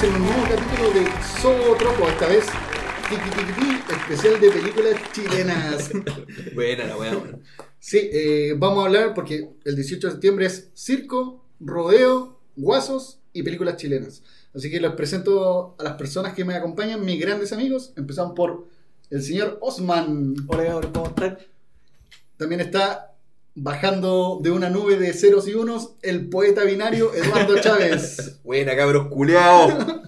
Estamos en un nuevo capítulo de Zootropo, esta vez Tiki Tiki Tiki, especial de películas chilenas. Buena la weá. Sí, eh, vamos a hablar porque el 18 de septiembre es circo, rodeo, guasos y películas chilenas. Así que les presento a las personas que me acompañan, mis grandes amigos. Empezamos por el señor Osman. Hola, hola, ¿cómo están? También está bajando de una nube de ceros y unos el poeta binario Eduardo Chávez. Buena, cabros culeados.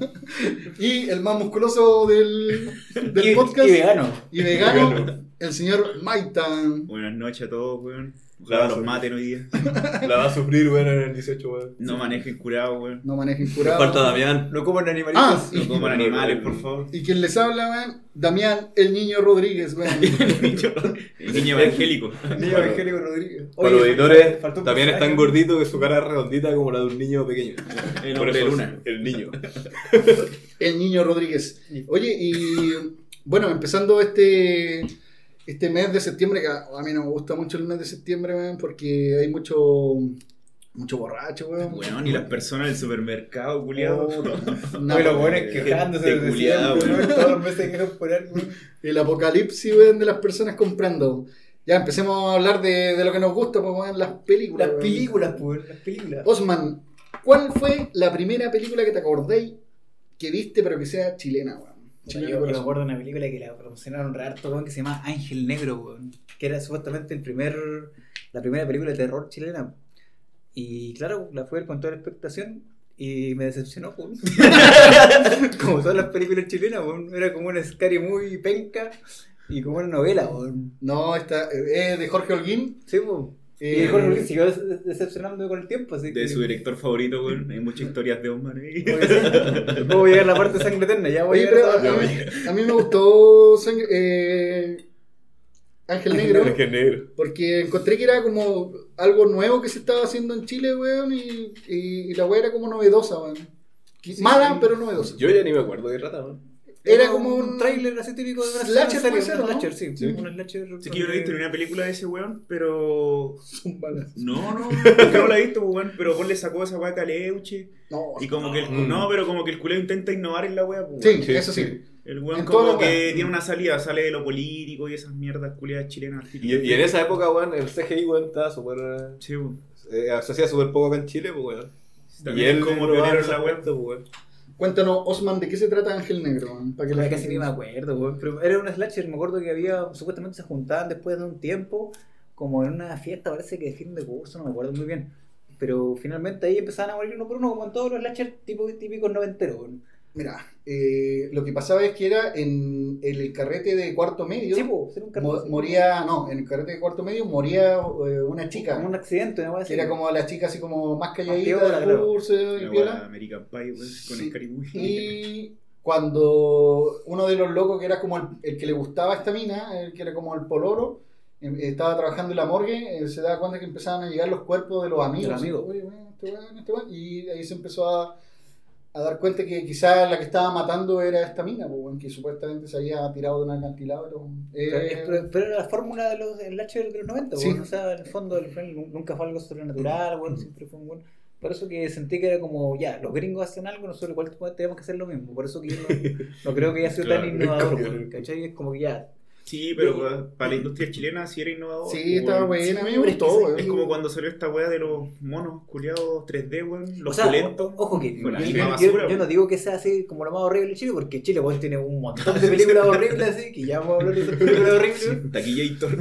Y el más musculoso del, del Y- podcast. y vegano. Y vegano, Vegano. el señor Maitan. Buenas noches a todos, weón. La Ojalá vas los a- maten hoy día. La va a sufrir, weón, en el 18, weón. No manejen curados, weón. No manejen curado. Falta Damián. No coman animalitos. Ah, No coman animales, por favor. Y quien les habla, weón, Damián, el niño Rodríguez, weón. El niño, el niño evangélico. Niño Evangélico Rodríguez. Oye, Para los editores, también es tan gordito que su cara es redondita como la de un niño pequeño. El hombre de luna. El niño. El niño Rodríguez. Oye, y bueno, empezando este, este mes de septiembre, que a a mí no me gusta mucho el mes de septiembre, weón, porque hay mucho, mucho borracho, weón. Weón, y las personas del supermercado, culiado. Oh, no, Oye, los weón. buenos quejándose de culiado, weón. ¿no? Todos los meses se quejan por algo. El apocalipsis, weón, de las personas comprando. Ya empecemos a hablar de, de lo que nos gusta, pues, weón, las películas. Las weón. películas, pues, las películas. Osman, ¿cuál fue la primera película que te acordéis que viste, pero que sea chilena, weón? Yo me acuerdo de una película que la promocionaron harto, weón, que se llama Ángel Negro, weón, que era supuestamente el primer, la primera película de terror chilena. Y claro, la ver con toda la expectación y me decepcionó, weón. como todas las películas chilenas, weón. Era como una scary muy penca y como una novela, weón. No, esta eh, es de Jorge Holguín. Sí, weón. Eh, y Jorge Luis siguió decepcionando con el tiempo, así De que... su director favorito, weón. Hay muchas historias de Osman ahí. Voy a hacer- Después voy a llegar a la parte de sangre eterna, ya voy Oye, a llegar a, mí, a mí me gustó Sangre- eh, Ángel Negro es negro. porque encontré que era como algo nuevo que se estaba haciendo en Chile, weón, y, y, y la weá era como novedosa, weón. Mala, sí. pero novedosa. Yo ya ni me acuerdo de rata, weón. Era como un tráiler así típico de una Slasher, puede ser, un ¿no? slasher, sí, Sí. un slasher. Sí que yo no he visto ni una película de ese weón, pero. Son balas. No, no, nunca no la he visto, pues, weón. Pero vos le sacó esa weá a Caleuche. No, Y como que el, Mm. no, pero como que el culeo intenta innovar en la weá, pues. sí, weón. Sí, eso sí. sí. El weón como que tiene una salida, sale de lo político y esas mierdas culiadas chilenas. Y, y en esa época, weón, el CGI, weón, estaba súper. Sí, weón. eh, se hacía súper poco acá en Chile, pues, weón. También y él es como pionero en la web. pues, weón. Cuéntanos, Osman, ¿de qué se trata Ángel Negro? Para que la casi ni me acuerdo, weón. Pero era un slasher, me acuerdo que había, supuestamente se juntaban después de un tiempo, como en una fiesta, parece que de fin de curso, no me acuerdo muy bien. Pero finalmente ahí empezaban a morir uno por uno, como en todos los slasher tipo, típicos noventeros, weón. Mira, eh, lo que pasaba es que era en el carrete de cuarto medio. Sí, po, era un sí. moría, no, en el carrete de cuarto medio moría eh, una chica. Como un accidente, weá que era como la chica así como más calladita del curso y La piola. weá American Pie, weón, con Sí. el Caribou. Y cuando uno de los locos que era como el, el que le gustaba esta mina, el que era como el poloro, em, estaba trabajando en la morgue, eh, se daba cuenta que empezaban a llegar los cuerpos de los amigos. De los amigos. Oye, este este. Y ahí se empezó a, a dar cuenta que quizás la que estaba matando era esta mina, pues, que supuestamente se había tirado de un acantilado. Pero, Eh, pero- pero era la fórmula de los slasher de los 90, Sí. o sea, en el fondo el nunca fue algo sobrenatural, weón, siempre fue un buen... Por eso que sentí que era como, ya, los gringos hacen algo, nosotros igual tenemos que hacer lo mismo. Por eso que yo no, no creo que haya sido Claro, tan innovador, ¿cachai? Es como que ya, Sí, pero para la industria chilena sí era innovador. sí, estaba buena, Sí, me pero es que gustó. Es como cuando salió esta weá de los monos culiados 3D, weón. Los o sea, o- ojo que yo, misma yo- basura, yo no digo que sea así como lo más horrible de Chile, porque Chile weón, tiene un montón de películas horribles así, que ya vamos a hablar de esas películas horribles. Taquillator.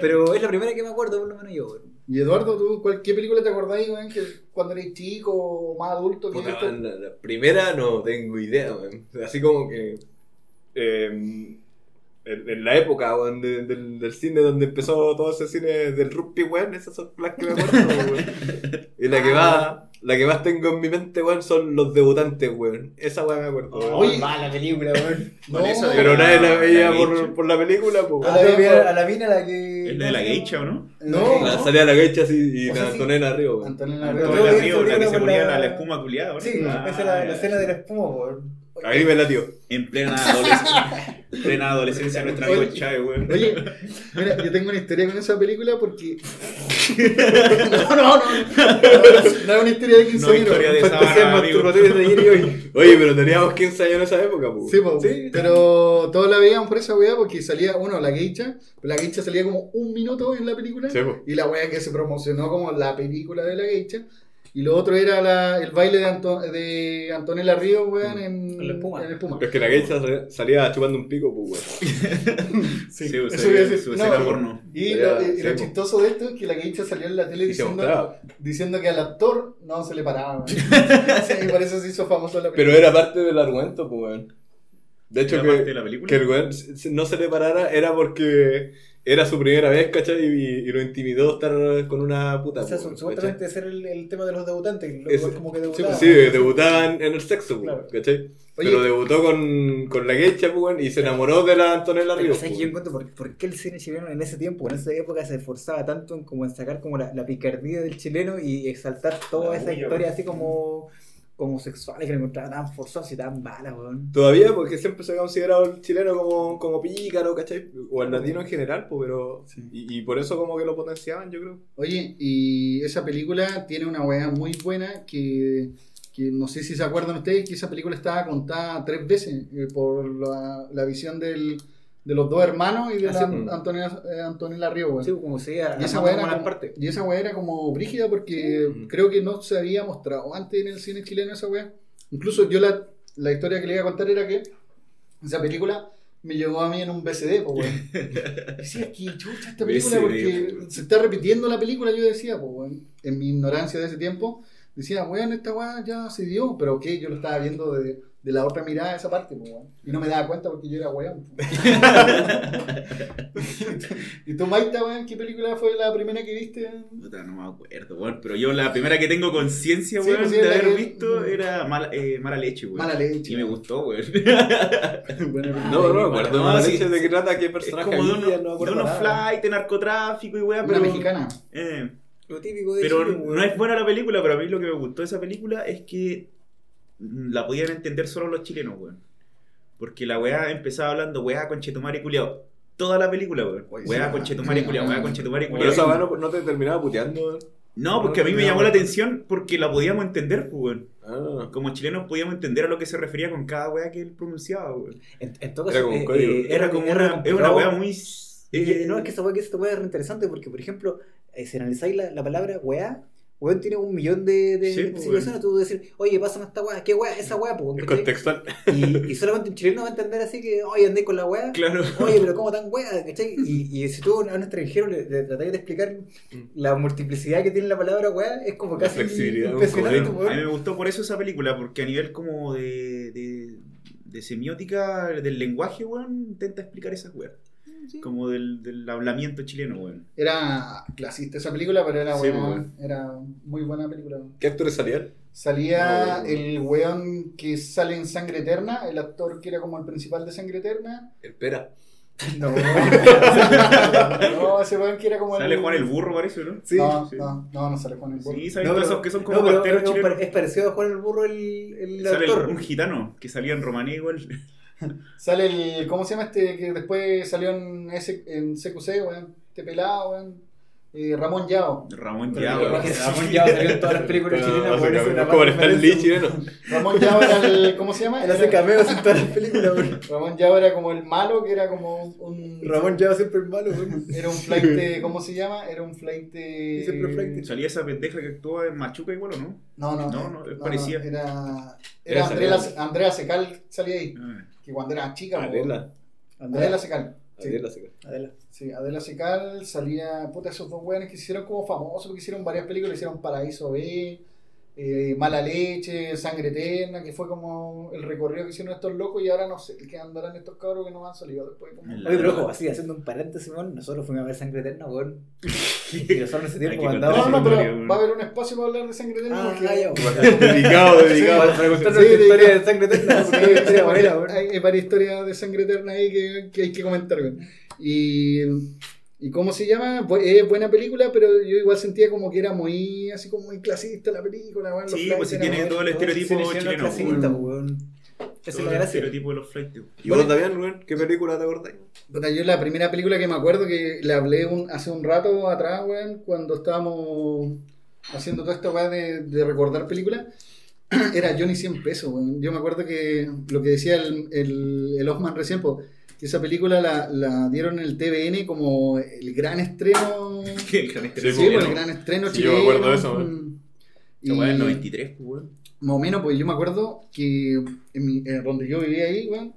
Pero es la primera que me acuerdo, por lo menos yo, weón. Y Eduardo, ¿tú cuál, qué película te acordáis, weón, que cuando eres chico o más adulto? que Puta, la, la primera no tengo idea, weón. Así como que. eh, en, en la época weón, de- del, del cine donde empezó todo ese cine del rugby, weón, esas son las que me acuerdo, weón. Y la que más, la que más tengo en mi mente, weón, son los debutantes, weón. Esa weón me acuerdo, weón. Oye. mala película, weón. No, de Pero nadie la veía la por, por la película, pues. A la, a la mina la que. Es la de la geisha, ¿o no? No, La salía la geisha así y O sea, la sí. Antonella arriba, weón. Antonella Ah, Reo. Pero la todo río, la que se ponía la- la, la espuma culiada, ¿no? Sí, Ah, esa es la, la escena de la espuma, weón. Ahí me latió. En plena adolescencia. plena adolescencia nuestra amigo. Chávez, weón. Oye, mira, yo tengo una historia con esa película porque. no, no, no. No es una historia de 15 No, historia de masturbatorias de ayer y hoy. Oye, pero teníamos 15 años en esa época, pues. Sí, po, pero todos la veían por esa weá porque salía, uno, la geisha, la geisha salía como un minuto en la película Sí, po. y la weá que se promocionó como la película de la geisha y lo otro era la- el baile de, Anto- de Antonella Ríos, weón, en, Con la espuma. en espuma. Es que la geisha sal- salía chupando un pico, pues, weón. Sí, eso eso decir. su No, porno. Y lo, y sí, lo chistoso de esto es que la geisha salió en la tele diciendo, diciendo que al actor no se le paraba. weón. sí, y por eso se hizo famoso la Pero era parte del argumento, pues, weón. De hecho, ¿Era que, parte de la película? que el weón no se le parara era porque era su primera vez, ¿cachai? Y, y lo intimidó estar con una puta. O sea, pues, su- supuestamente ese era el, el tema de los debutantes. Ese- Los como que sí, debutaban. pues, Sí, debutaban en el sexo, pues, Claro. ¿cachai? Oye. Pero debutó con, con la geisha, pues, weón, y se enamoró de la Antonella Ríos. ¿sabes pues, yo encuentro por, por qué el cine chileno en ese tiempo, en esa época, se esforzaba tanto en, como en sacar como la, la picardía del chileno y exaltar toda La esa bulla, historia así como homosexuales que lo encontraba tan forzados y tan malas, weón. Todavía, porque siempre se ha considerado el chileno como, como pícaro, ¿cachai? O el latino en general, pues, pero. Sí. Y, y por eso, como que lo potenciaban, yo creo. Oye, y esa película tiene una weá muy buena que, que no sé si se acuerdan ustedes que esa película estaba contada tres veces eh, por la, la visión del, de los dos hermanos y de Ah, la. Antonella, eh, Antonella Río, weón. Sí, como se iba Y esa weá era como, partes. y esa weá era como brígida porque creo que no se había mostrado antes en el cine chileno esa weá. Incluso yo la, la historia que le iba a contar era que esa película me llegó a mí en un BCD, pues weón. Decía, que chucha esta película BCD, porque se está repitiendo la película, yo decía, pues weón. En mi ignorancia de ese tiempo, decía, weón, esta weá ya se dio, pero que yo lo estaba viendo de, de la otra mirada esa parte, pues weón. Y no me daba cuenta porque yo era weón. pues. ¿Y tú, Maita, weón, qué película fue la primera que viste? Puta, no me acuerdo, weón. Pero yo la primera que tengo conciencia, Sí, weón, pues sí, de es haber que- visto era Mala, eh, mala Leche, weón. Mala leche. Y me gustó, weón. Película. No, no me acuerdo. no, No, sí. de qué trata, qué Es personaje como de, uno- no me de acuerdo unos flight de narcotráfico y weá, Una pero. mexicana. eh, Lo típico de pero Chile, weón. no es buena la película, pero a mí lo que me gustó de esa película es que la podían entender solo los chilenos, weón. Porque la weá empezaba hablando, weá, conchetumare culiao. Toda la película, weón. Weá, sí, culiao, weá, Pero culiao. esa weá no, no te terminaba puteando. No, porque a mí me llamó la atención porque la podíamos entender, pues, weón. Ah. Como chilenos podíamos entender a lo que se refería con cada weá que él pronunciaba, weón. En, en todo Era como un eh, código. eh, Era como era una, es una complicado. weá muy. Y- y no, es que esa weá que se te puede re interesante porque, por ejemplo, eh, si analizáis la, la palabra weá, weón tiene un millón de, de Sí, significaciones. Tú decir, oye, pásame esta weá, ¿qué weá? Esa weá, pues, contextual. y, y solamente un chileno va a entender así que, oye, andé con la weá. Claro. Oye, pero ¿cómo tan weá? ¿cachai? Y, y si tú a un extranjero le, le tratáis de explicar la multiplicidad que tiene la palabra weá, es como La casi flexibilidad, impresionante. A mí me gustó por eso esa película, porque a nivel como de, de, de semiótica del lenguaje, weón, intenta explicar esas weas. Como del, del hablamiento chileno, weón. Era clasista esa película, pero era Sí, buena. weón. Era muy buena película. ¿Qué actores salían? Salía No, el weón que sale en Sangre Eterna, el actor que era como el principal de Sangre Eterna. El Pera. No, no ese weón que era como Sale Juan el Burro, parece, ¿no? Sí, no, sí. no, no, no sale Juan el burro. Sí, ¿sabes? No, esos que son como No, pero es, un- chilenos. es parecido a Juan el Burro el, el Sale el- actor. un gitano que salía en romaní igual. Sale el. ¿Cómo se llama este que después salió en, ese, en CQC, weón? Este pelado, weón. Eh, Ramón Yao. Ramón Yao. Ramón ya salió en todas las películas No, chilenas. no, por se eso cambió. una Es como el Stan Lee chileno. Ramón Yao era el. ¿Cómo se llama? Él hace cameos en todas las películas, weón. Ramón Yao era como el malo, que era como un. Ramón ya siempre es malo, weón. Era un flight de. ¿Cómo se llama? Era un flight de. Siempre flight. Salía esa pendeja que actuaba en Machuca igual, ¿o no? No, no. No, no, parecía. Era. Era Era Andrea, Secal. Andrea Secal salía ahí. Ah. Que cuando era chica. Adela. Adela Secal. Sí. Adela se Adela. Sí, Adela Secal salía, puta, esos dos weones que hicieron como famosos, porque hicieron varias películas, hicieron Paraíso B, eh, Mala Leche, Sangre Eterna, que fue como el recorrido que hicieron estos locos y ahora no sé qué andarán estos cabros que no han salido después. Como... Oye, pero ojo, así, haciendo un paréntesis, weón, nosotros fuimos a ver Sangre Eterna, weón. Y nosotros en ese tiempo andábamos... No, no, Esa pero va a haber un espacio para hablar de Sangre Eterna. Ah, porque ya. Dedicado, dedicado. Para, para contar Sí, nuestra sí, historia sí. de Sangre Eterna, porque hay historia buena, hay, hay varias historias de Sangre Eterna ahí que, que hay que comentar. weón. Y, y ¿cómo se llama? Bu- Es buena película, pero yo igual sentía como que era muy, así como muy clasista la película. weón, los Sí, pues eran tiene todo el estereotipo chileno clasista, weón. es el estereotipo de los flights. ¿Y vos también, weón? ¿Qué película te acordás? Yo la primera película que me acuerdo que le hablé un- hace un rato atrás, weón, cuando estábamos haciendo toda esta weá de, de recordar películas, era Johnny 100 pesos, weón. Yo me acuerdo que lo que decía el, el, el Osman recién, po, que esa película la, la dieron en el TVN como el gran estreno. El gran Sí, estereotipo. po, el gran estreno Sí, yo me acuerdo de eso, mm. Y del 93, pues, weón. más o menos, pues yo me acuerdo que en, mi- en donde yo vivía ahí, weón,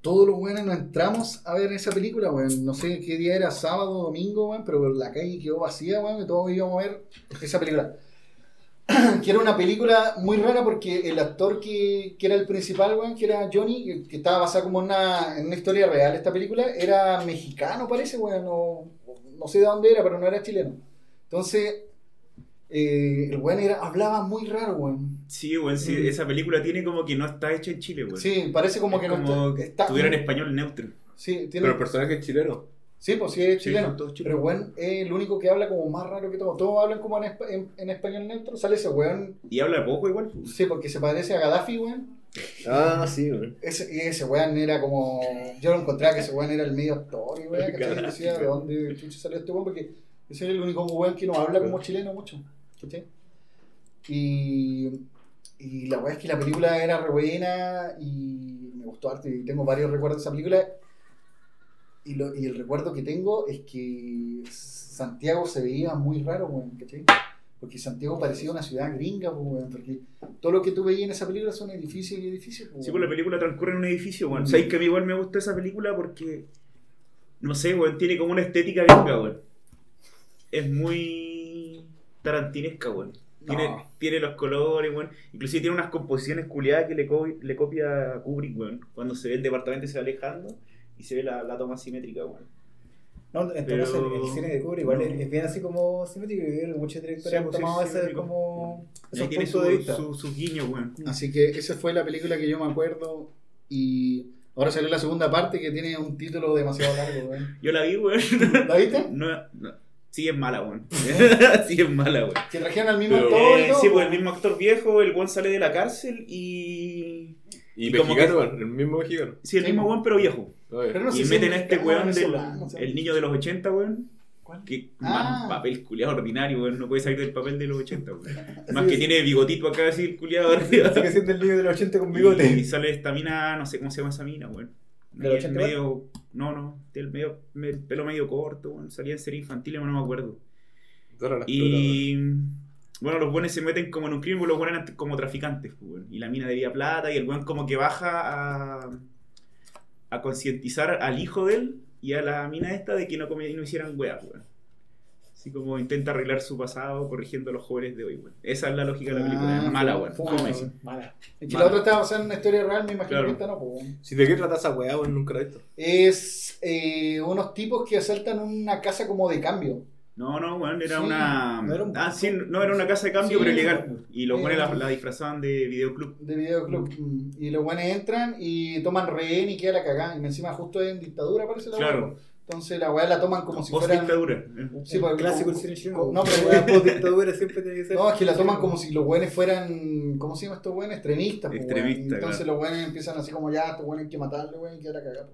todos los weones nos entramos a ver esa película, weón. No sé qué día era, sábado domingo, weón, pero la calle quedó vacía, weón, y todos íbamos a ver esa película. que era una película muy rara porque el actor que, que era el principal, weón, que era Johnny, que, que estaba basada como en una, en una historia real esta película, era mexicano, parece, weón, o- no sé de dónde era, pero no era chileno. Entonces, eh, el weón era, hablaba muy raro, weón. Sí, weón, sí, Mm. esa película tiene como que no está hecha en Chile, weón. Sí, parece como Es que no como está- que está. tuviera en español neutro. Sí, Pero el personaje es chileno. Sí, pues sí es Sí, chileno. todos pero weón es el único que habla como más raro que todo. Todos hablan como en, espa- en- en español neutro. Sale ese weón. Y habla poco igual. pues. Sí, porque se parece a Gaddafi, weón. Ah, sí, weón. Ese, y ese weón era como. Yo lo encontraba que ese weón era el medio actor, y weón. ¿cachai? Yo decía de dónde chucha salió este weón, porque ese era el único weón que no habla como chileno mucho. ¿cachai? Y. Y la weá es que la película era re buena y me gustó harto y tengo varios recuerdos de esa película. Y, lo, y el recuerdo que tengo es que Santiago se veía muy raro, weón, ¿cachai? Porque Santiago parecía una ciudad gringa, weón, porque todo lo que tú veías en esa película son edificios y edificios. pues, Sí, weón. pues la película transcurre en un edificio, weón. Mm. Sabéis que a mí igual me gusta esa película porque, no sé, weón, tiene como una estética gringa, weón. Es muy tarantinesca, weón. Tiene, No. tiene los colores, weón. Inclusive tiene unas composiciones culiadas que le, co- le copia a Kubrick, weón. Cuando se ve el departamento y se va alejando y se ve la, la toma simétrica, weón. No, en todo Pero- caso, el, el cine de Kubrick igual no. es, bien así como simétrico y muchos directores Sí, han pues, tomado sí, ese simétrico. como esos tiene puntos su, de vista. su, su guiño, weón. Así que esa fue la película que yo me acuerdo y ahora salió la segunda parte que tiene un título demasiado largo, weón. Yo la vi, weón. ¿La viste? No, no. Sí es mala, weón. sí es mala, weón. Que trajeron al mismo Pero- actor Eh, todo. sí, pues el mismo actor viejo, el weón sale de la cárcel y. Y, Y como mexicano, que- el mismo mexicano. Sí, el mismo po. weón, pero viejo. Oye. No y meten a este weón del. venezolano, o sea. El niño de los 80, weón. ¿Cuál? Que Ah. más papel culiado ordinario, weón. No puede salir del papel de los 80, weón. Más Sí, que sí. tiene bigotito acá así, el culiado arriba. Sigue siendo el niño de los 80 con bigote. Y sale esta mina, no sé cómo se llama esa mina, weón. ¿De los Y el 80 medio, no, no, el, medio, el pelo medio corto, weón. Salía en serie infantil, pero no me acuerdo. Y bueno, los buenos se meten como en un crimen, porque los buenos eran como traficantes, pues, weón. Y la mina debía plata y el buen como que baja a, a concientizar al hijo de él y a la mina esta de que no, no hicieran weas, weón. Así como intenta arreglar su pasado corrigiendo a los jóvenes de hoy, weón. Esa es la lógica de la película. Ah, es mala, weón. Fome, mala, weón. Mala. Que Mala. la otra estaba basada en una historia real, me imagino Claro. que esta no, pues, weón. Si de qué trata esa weá, weón, nunca la he visto. Es eh, unos tipos que asaltan una casa como de cambio. No, no, weón, era Sí, una. no era un ah, sí, no era una casa de cambio, Sí, pero ilegal. Y los buenos la, la disfrazaban de videoclub. de videoclub. Mm. Y los buenos entran y toman rehén y queda la cagada. Y encima justo en dictadura parece la Claro. weá. Entonces la weá la toman como si Post fueran... dictadura. Sí, el porque- clásico el cine no, pero la weón, post dictadura siempre tiene que ser. No, es que la toman como si los buenos fueran, ¿cómo se llama estos buenos? Extremistas. pues. Extremistas, Entonces claro. los buenos empiezan así como ya, estos buenos hay que matarle, weón, y queda la cagada.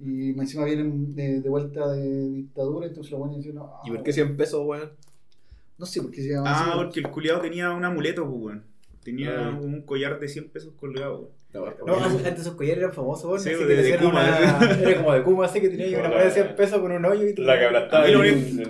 Y encima vienen de, de vuelta de dictadura, entonces los buenos dicen, no, ¿Y por qué 100 pesos, weón? No sé por qué se llama Ah, así. porque el culiado tenía un amuleto, pues, weón. Tenía Ah. un collar de 100 pesos colgado, weón. La No, antes esos collares eran famosos, weón. Sí, así de- que de decían Kuma. una- Era como de Kuma, así que tenía Como una la- moneda de 100 pesos con un hoyo y todo. La que aplastaba en, la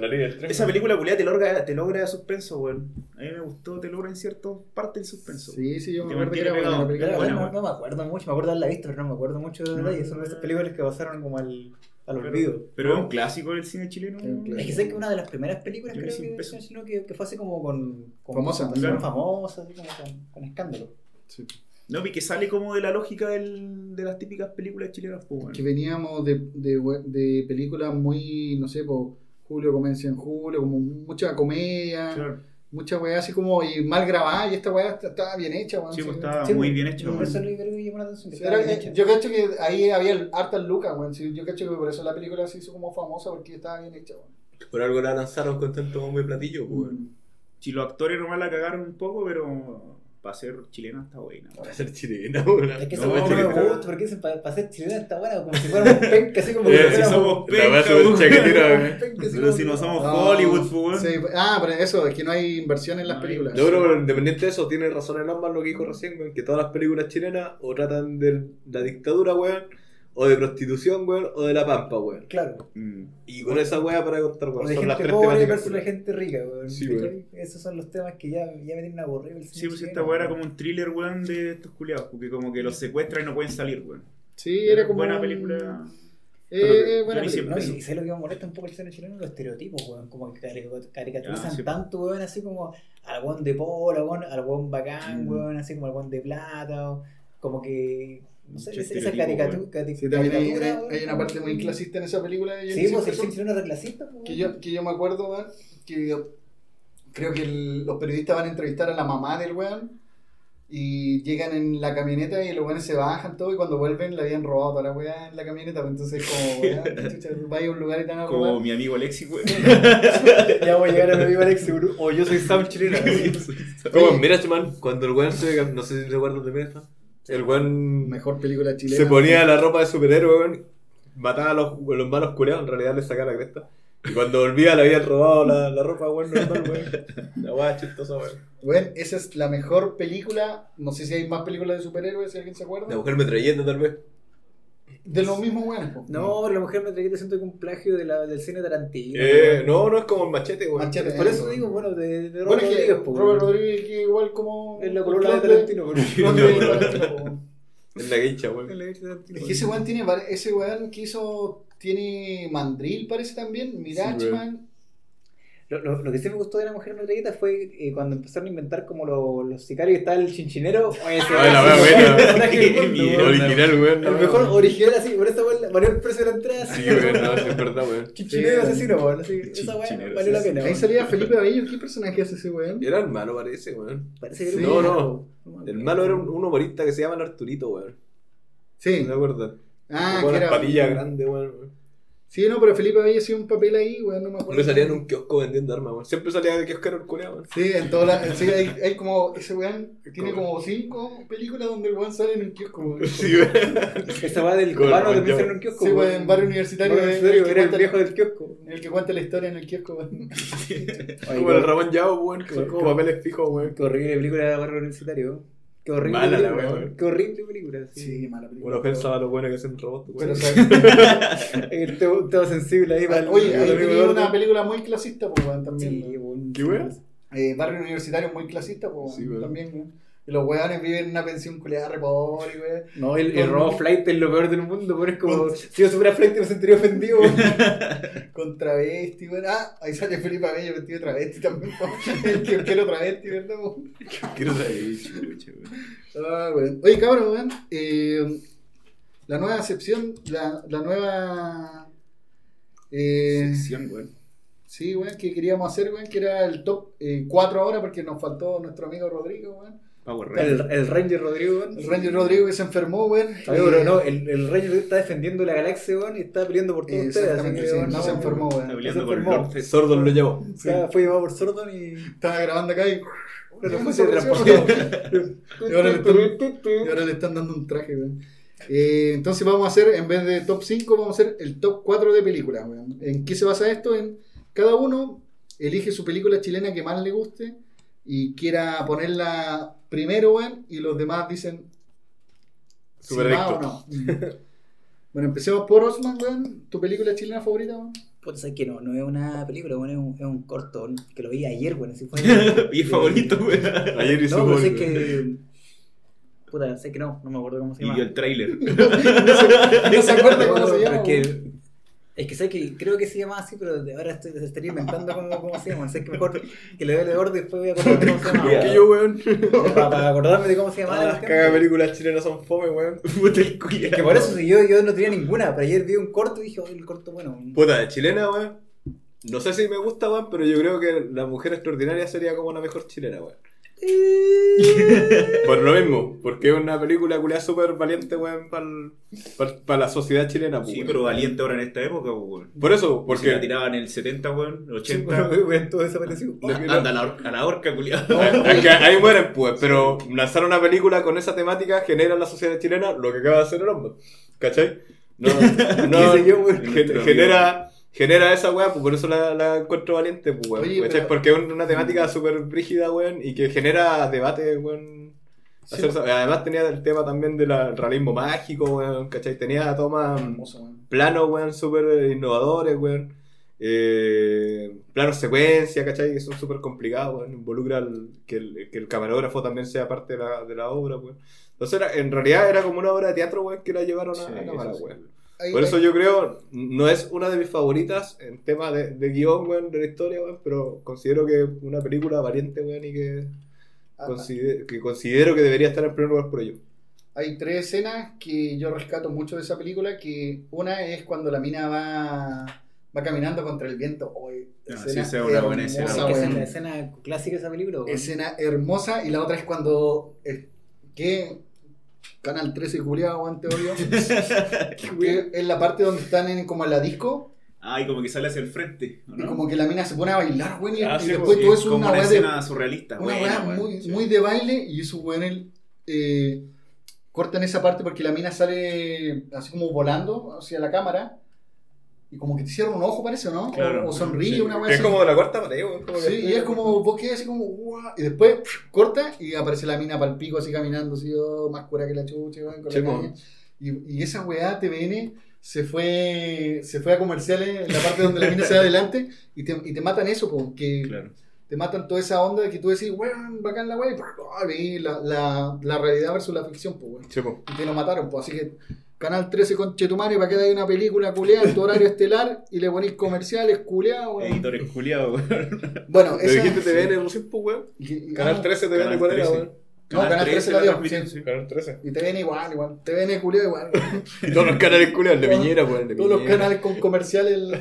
línea del tren. Esa película culiada te logra, te logra suspenso, weón. A mí me gustó, te logra en ciertas partes el suspenso. Sí, sí, yo me acuerdo que era buena la película. Buena, no, me acuerdo mucho, me acuerdo de haberla visto, pero no me acuerdo mucho de No, detalles. Son no, esas películas que pasaron como al, olvido. Pero es un clásico del cine chileno. Es que sé que una de las primeras películas creo que, peso. sino que, que fue así como con, con Famosa, famosa, así como con, con escándalo. Sí. No, vi que sale como de la lógica del, de las típicas películas chilenas, pues, weón. Que veníamos de, de, de películas muy, no sé, por Julio comienza en Julio, como mucha comedia, Claro. mucha weá así como y mal grabada, y esta weá está- estaba bien hecha, weón. Sí, pues sí. estaba Sí, muy pues, bien Por eso llamó la atención. hecha. yo cacho que ahí había hartas lucas, weón. Sí, yo cacho que por eso la película se hizo como famosa porque estaba bien hecha, weón. Por algo la lanzaron con tanto bombo y platillo, pues, weón. Si los actores nomás la cagaron un poco, pero para ser chilena está buena. Para ser chilena, weón. Es que No, eso no, chilena. me gusta, porque dicen para ser chilena está buena, como si fuéramos penca, así como que si fuéramos somos penca, Pero como- si no somos No, Hollywood, pues, weón. sí, ah, pero eso, es que no hay inversión en las No, películas. Yo creo que independiente de eso, tiene razón en ambas lo que dijo recién, weón, que todas las películas chilenas o tratan de la dictadura, weón, o de prostitución, weón, o de la pampa, weón. Claro. Mm. Y con esa weá para contar, O weón, de son las gente tres pobre temáticas. versus la gente rica, weón. Sí, ¿Cachai? weón. Esos son los temas que ya, ya me tienen aburrido. el Sí, pues esta weá era como un thriller, weón, de estos culiados, porque como que los secuestran y no pueden salir, weón. Sí, era como. Buena un- película. Eh, eh, buena Johnny película. No, Eso. y sé lo que me molesta un poco el cine chileno, los estereotipos, weón. Como que cari- caricaturizan Ah, sí. tanto, weón, así como al weón de polo, weón, al weón bacán, Mm. weón, así como al weón de plata, o- como que. No sé, esa estereotipo, caricatura. cari- Sí, también hay, hay- hay una parte muy clasista en esa película. de Sí, pues el Silverson, cine chileno era clasista, weón. que yo, que yo me acuerdo, weón, que yo- creo que el- los periodistas van a entrevistar a la mamá del weón y llegan en la camioneta y los weones se bajan todo y cuando vuelven le habían robado toda la weá en la camioneta, pues entonces como, weón, chucha, vaya a un lugar y te van a Como mi amigo Alexi, weón. ya voy a llegar a mi amigo Alex seguro. O yo soy Sam chileno. Como en Mirachman, cuando el weón se. No sé si se acuerdan de Mirachman. El weón Mejor película chilena. se ponía la ropa de superhéroe, weón. Mataba a los, los malos culeados, en realidad le sacaba la cresta. Y cuando volvía le habían robado la, la ropa, weón, normal, weón. La weá chistosa, weón. Bueno, esa es la mejor película. No sé si hay más películas de superhéroes, si alguien se acuerda. La mujer metralleta, tal vez. De los mismos weones. po. No, pero la mujer me trae que siento que un plagio de la, del cine Tarantino. Eh, no, no es como el machete, weón. Machete. Por eso digo, bueno, de, de Bueno, Robert es que Rodríguez, po, Robert. Rodríguez, que igual como. Es la columna de Tarantino, weón. Ron de Tarantino, po. Es la guincha, weón. Es que ese weón tiene. Ese weón que hizo. Tiene Mandril, parece también. Mirachman. Lo, lo, lo que sí me gustó de la mujer metralleta fue eh, cuando empezaron a inventar como lo- los sicarios y estaba el chinchinero. Oye, ese Ay, la weón wea weón. Original, weón. El mejor original así, por eso weón, valió el precio de la entrada. Sí, weón, no, sí, es verdad, weón. Chinchinero asesino, weón. Esa Chinchinero valió la pena. Ahí weón. salía Felipe Abello. ¿Qué personaje hace ese weón? Era el malo, parece, weón. Parece que era No, no. me El acuerdo. malo era un, un humorista que se llama el Arturito, weón. Sí. ¿No te acuerdas? Ah, Con que las patillas grandes, weón. Sí, no, pero Felipe Abello hacía un papel ahí, weón. No me acuerdo. Porque salía en un kiosco vendiendo armas, weón. Siempre salía de kiosquero el culeado, weón. Sí, en todas las. Sí, hay, hay como. Ese weón tiene como cinco películas donde el weón sale en un kiosco, weón. Sí, weón. Esa va del cubano también salió en un kiosco. Sí, weón. en barrio universitario. Barrio es universitario, que Era el viejo del kiosco. El que cuenta la historia en el kiosco, weón. Como el Ramón Yao, weón, que son como papeles fijos, weón. Qué horrible película de barrio universitario. Qué horrible Mala la película. wea, weón. weón. Qué horrible película. Sí. Sí, mala película. Una ofensa a los buenos que hacen robots, weón. Pero, ¿sabes? El tema, tema sensible ahí para Oye, ahí tenía una película muy clasista, pues, weón, también. Sí, weón. ¿Qué wea? Eh, barrio universitario muy clasista, pues, Sí, weón, weón. también, weón. Y los weones viven en una pensión culiada re pobre, weón. No, el, el robo flight es lo peor del mundo, pero es como. Si yo supiera flight me sentiría ofendido. weón. Con travesti, weón. Ah, ahí sale Felipe Abello vestido de travesti también. El que quiero travesti, ¿verdad, po? Quiero. Chucha, weón. Ah, weón. Oye, cabrón, weón. Eh, la nueva acepción, la, la nueva. Eh, Sección, weón. sí, weón, que queríamos hacer, weón, que era el top 4 ahora porque nos faltó nuestro amigo Rodrigo, weón. Power Ranger. El, el Ranger Rodrigo, weón. El Ranger Rodrigo que se enfermó, weón. Pero no, el, el Ranger Rodrigo está defendiendo la galaxia, weón, y está peleando por todos ustedes. Así que, sí, no se enfermó, Está weón. peleando Se enfermó. Lord Zed. Sordo lo llevó. Sí. Fue llevado por Sordon y. Estaba grabando acá y. No se. Y ahora le están, y ahora le están dando un traje, weón. Eh, entonces vamos a hacer, en vez de top 5, vamos a hacer el top 4 de películas, weón. ¿En qué se basa esto? En cada uno elige su película chilena que más le guste y quiera ponerla primero, weón, y los demás dicen si Super va o no. Mm. Bueno, empecemos por Osman, weón. ¿Tu película chilena favorita, weón? Puta, sabes que no, no es una película, weón, es un, es un corto, weón, que lo vi ayer, weón, así fue. Y es favorito, weón. Ayer hizo No, sé weón. que. Puta, sé que no, no me acuerdo cómo se Y llama. vio el trailer. No se, no se acuerda cómo se pero llama. es que. Es que sé que creo que se llama así, pero de ahora estoy, estaría inventando cómo, cómo se llama. Sé que mejor que le dé el orden y después voy a acordarme cómo se llama. ¿Por qué yo, weón? Para, para acordarme de cómo se llama. Ah, Las cagas películas chilenas son fome, weón. Puta el culiao. Es que por eso si yo, yo no tenía ninguna, pero ayer vi un corto y dije, oh, el corto bueno. Puta, de chilena, weón. No sé si me gusta, weón, pero yo creo que La Mujer Extraordinaria sería como la mejor chilena, weón. Por lo mismo, porque es una película culiada súper valiente, weón, para la sociedad chilena, pues, Sí, pero valiente ahora en esta época, pues, weón. Por eso, Porque la porque. tiraban en el 70, weón, el 80. Bueno, weón, todo desapareció. Anda a la, hor- a la. Es que ahí mueren, pues, pero lanzar una película con esa temática genera en la sociedad chilena lo que acaba de hacer el hombre. ¿Cachai? No, no, ¿Qué sé yo, weón? genera, genera esa weá, pues por eso la, la encuentro valiente, pues, weón. Oye, pero- Porque es una temática súper brígida, weón, y que genera debate, weón. Sí, hacer eso. Además tenía el tema también del realismo mágico, weón, ¿cachai? Tenía tomas planos, weón, súper innovadores, weón. Eh, planos secuencia, ¿cachai? Que son súper complicados, weón. Involucra el- que, el, que el camarógrafo también sea parte de la, de la obra, weón. Entonces, era- en realidad era como una obra de teatro, weón, que la llevaron a, Sí, a cámara, weón. Ahí- Por eso ahí- yo creo, no es una de mis favoritas en tema de, de guion, weón, de la historia, weón, pero considero que es una película valiente, weón, y que, ah, considero, que considero que debería estar en primer lugar por ello. Hay tres escenas que yo rescato mucho de esa película, que una es cuando la mina va, va caminando contra el viento. Oye, Ah, escena sí, es una buena escena. que es la escena clásica de esa película, weón. Escena hermosa. Y la otra es cuando... eh, ¿Qué? Canal 13 culiado, weón, te odio. Que es la parte donde están en, como en la disco. Ah, y como que sale hacia el frente, ¿o Y como que la mina se pone a bailar, weón. Y, Ah, y sí, después todo es como una una de escena surrealista. Una buena, muy, sí. muy de baile y esos weones eh, cortan esa parte porque la mina sale así como volando hacia la cámara y como que te cierra un ojo, parece, ¿o ¿no? Claro. O, o sonríe, Sí, una weá que es así. como de la cuarta pared, que- Sí, y es como, vos quedas así como, "Guau", y después pf, corta y aparece la mina pal pico así caminando, así, oh, más cura que la chucha, weón, con Sí, la caña. Y, y esa weá TVN se fue, se fue a comerciales en la parte donde la mina se va adelante y te, y te matan eso, po, que Claro. te matan toda esa onda de que tú decís, weón, bacán la weá, y la, la, la realidad versus la ficción, pues, weón. Sí, po. Y te lo mataron, pues, así que Canal 13 con Chetumare para que haya una película culeada en tu horario estelar y le ponís comerciales culeados, weón. Editores culiados, weón. Bueno, ¿Lo esa... dijiste TVN recién, pues, weón? y- y- Canal ah, 13 TVN, Canal ¿cuál era, 13. weón? No, Canal 13 la dio, sí. Canal 13. Y TVN igual, igual. TVN culiado igual. Y todos los canales culiados, el de Piñera, weón, Todos los canales con comerciales.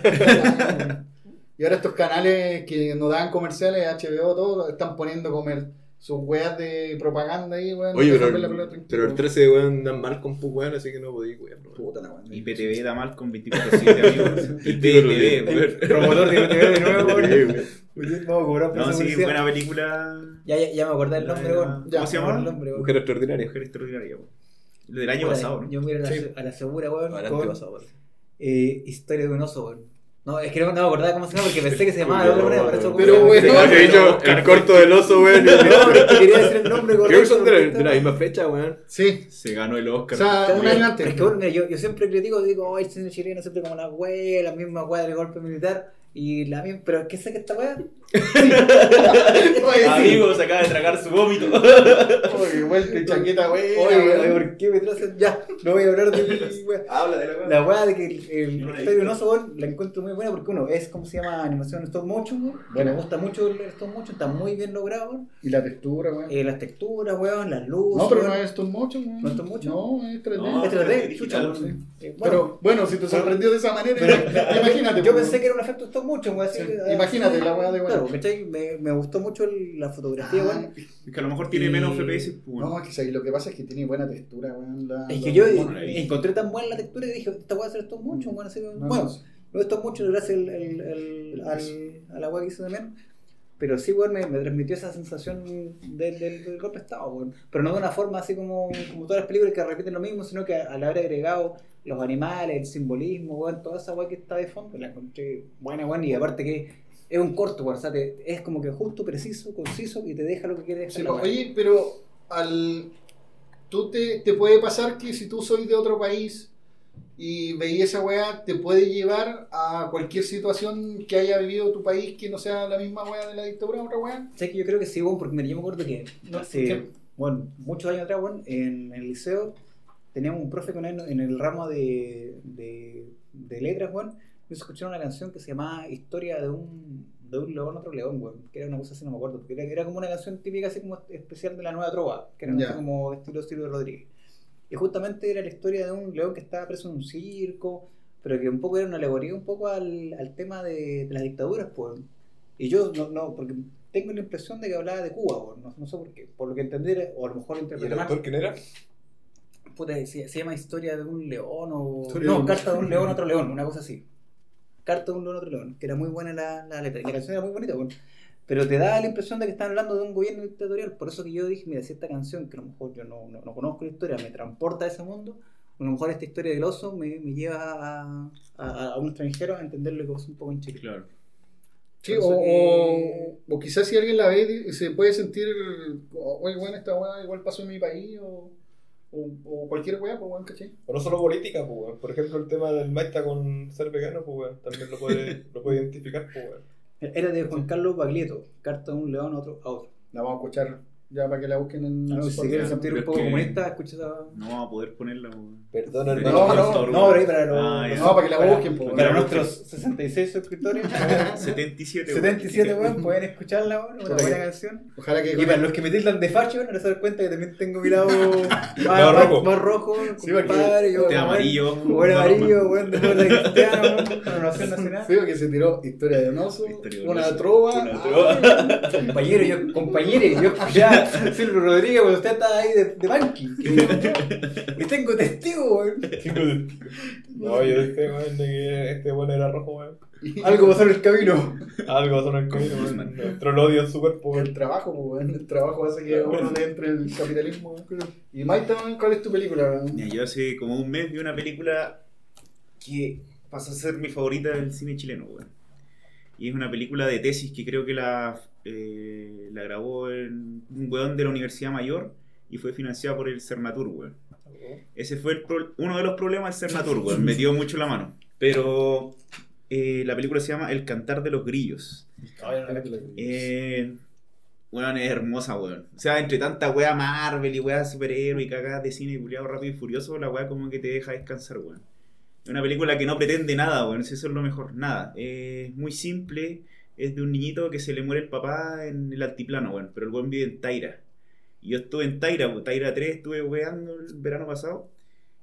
y ahora estos canales que no dan comerciales, HBO, todo, están poniendo comer sus weas de propaganda ahí, weón. Oye, no pero, la pero el weón. 13, weón, dan mal con pues, weón, así que no podía cuidarlo. Puta la weón. Y PTV da mal con 24-7, amigos. Y PTV, weón. Promotor de PTV de nuevo, weón. weón. No, esa sí, buena película. Ya, ya, ya me acordé el nombre, weón. Ya, ¿Cómo se llama? el nombre, weón. Mujer extraordinaria. Mujer extraordinaria, weón. Lo del año pasado, ¿no? Yo me iba a la, segura, weón. Con, antepasado, weón. eh, Historia de un oso, weón. No, es que no, no me acordaba cómo se llama porque pensé que se llamaba de otra manera, por eso. Pero, Tenía que dicho el corto del oso, weón. No, quería decir el nombre correcto. Creo que son de de la misma fecha, weón. Sí. Se ganó el Oscar. O sea, un año antes. Es que bueno, yo, yo siempre critico, digo, oh, el cine chileno siempre como la wea, la misma wea del golpe militar, y la misma, pero es que sé que esta wea. Oye, sí. Amigos, acaba de tragar su vómito. Oye, vuelta y chaqueta, wey. Oye, oye, ¿por qué me tracen? Ya, no voy a hablar de mi wea. Habla de la weón. La weá de que el, el No weón, la encuentro muy buena porque uno es, como se llama? Animación stop motion, que Me gusta mucho el stop motion, está muy bien logrado. Y la textura, weón. Eh, las texturas, weón, las luces. No, pero no es stop motion, weón. ¿No es stop motion? No, es 3D. No, Es 3D, digital, chucha. Eh, bueno, Pero bueno, si te sorprendió de esa manera, Pero- imagínate. Yo pensé que era un efecto stop motion, weón. ah, imagínate la weá de weón. Claro, ¿cachai? Me, me gustó mucho el- la fotografía, Ah, weón. Es que a lo mejor tiene Y- menos FPS. pues, No, es que ¿sabes? lo que pasa es que tiene buena textura, weón. Es que yo bueno, encontré tan buena la textura que dije, esta weá ser stop motion, weón. No, bueno, no, no es stop motion gracias al, al, al, al- a la weá que hizo también. Pero sí, weón, me, me transmitió esa sensación del, del, del golpe de estado, weón. Pero no de una forma así como, como todas las películas que repiten lo mismo, sino que al haber agregado los animales, el simbolismo, weón, toda esa weá que está de fondo, la encontré buena, weón. Y aparte que es un corto. O sea, te- es como que justo, preciso, conciso y te deja lo que quiere dejar. Sí, oye, pero al tú te, te puede pasar que si tú sois de otro país y veías esa weá, te puede llevar a cualquier situación que haya vivido tu país que no sea la misma weá de la dictadura, otra weá. Sé que yo creo que sí, bueno, porque mira, yo me acuerdo que No, hace, ¿qué? bueno, muchos años atrás, bueno, en el liceo teníamos un profe con él en el ramo de, de, de letras, bueno, y escuché una canción que se llamaba Historia de un, de un león, otro león, bueno, que era una cosa así, no me acuerdo, porque era, era como una canción típica, así como especial de la nueva trova, que era así como estilo Silvio Rodríguez. Y justamente era la historia de un león que estaba preso en un circo, pero que un poco era una alegoría un poco al, al tema de, de las dictaduras, pues. Y yo no, no, porque tengo la impresión de que hablaba de Cuba. No, no sé por qué. Por lo que entendí, o a lo mejor ¿Y el autor quién era? Puta, se, se llama Historia de un león o. Historia de no, un- Carta de un león, otro león, una cosa así. Carta de un león, otro león. Que era muy buena la, la letra. Y la canción era muy bonita, weón. Pero te da la impresión de que están hablando de un gobierno dictatorial. Por eso que yo dije, mira, si esta canción, que a lo mejor yo no, no, no conozco la historia, me transporta a ese mundo, a lo mejor esta historia del oso me, me lleva a, a, a un extranjero a entender lo que pasa un poco en Chile. Claro. Sí, o, o, o quizás si alguien la ve se puede sentir, oye, bueno, esta weá igual pasó en mi país, o, o, o cualquier weá, pues weón, ¿cachai? O no solo política, pues, weón. Por ejemplo, el tema del Maita con ser vegano, pues, weón. También lo puede, lo puede identificar, pues, weón. Era de Juan Carlos Baglietto, Carta de un león a otro a otro. La vamos a escuchar ya para que la busquen en Ah, no, si quieres sentir un poco es que- comunista, escucha esa. No vamos a poder ponerla, weón. Perdona, No, no, No, pero ahí para los. Ah. No, para que la para- busquen, Para weón. nuestros 66 suscriptores, 77, weón. 77 weón, pueden escucharla, weón, una buena canción. Ojalá que Y para los que me tildan de facho, no les dar cuenta que también tengo mi lado más, rojo. más rojo, Sí, porque compadre, yo, amarillo. Weón amarillo, weón, de cristiana, weón, renovación nacional. Feo que se tiró historia de un oso, Historia de un una trova. una ah, Compañero, yo, compañero, yo escuchaba a Silvio Rodríguez cuando usted estaba ahí de, de banqui. Y tengo testigo, weón. No, yo dije, weón, de que este weón era rojo, weón. Algo pasó en el camino. Algo pasó en el camino, weón. Entró el odio en su cuerpo, weón. El trabajo, pues, weón. El trabajo hace que uno le entre en el capitalismo. weón. Y Maita, ¿cuál es tu película? weón? Yo hace como un mes vi una película que pasó a ser mi favorita del cine chileno, weón. Y es una película de tesis que creo que la, eh, la grabó en un weón de la Universidad Mayor y fue financiada por el Cernatur, weón. Ese fue el pro- uno de los problemas del Cernatur, weón. Me dio mucho la mano. Pero eh, la película se llama El cantar de los grillos. Eh, weón, es hermosa, weón. O sea, entre tanta wea Marvel y wea superhéroe y cagadas de cine y culiado rápido y furioso, la wea como que te deja descansar, weón. Es una película que no pretende nada, weón. Eso es lo mejor, nada. Es muy simple. Es de un niñito que se le muere el papá en el altiplano, weón. Pero el weón vive en Taira. Y yo estuve en Taira. Taira 3, estuve weando el verano pasado.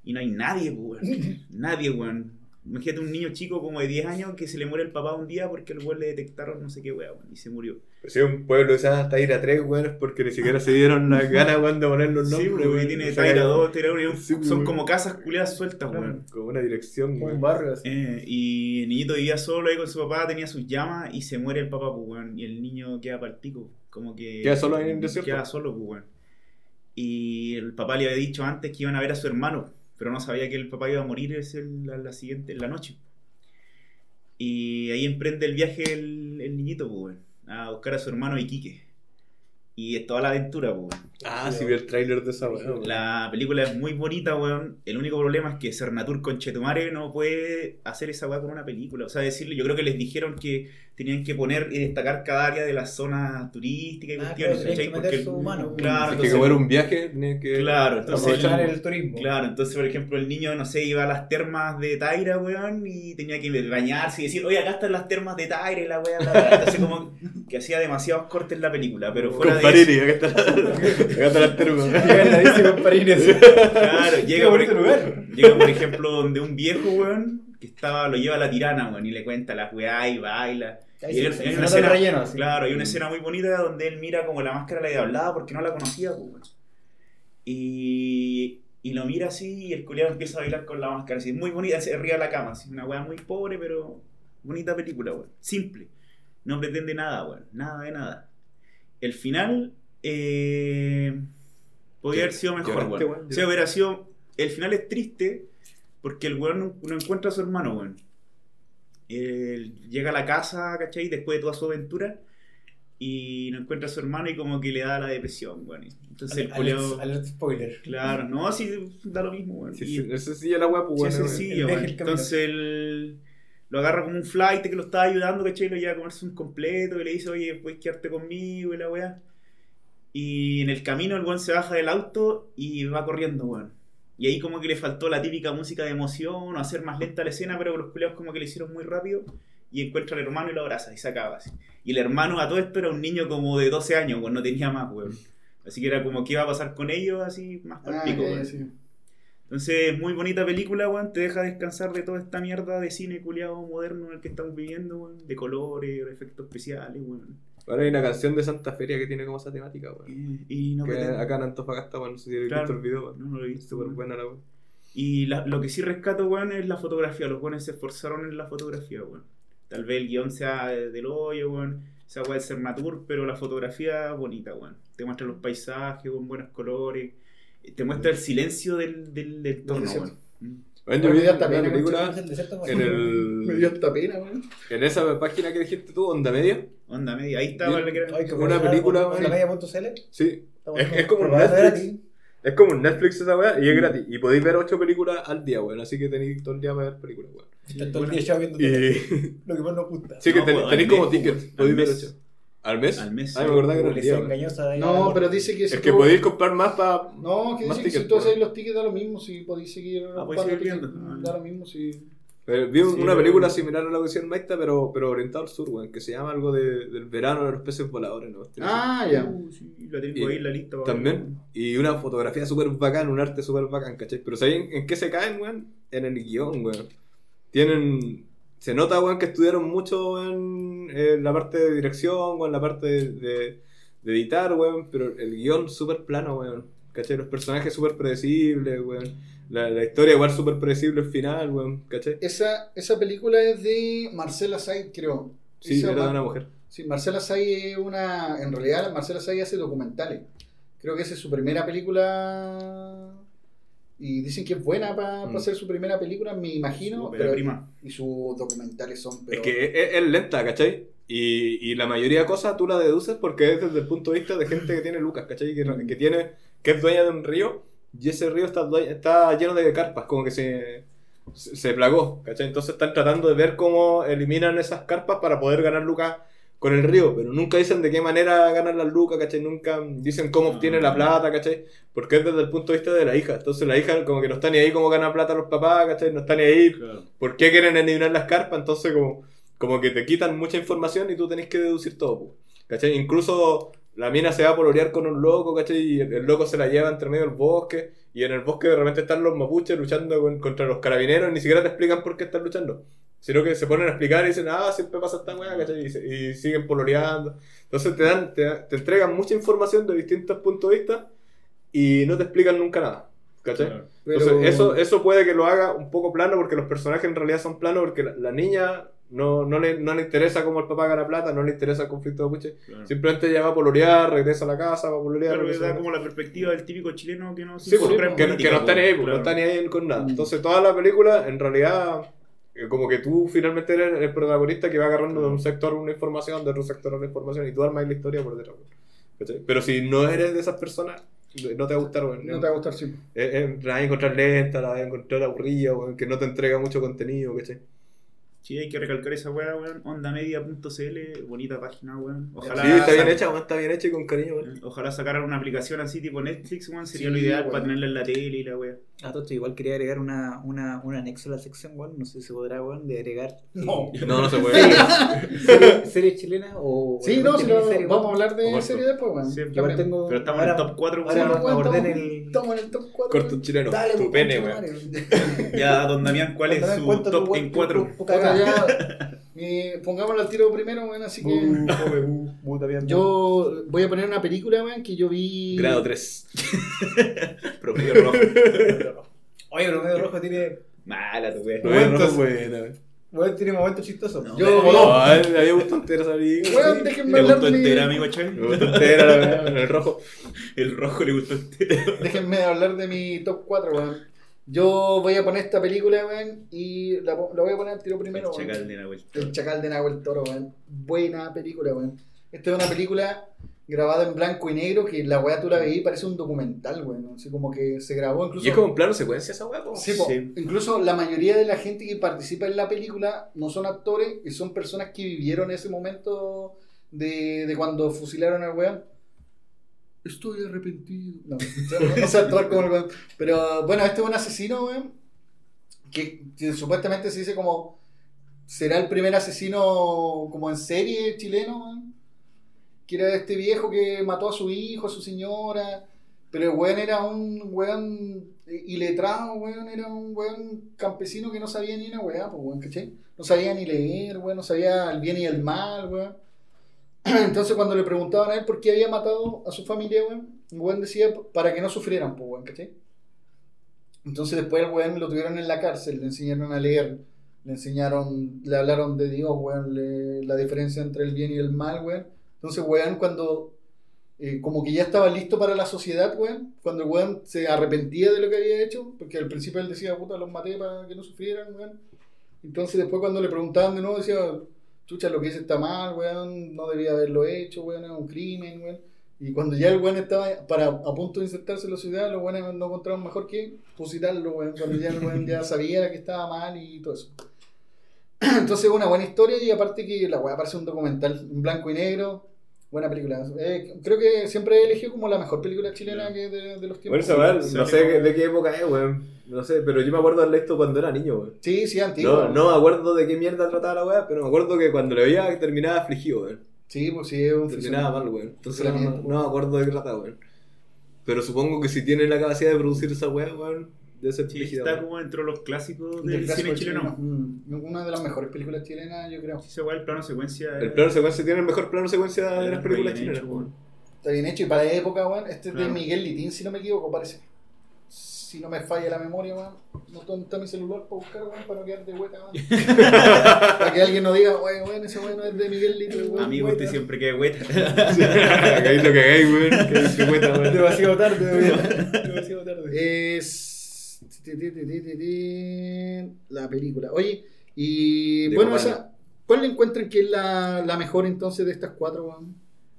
Y no hay nadie, weón. Nadie, weón. Imagínate un niño chico como de 10 años que se le muere el papá un día porque el weón le detectaron no sé qué weón. Y se murió. Si es un pueblo que se llama Taira 3, weón, porque ni siquiera se dieron las ganas, weón, de poner los Sí, nombres, weón, weón. tiene Taira 2, Taira 1, Sí, son como casas culiadas sueltas, weón. Con una dirección, Un weón. barrio así. Eh, y el niñito vivía solo ahí con su papá, tenía sus llamas y se muere el papá, pues, weón. Y el niño queda para el pico. Como que. Queda solo en el desierto. Queda solo, pues, weón. Y el papá le había dicho antes que iban a ver a su hermano, pero no sabía que el papá iba a morir ese la, la siguiente, en la noche. Y ahí emprende el viaje el, el niñito, pues, weón, a buscar a su hermano Iquique. Y es toda la aventura, pues, weón. Ah, sí, vi el tráiler de esa, weón. La película es muy bonita, weón. El único problema es que Cernatur Conchetumare no puede hacer esa weá con una película. O sea, decirle, yo creo que les dijeron que tenían que poner y destacar cada área de la zona turística y Ah, cuestiones, claro, que Porque- su mano. Claro, Es que entonces- como era un viaje, tenía que. Claro, entonces Aprovechar el- el turismo. Claro, entonces, por ejemplo, el niño, no sé, iba a las termas de Taira, weón, y tenía que bañarse y decir, oye, acá están las termas de Taira y la weá, la. Entonces, como que hacía demasiados cortes en la película, pero fuera Con de eso, Parini, acá está la, acá está la terma. Llega la dice comparines. Claro, llega por, bonito lugar. llega por ejemplo donde un viejo, weón, que estaba, lo lleva a la tirana, weón, y le cuenta las weá y baila. Y se- hay- una el escena- relleno, así. Claro, hay una escena muy bonita donde él mira como la máscara le hablaba porque no la conocía, pues. Y, y lo mira así y el culiado empieza a bailar con la máscara, así, muy bonita, se ríe a la cama, así, una weá muy pobre, pero bonita película, weón. Simple. No pretende nada, weón. Nada de nada. El final, eh, podría haber sido mejor, weón. weón, O sea, hubiera sido. El final es triste porque el weón no, no encuentra a su hermano, weón. Él llega a la casa, ¿cachai? Después de toda su aventura y no encuentra a su hermano y como que le da la depresión, weón. Entonces el Alert- culiao. alert spoiler. Claro, no, así da lo mismo, weón. Sí, Y- sí, es sencilla la weá, pues, Sí, weón. sencillo, el weón. viaje, el camino. Entonces él lo agarra como un flight que lo estaba ayudando, ¿cachai? Lo lleva a comerse un completo y le dice, oye, puedes quedarte conmigo y la weá. Y en el camino el weón se baja del auto y va corriendo, weón. Y ahí como que le faltó la típica música de emoción o hacer más lenta la escena, pero los culeados como que le hicieron muy rápido y encuentra al hermano y lo abraza y se acaba así. Y el hermano a todo esto era un niño como de 12 años, weón, no tenía más, weón. Así que era como que iba a pasar con ellos así más por Ah, pico, sí. Entonces, muy bonita película, weón. Te deja descansar de toda esta mierda de cine culiado moderno en el que estamos viviendo, weón. De colores, de efectos especiales, weón. Ahora hay una canción de Santa Feria que tiene como esa temática, weón. Y, y no que pretendo- acá en Antofagasta, weón, no sé si habéis Claro. visto el video, weón. No, no lo he visto, Súper buena la weón. Y la- lo que sí rescato, weón, es la fotografía. Los weones se esforzaron en la fotografía, weón. Tal vez el guion sea de- del hoyo, weón. Sea puede ser natur, pero la fotografía bonita, weón. Te muestra los paisajes con buenos colores. Te muestra el silencio del, del, del desierto. weón. Bueno, yo hasta pena, película en, esa página que dijiste tú, Onda Media. Onda Media, ahí está el. Una película, Onda Media.cl. Es, como un Netflix. Es como un Netflix esa weá y es mm. gratis. Y podéis ver 8 películas al día, weón. Así que tenéis todo el día para ver películas, weón. Sí, todo el día ya viendo y... lo que más nos gusta. Sí, que no, tenéis como tickets. Podéis ver 8. ¿Al mes? Al mes, Ay, sí. me acordaba que era el día, engañosa. No, pero dice que si Es que tú- podéis comprar más para. No, que Más dice que si tú hacéis los tickets da lo mismo, si podéis seguir Ah, podéis seguir viendo. Ah, da lo mismo, si... vi Sí, una película similar a la versión Maita, pero, pero orientada al sur, weón. Que se llama algo de, del verano de los peces voladores, ¿no? Ah, ya. Uh, sí, la tengo ahí en la lista. También. Y una fotografía súper bacán, un arte súper bacán, ¿cachai? Pero ¿sabes en, en qué se caen, weón? En el guion, weón. Tienen. Se nota, weón, que estudiaron mucho en, en la parte de dirección, weón, la parte de, de- de editar, weón. Pero el guion súper plano, weón. ¿cachai? Los personajes súper predecibles, weón. La, la historia igual súper predecible al final, weón, ¿cachai? Esa, esa película es de Marcela Said, creo. Sí, Esa era de una mujer. Sí, Marcela Said es una... En realidad, Marcela Said hace documentales. Creo que esa es su primera película... Y dicen que es buena para Mm. hacer su primera película, me imagino. Pero- prima. Y sus documentales son... Pero... Es que es, es lenta, ¿cachai? Y, y la mayoría de cosas tú la deduces porque es desde el punto de vista de gente que tiene lucas, ¿cachai? Que, que tiene, que es dueña de un río y ese río está, está lleno de carpas, como que se, se, se plagó, ¿cachai? Entonces están tratando de ver cómo eliminan esas carpas para poder ganar lucas con el río, pero nunca dicen de qué manera ganan las lucas, ¿cachai? Nunca dicen cómo obtiene la plata, ¿cachai? Porque es desde el punto de vista de la hija. Entonces la hija como que no está ni ahí cómo gana plata los papás, ¿cachai? No está ni ahí Claro. ¿Por qué quieren eliminar las carpas? Entonces, como, como que te quitan mucha información y tú tenés que deducir todo, ¿cachai? Incluso la mina se va a polorear con un loco, ¿cachai? Y el, el loco se la lleva entre medio del bosque. Y en el bosque de repente están los mapuches luchando con- contra los carabineros. y Ni siquiera te explican por qué están luchando. Sino que se ponen a explicar y dicen, ah, siempre pasa esta weá, ¿cachai? Y, se- y siguen poloreando. Entonces te dan, te, te entregan mucha información de distintos puntos de vista y no te explican nunca nada, ¿cachai? Claro. pero- Entonces, eso, eso puede que lo haga un poco plano porque los personajes en realidad son planos porque la, la niña no, no, le, no le interesa cómo el papá gana plata, no le interesa el conflicto de puche. Claro. Simplemente ella va a pololear, regresa a la casa, va a pololear. Claro, da como la perspectiva del típico chileno que no se Sí, pues, en que, política, que no está ni ahí, pues, claro. no está ni ahí con nada. Mm. Entonces toda la película, en realidad, como que tú finalmente eres el protagonista que va agarrando de un sector una información, de otro sector una información, y tú armas la historia por detrás. Pero si no eres de esas personas, no te va a gustar, weón. No te va a gustar, sí. Eh, eh, la vas a encontrar lenta, la vas a encontrar aburrida, que no te entrega mucho contenido, ¿cachai? Sí, hay que recalcar esa weá, weón. Ondamedia.cl, bonita página, weón. Ojalá, sí, está bien hecha, weón, está bien hecha y con cariño, weón. Ojalá sacaran una aplicación así tipo Netflix, weón. Sería Sí, lo ideal weón. para tenerla en la tele y la weá. Ah, todo esto igual quería agregar una, una, un anexo a la sección, weón. No sé si se podrá, weón, de agregar. No. No, no se puede. Series serie, chilenas o. Sí, no, si vamos a weón. hablar de Vamos serie a- después, weón. Sí, Yo tengo. Pero estamos en el top 4, ahora Sí, vamos a weón, abordar estamos- el. Estamos en el top 4. Corto chileno, Dale, tu pene, weón. Ya, don Damián, ¿cuál es su top weón, en tu- 4? Cagada. ya, eh, pongámoslo al tiro primero, weón, así que... Yo voy a poner una película, weón, que yo vi... Grado 3. Promedio rojo. Oye, pero medio rojo tiene. Mala tu weá. Momentos. buena, weón. Weón, tiene momentos chistosos. No. Yo- ¿Cómo No, a le había gustado entera esa película. Weón, déjenme ¿Le hablar gustó de entera, mi... amigo Chavi? Me gustó entera, weón, el rojo. El rojo le gustó entera. Déjenme hablar de mi top 4, weón. Yo voy a poner esta película, weón, y la, voy a poner al tiro primero, El chacal de la vuelta. El Chacal de Nahuel Toro, weón. Buena película, weón. Esta es una película grabada en blanco y negro que la weá tú la veí y parece un documental, weón. Así como que se grabó incluso... Y es como en plano secuencia esa weá. Sí. Sí. incluso la mayoría de la gente que participa en la película no son actores y son personas que vivieron ese momento de, de cuando fusilaron al weón. Estoy arrepentido. No, no actuar como el weón. Pero bueno, este es un asesino, weón, que, que supuestamente se dice como será el primer asesino como en serie chileno, weón. Que era este viejo que mató a su hijo, a su señora. Pero el weón era un weón iletrado, weón. Era un weón campesino que no sabía ni una weá, pues weón, ¿cachai? No sabía ni leer, weón. No sabía el bien y el mal, weón. Entonces cuando le preguntaban a él por qué había matado a su familia, weón, weón decía para que no sufrieran, pues, weón, ¿cachai? Entonces después el weón lo tuvieron en la cárcel, le enseñaron a leer, le enseñaron, le hablaron de Dios, weón, le- la diferencia entre el bien y el mal, weón. Entonces, weón, cuando eh, como que ya estaba listo para la sociedad, weón, cuando el weón se arrepentía de lo que había hecho, porque al principio él decía, puta, los maté para que no sufrieran, weón. Entonces después cuando le preguntaban de nuevo decía, chucha, lo que hice está mal, weón, no debía haberlo hecho, weón, es un crimen, weón. Y cuando ya el weón estaba para, a punto de insertarse en la ciudad, los weones no encontraron mejor que fusilarlo, weón, cuando ya el weón ya sabía que estaba mal y todo eso. Entonces una buena historia y aparte que la weá parece un documental en blanco y negro. Buena película. Eh, creo que siempre he elegido como la mejor película chilena que de, de los Bueno, tiempos. esa weá, no sé de qué época es, weón. No sé, pero yo me acuerdo de visto cuando era niño, weón. Sí, sí, antiguo. No, no me acuerdo de qué mierda trataba la weá, pero me acuerdo que cuando lo veía terminaba afligido, weón. Sí, pues sí, es un Terminaba mal, weón. Entonces no, no me acuerdo de qué trataba, weón. Pero supongo que si tiene la capacidad de producir esa weá, weón, debe ser Sí, brígida, está como dentro de los clásicos Del cine chileno. Mm, Una de las mejores películas chilenas, yo creo. Ese weá, el plano secuencia. El es- plano secuencia tiene el mejor plano secuencia de las películas chilenas, hecho. Está bien hecho y para la época, weón. Este es de. Miguel Litín, si no me equivoco, parece. Si no me falla la memoria, weón. No ¿dónde está mi celular para buscar, weón, para no quedar de hueta, weón. para que alguien no diga, weón, weón, ese weón no es de Miguel Litín, weón. Amigo, hueta". usted siempre queda hueta. Cagáis lo que se weón. Demasiado tarde, weón. Demasiado tarde. Es. La película. Oye, y bueno, Palma. esa, ¿cuál le encuentran que es la, la mejor entonces de estas cuatro?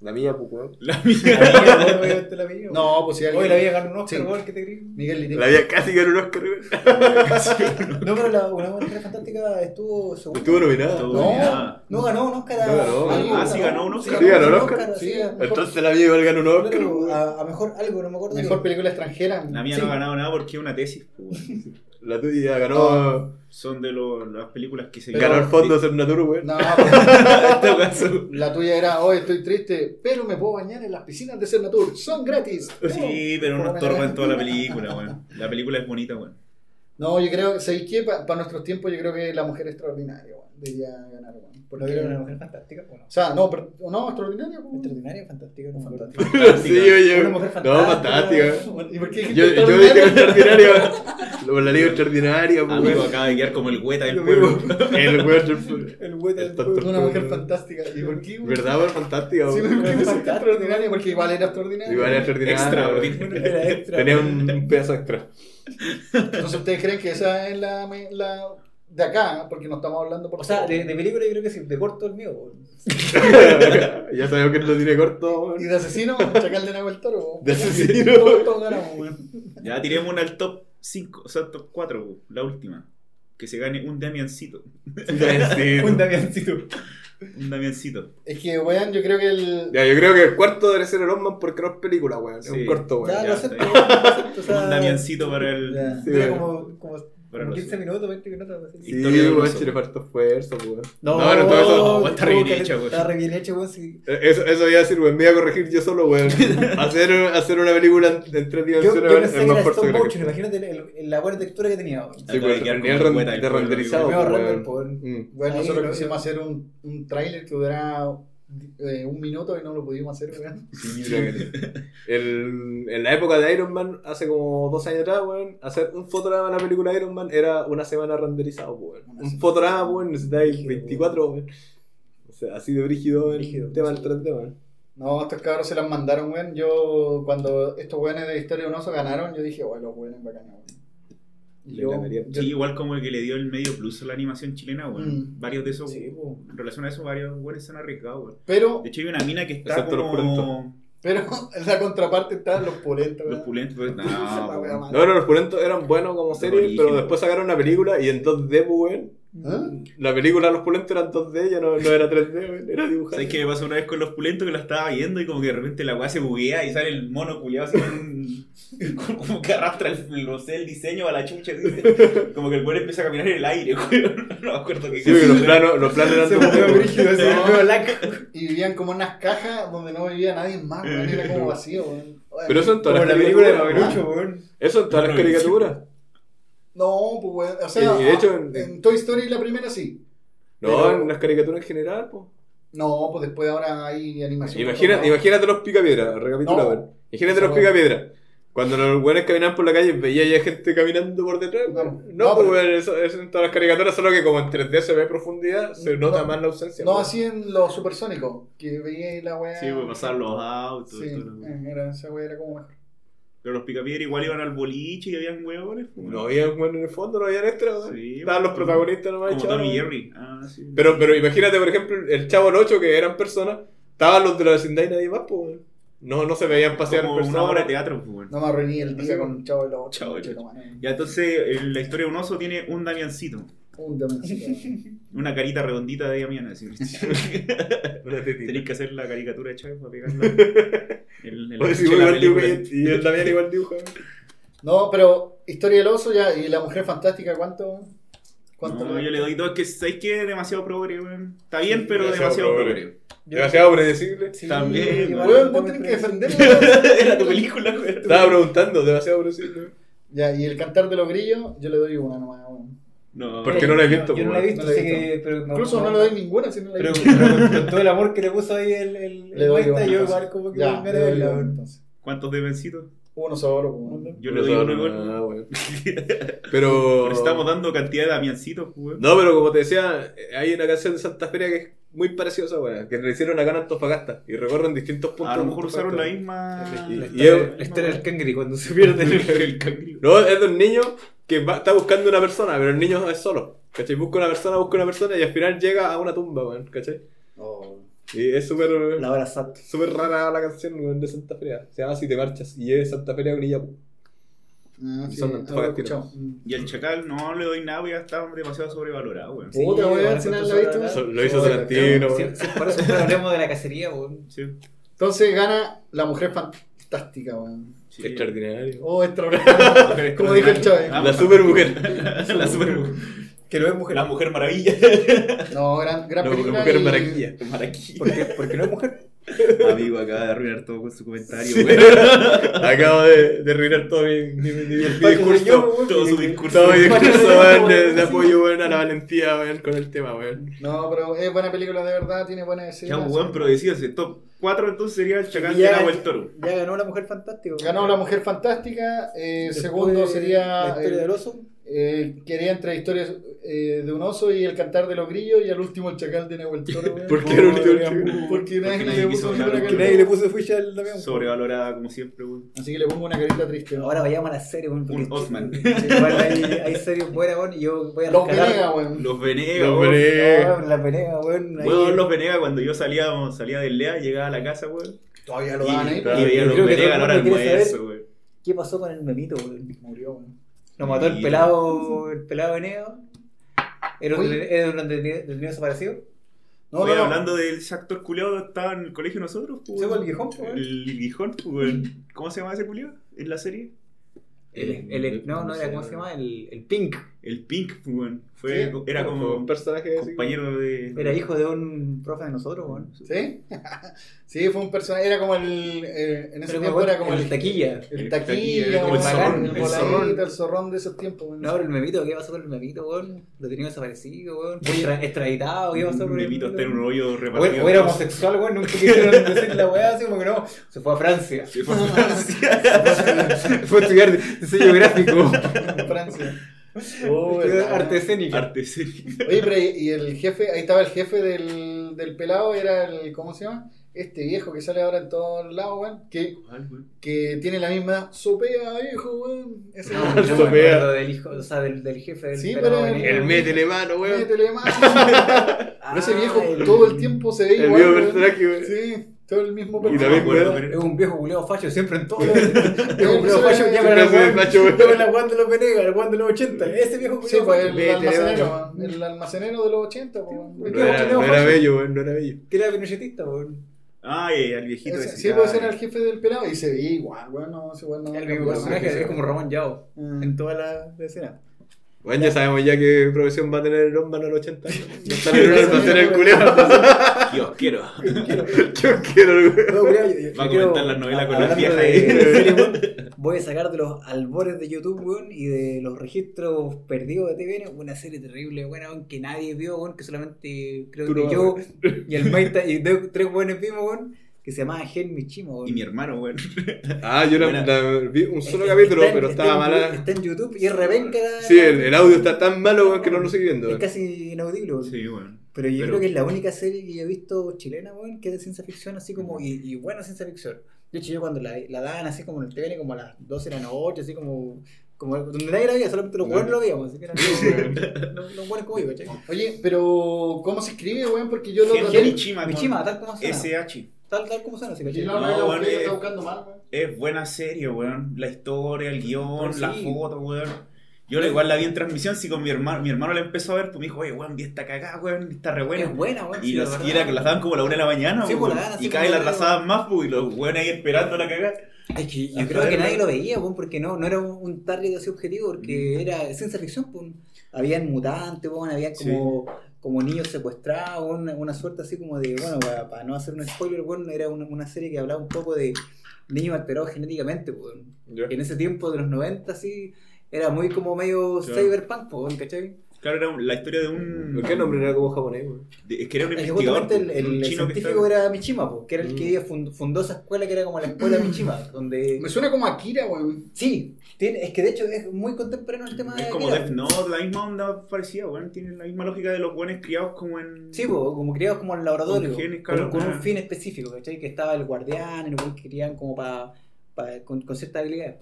La mía, pues, weón. La La mía, obviamente la mía. No, pues si alguien. Hoy la vida ganó un Oscar, Sí. weón, ¿qué te crees? Miguel Litín. La mía casi ganó un Oscar, weón. No, pero la, una mujer fantástica estuvo segunda. Estuvo nominada. Estuvo- No, nominada. No ganó un Oscar. No ganó. Ah, sí ganó un Oscar. Sí, ganó un Oscar. sí, Entonces la mía igual ganó un Oscar, a, a mejor algo, no me acuerdo. Mejor qué. película extranjera. La mía Sí. no ha ganado nada porque es una tesis. pues. La tuya ganó. Son de los- las películas que se Pero- Ganó el fondo de Cernatur, weón. No, En todo caso. la tuya era, hoy estoy triste, pero me puedo bañar en las piscinas de Cernatur. Son gratis. Sí, pero no estorba en toda la película, weón. La película es bonita, weón. No, yo creo, ¿sabéis qué? Para nuestros tiempos, yo creo que La Mujer Extraordinaria, weón, debería ganar, weón. ¿No Porque, vieron una mujer fantástica? Bueno, o sea, no, pero, no, Extraordinaria, extraordinaria, fantástica, no Fantástica. fantástica. Sí, oye. Una mujer No, fantástica. fantástica. ¿Y por qué Yo, yo dije Extraordinaria? Por la ley extraordinaria, pues, Amigo acaba de quedar como el hueta del Lo pueblo. El weón del- El tonto. Una mujer fantástica. ¿Y por qué? ¿Verdad, weón? Fantástica, Sí, weón. ¿por qué me sentí Fantástica. extraordinaria? Porque igual era extraordinaria. Igual era extraordinaria. Extraordinaria. Era extra. Tenía un, un pedazo extra. Entonces, ¿ustedes creen que esa es la, la de acá? Porque no estamos hablando por O sea, de, de película yo creo que sí, de corto el mío. ya sabemos que lo tiene corto, Y de asesino, Chacal de Nahuel Toro. De asesino. Todos, todos ganamos. Ya tiremos una al top 5, o sea, top 4, weón, la última. Que se gane un Damiancito. Un Damiancito. Un Damiancito. Es que, weón, yo creo que el. Ya, yo creo que el cuarto debe ser el Osman porque no es película, weón. Es un corto, weón. Ya, ya, lo acepto. lo acepto, o sea, Un Damiancito para el. ya, Sí, como, como los- 15 minutos, 20 minutos. así. Sí, Historia de weón, Rosso. si le falta esfuerzo, weón. No, No, no, todo eso- no, está re bien hecha, weón. Está re bien hecho, weón. Sí. Eh, Eso, eso iba a decir, weón. Me iba a corregir yo solo, weón. Hacer, hacer una película en tres Yo, dimensiones yo weón, es que más era fuerza stop que motion, imagínate el- el- la buena textura que tenía. weón. Sí, pues quedar el de renderizado, weón. el poder. Mm. Bueno, nosotros lo- quisimos hacer un, un tráiler que durara eh, un minuto y no lo pudimos hacer, weón. El, en la época de Iron Man, hace como dos años atrás, weón, hacer un fotograma en la película Iron Man era una semana renderizado, weón. Una Un fotograma, weón, necesitáis Brígido, 24, weón. O sea, así de brígido el tema del 3D, weón. No, estos cabros se las mandaron, weón. Yo, cuando estos weones de Historia de un Oso ganaron, yo dije, bueno, los weones bacanes, weón. Yo, yo- Sí, igual como el que le dio el medio plus a la animación chilena, weón. Mm. Varios de esos, Sí, en relación a eso, varios weones se han arriesgado, weón. pero, De hecho, hay una mina que está como... pero en la contraparte estaban los pulentos, Los pulentos, pues, no. No, no, los pulentos eran buenos como serie, pero después sacaron una película y en 2D, pues, weón. ¿Ah? La película Los Pulentos eran 2D, ya no, no era 3D, weón, era dibujado. ¿Sabes qué me pasó una vez con los pulentos que la estaba viendo y como que de repente la weá se buguea y sale el mono culiado así con- como que arrastra el, no sé, el diseño a la chucha así. como que el weón empieza a caminar en el aire, weón. No me acuerdo qué Sí, porque los planos, los planos eran Se 2D. movió weón. brígido, así, No. medio laca. Y vivían como en unas cajas donde no vivía nadie más, weón. Era como vacío, weón. Pero eso en todas Como las la película de caricaturas. Mamelucho, weón. Eso en todas las caricaturas. No, pues, weón. O sea, Y de hecho, en, Toy Story la primera sí. No, Pero- en las caricaturas en general, pues. No, pues después ahora hay animación. Imagina, todos imagínate los picapiedras, recapitula, No. Imagínate los picapiedras. Cuando los weones caminaban por la calle, veía ya gente caminando por detrás. No. No, No, pues pero- eso, eso en todas las caricaturas, solo que como en 3D se ve profundidad, se No. nota más la ausencia. No, así en los supersónicos, que veía la weá. Sí, pues pasar los autos. Sí, y todo lo- eh, era, esa weá era como mejor. Pero los picapiedras igual iban al boliche y habían huevones. pues. No había weón en el fondo, no había extra. Sí, Estaban los weón. protagonistas nomás Como Tommy. Jerry. Ah, sí. Pero, pero imagínate, por ejemplo, el Chavo el 8, que eran personas, estaban los de la vecindad y nadie más, pues. No, no se veían pasear como personas. una obra de teatro. Pues, bueno. No me arruiné el día Sí, con Chavo de los Ocho. Chavo de Ocho, los no, no. Ya entonces, en la historia de un oso tiene un Damiancito. Una carita redondita de Damián. Así. Una tetita. Tenéis que hacer la caricatura de Chávez para pegarla. El, el y él también igual dibuja. No, pero Historia del Oso ya, y La Mujer Fantástica, ¿cuánto? ¿Cuánto No, yo le doy dos. Es que sabéis que es demasiado progre, weón. Está bien, Sí, pero demasiado demasiado progre. progre. Demasiado predecible. Sí, También, Weón, vos tenés que defenderlo. Era tu película, weón. Estaba preguntando, demasiado predecible. ya, y el cantar de los grillos, yo le doy una nomás. weón. No. ¿Por qué no la he visto, Yo no la he visto, No la he así visto. que. Pero Incluso no le doy ninguna si no la he Pero, visto. pero todo el amor que le puso ahí el, el, Le el doy yo igual como que Ya, me verla, entonces. ¿Cuántos de vencitos? Uno solo. Yo le doy uno igual. Ah. Pero Pero. estamos dando cantidad de Damiancitos, weón. No, pero como te decía, hay una canción de Santa Feria que es muy parecida a esa weá, que le hicieron acá en Antofagasta y recorren distintos puntos. A lo mejor usaron la misma. Y- La y historia- es- la historia del cangri cuando se pierde el, el cangrejo. No, es de un niño que va- está buscando una persona, pero el niño es solo. ¿Cachai? Busca una persona, busca una persona y al final llega a una tumba, weón, ¿cachai? Oh. Y es súper La hora súper rara la canción weón, de Santa Feria. Se llama Si te marchas y es Santa Feria con Iyapu. Ah, sí, Son. Y el chacal no le doy nada, porque ya está demasiado sobrevalorado, weón. Sí, Puta, Lo hizo Tarantino, weón. por eso hablamos de la cacería, weón. Sí. Entonces gana La Mujer Fantástica, weón. Sí. Extraordinario. Oh, extraordinario. Como dijo el Chávez. Ah, La super mujer. la super mujer. Que no es mujer. La mujer maravilla. No, gran, gran No, película. mujer y- maravilla. Maravilla. ¿Por qué? Porque no es mujer. Amigo, acaba de arruinar todo con su comentario, weón. Acabo de, de arruinar todo mi, mi, mi- mi discurso. Todo su discurso. Todo mi discurso, weón, de, sí. apoyo, weón, a la valentía, weón, con el tema, weón. No, pero es buena película de verdad, tiene buenas Ya, escenas. weón, pero decías, top 4 entonces sería el chacal Ya- de Agua el Toro. Ya ganó la mujer fantástica. Ganó La Mujer Fantástica. eh, segundo sería. La historia eh, del oso. eh, quería entre historias eh, de un oso y el cantar de los grillos. Y al último el chacal de Nahuel Toro. ¿Por qué el último Porque nadie, le puso ficha al Damián. Sobrevalorada como siempre. Así que le pongo una carita triste. ¿no? Ahora vayamos a la serie, Un Osman. Igual hay, hay series buenas. Y yo voy a Los Venegas, weón. Los Venegas, Los. Venegas. Las Venegas, weón. los Venegas, cuando yo salía, salía del LEA, llegaba a la casa, weón. Todavía lo Y, daban ahí. y pero- claro. veía Yo los creo que Venegas a la hora todo del el mundo quiere almuerzo, weón. ¿Qué pasó con el memito, weón? Murió, weón. Lo mató el pelado, el pelado Venegas. Era un, Oye. era un detenido desaparecido. No, Oye, no, no. hablando de ese actor culiado que estaba en el colegio de nosotros, pues, el Gijón, pues. El Gijón, pues. ¿Cómo se llama ese culiado en la serie? El, el- no, no era, ¿cómo se llama? El, el Pink. El Pink, pues. Fue, Sí, era como un personaje así. compañero de. Era hijo de un profe de nosotros, weón. ¿Sí? sí, fue un personaje. Era como el. eh, en ese Pero tiempo weón, era como el taquilla. El El taquilla, taquilla, como el el zorrón, el el zorrón. el zorrón de esos tiempos. weón. No, pero el memito, ¿qué pasó con el memito, weón? Lo tenía desaparecido, weón. Fue extra- extraditado, ¿qué pasó con el Memito está en un hoyo repartido. o era homosexual, weón, nunca quisieron decir la weá así como que no. Se fue a Francia. Sí, fue a Francia. fue a estudiar diseño gráfico. en Francia. Oh, Estudió verdad. arte escénica. Arte serie. Oye, pero y y el jefe, ahí estaba el jefe del, del pelado, era el, ¿cómo se llama? Este viejo que sale ahora en todos lados, weón, que, que tiene la misma sopea, viejo, weón. Ese No, vea. acuerdo del hijo, o sea, del, del jefe del Sí, pelado pero- Venegas. El métele mano, weón. métele mano. Pero ese viejo todo el tiempo se ve El igual. mismo weón. personaje, weón. Sí, todo el mismo Y acuerdo, weón. Es un viejo culeado facho, siempre en todo. viejo culeado Sí, facho, sí, llama a la weá de los Venegas, el weón de los 80. Ese viejo culeado pues facho. el almacenero, el almacenero de los 80, pues, weón. Sí, No ¿Qué era, bello, no era bello. Que era pinochetista, weón. Ay, al viejito Ese- ese. sí, ya, pues era ya. el jefe del pelado y se veía igual, weón, no, ese weón no. El puede personaje ser. es como Ramón Yao en toda la la escena. Bueno, ya sabemos ya qué profesión va a tener el hombre a los 80 años. Ya está en un almacén el culiao. Kiosquero. Yo quiero, weón. No, culiao, yo- yo Va a quiero- comentar las novelas con las viejas voy a sacar de los albores de YouTube, weón, y de los registros perdidos de TVN, una serie terrible, weón, weón, que nadie vio, weón, que solamente creo Tú que no yo y el Maita y de- tres weones vimos, weón, que se llamaba Gen Michimo. Y mi hermano, weón. Ah, yo la, la vi un solo capítulo, está pero está estaba mala. Está en YouTube y es revenca. Sí, el, el audio está tan malo que no lo estoy viendo. Es casi inaudible. Sí, weón. Pero yo Pero- creo que es la única serie que yo he visto chilena, weón, que es de ciencia ficción, así como, y, y buena ciencia ficción. De hecho, yo cuando la, la daban así como en el TVN, como a las 12 de la noche, así como, como donde nadie la veía, solamente los buenos lo veíamos, así que eran los- buenos como yo, ¿cachai? Oye, pero ¿cómo se escribe, weón? Porque yo lo Gen- Michima, tal como suena. SH. Tal, tal como suena, no, No, no, no, bueno, eh, estaba buscando mal, weón. Es buena serie, weón. La historia, el guion, Sí. la foto, weón. Yo la- igual la vi en transmisión, sí, con mi hermano. Mi hermano la empezó a ver, pues me dijo, oye, weón, vi esta cagada, weón, está re buena. Es buena, weón. Y, sí, los, la y verdad. era que las daban como a la una de la mañana, Sí, weón. pues, la daban así Y vez la a la- atrasaban más, pues, y los weones ahí esperando la cagada. Es que yo creo que nadie lo veía, weón, porque no, no era un, un target así objetivo, porque era ciencia ficción, pues. Habían mutantes, weón, había como, como niños secuestrados, una, una suerte así como de, bueno, para, para no hacer un spoiler, weón, era una, una serie que hablaba un poco de niños alterados genéticamente. Ya. Que en ese tiempo de los 90, sí, era muy como medio Claro. cyberpunk, pues, ¿cachai? Claro, era la historia de un. ¿Por qué el nombre era como japonés, de- es que era un investigador. justamente el, un el que científico estaba- era Mishima, po, que era el Mm. que fund- fundó esa escuela que era como la escuela Mishima, donde... Me suena como Akira, weón. Sí, tiene, es que de hecho es muy contemporáneo el tema de Es como. Death Note, la misma onda parecida, weón. Tiene la misma lógica de los buenos criados como en. Sí, po, como criados como en laboratorio, Con un fin específico, ¿cachai? Que estaba el guardián, y los que querían como para... con, con ciertas habilidades,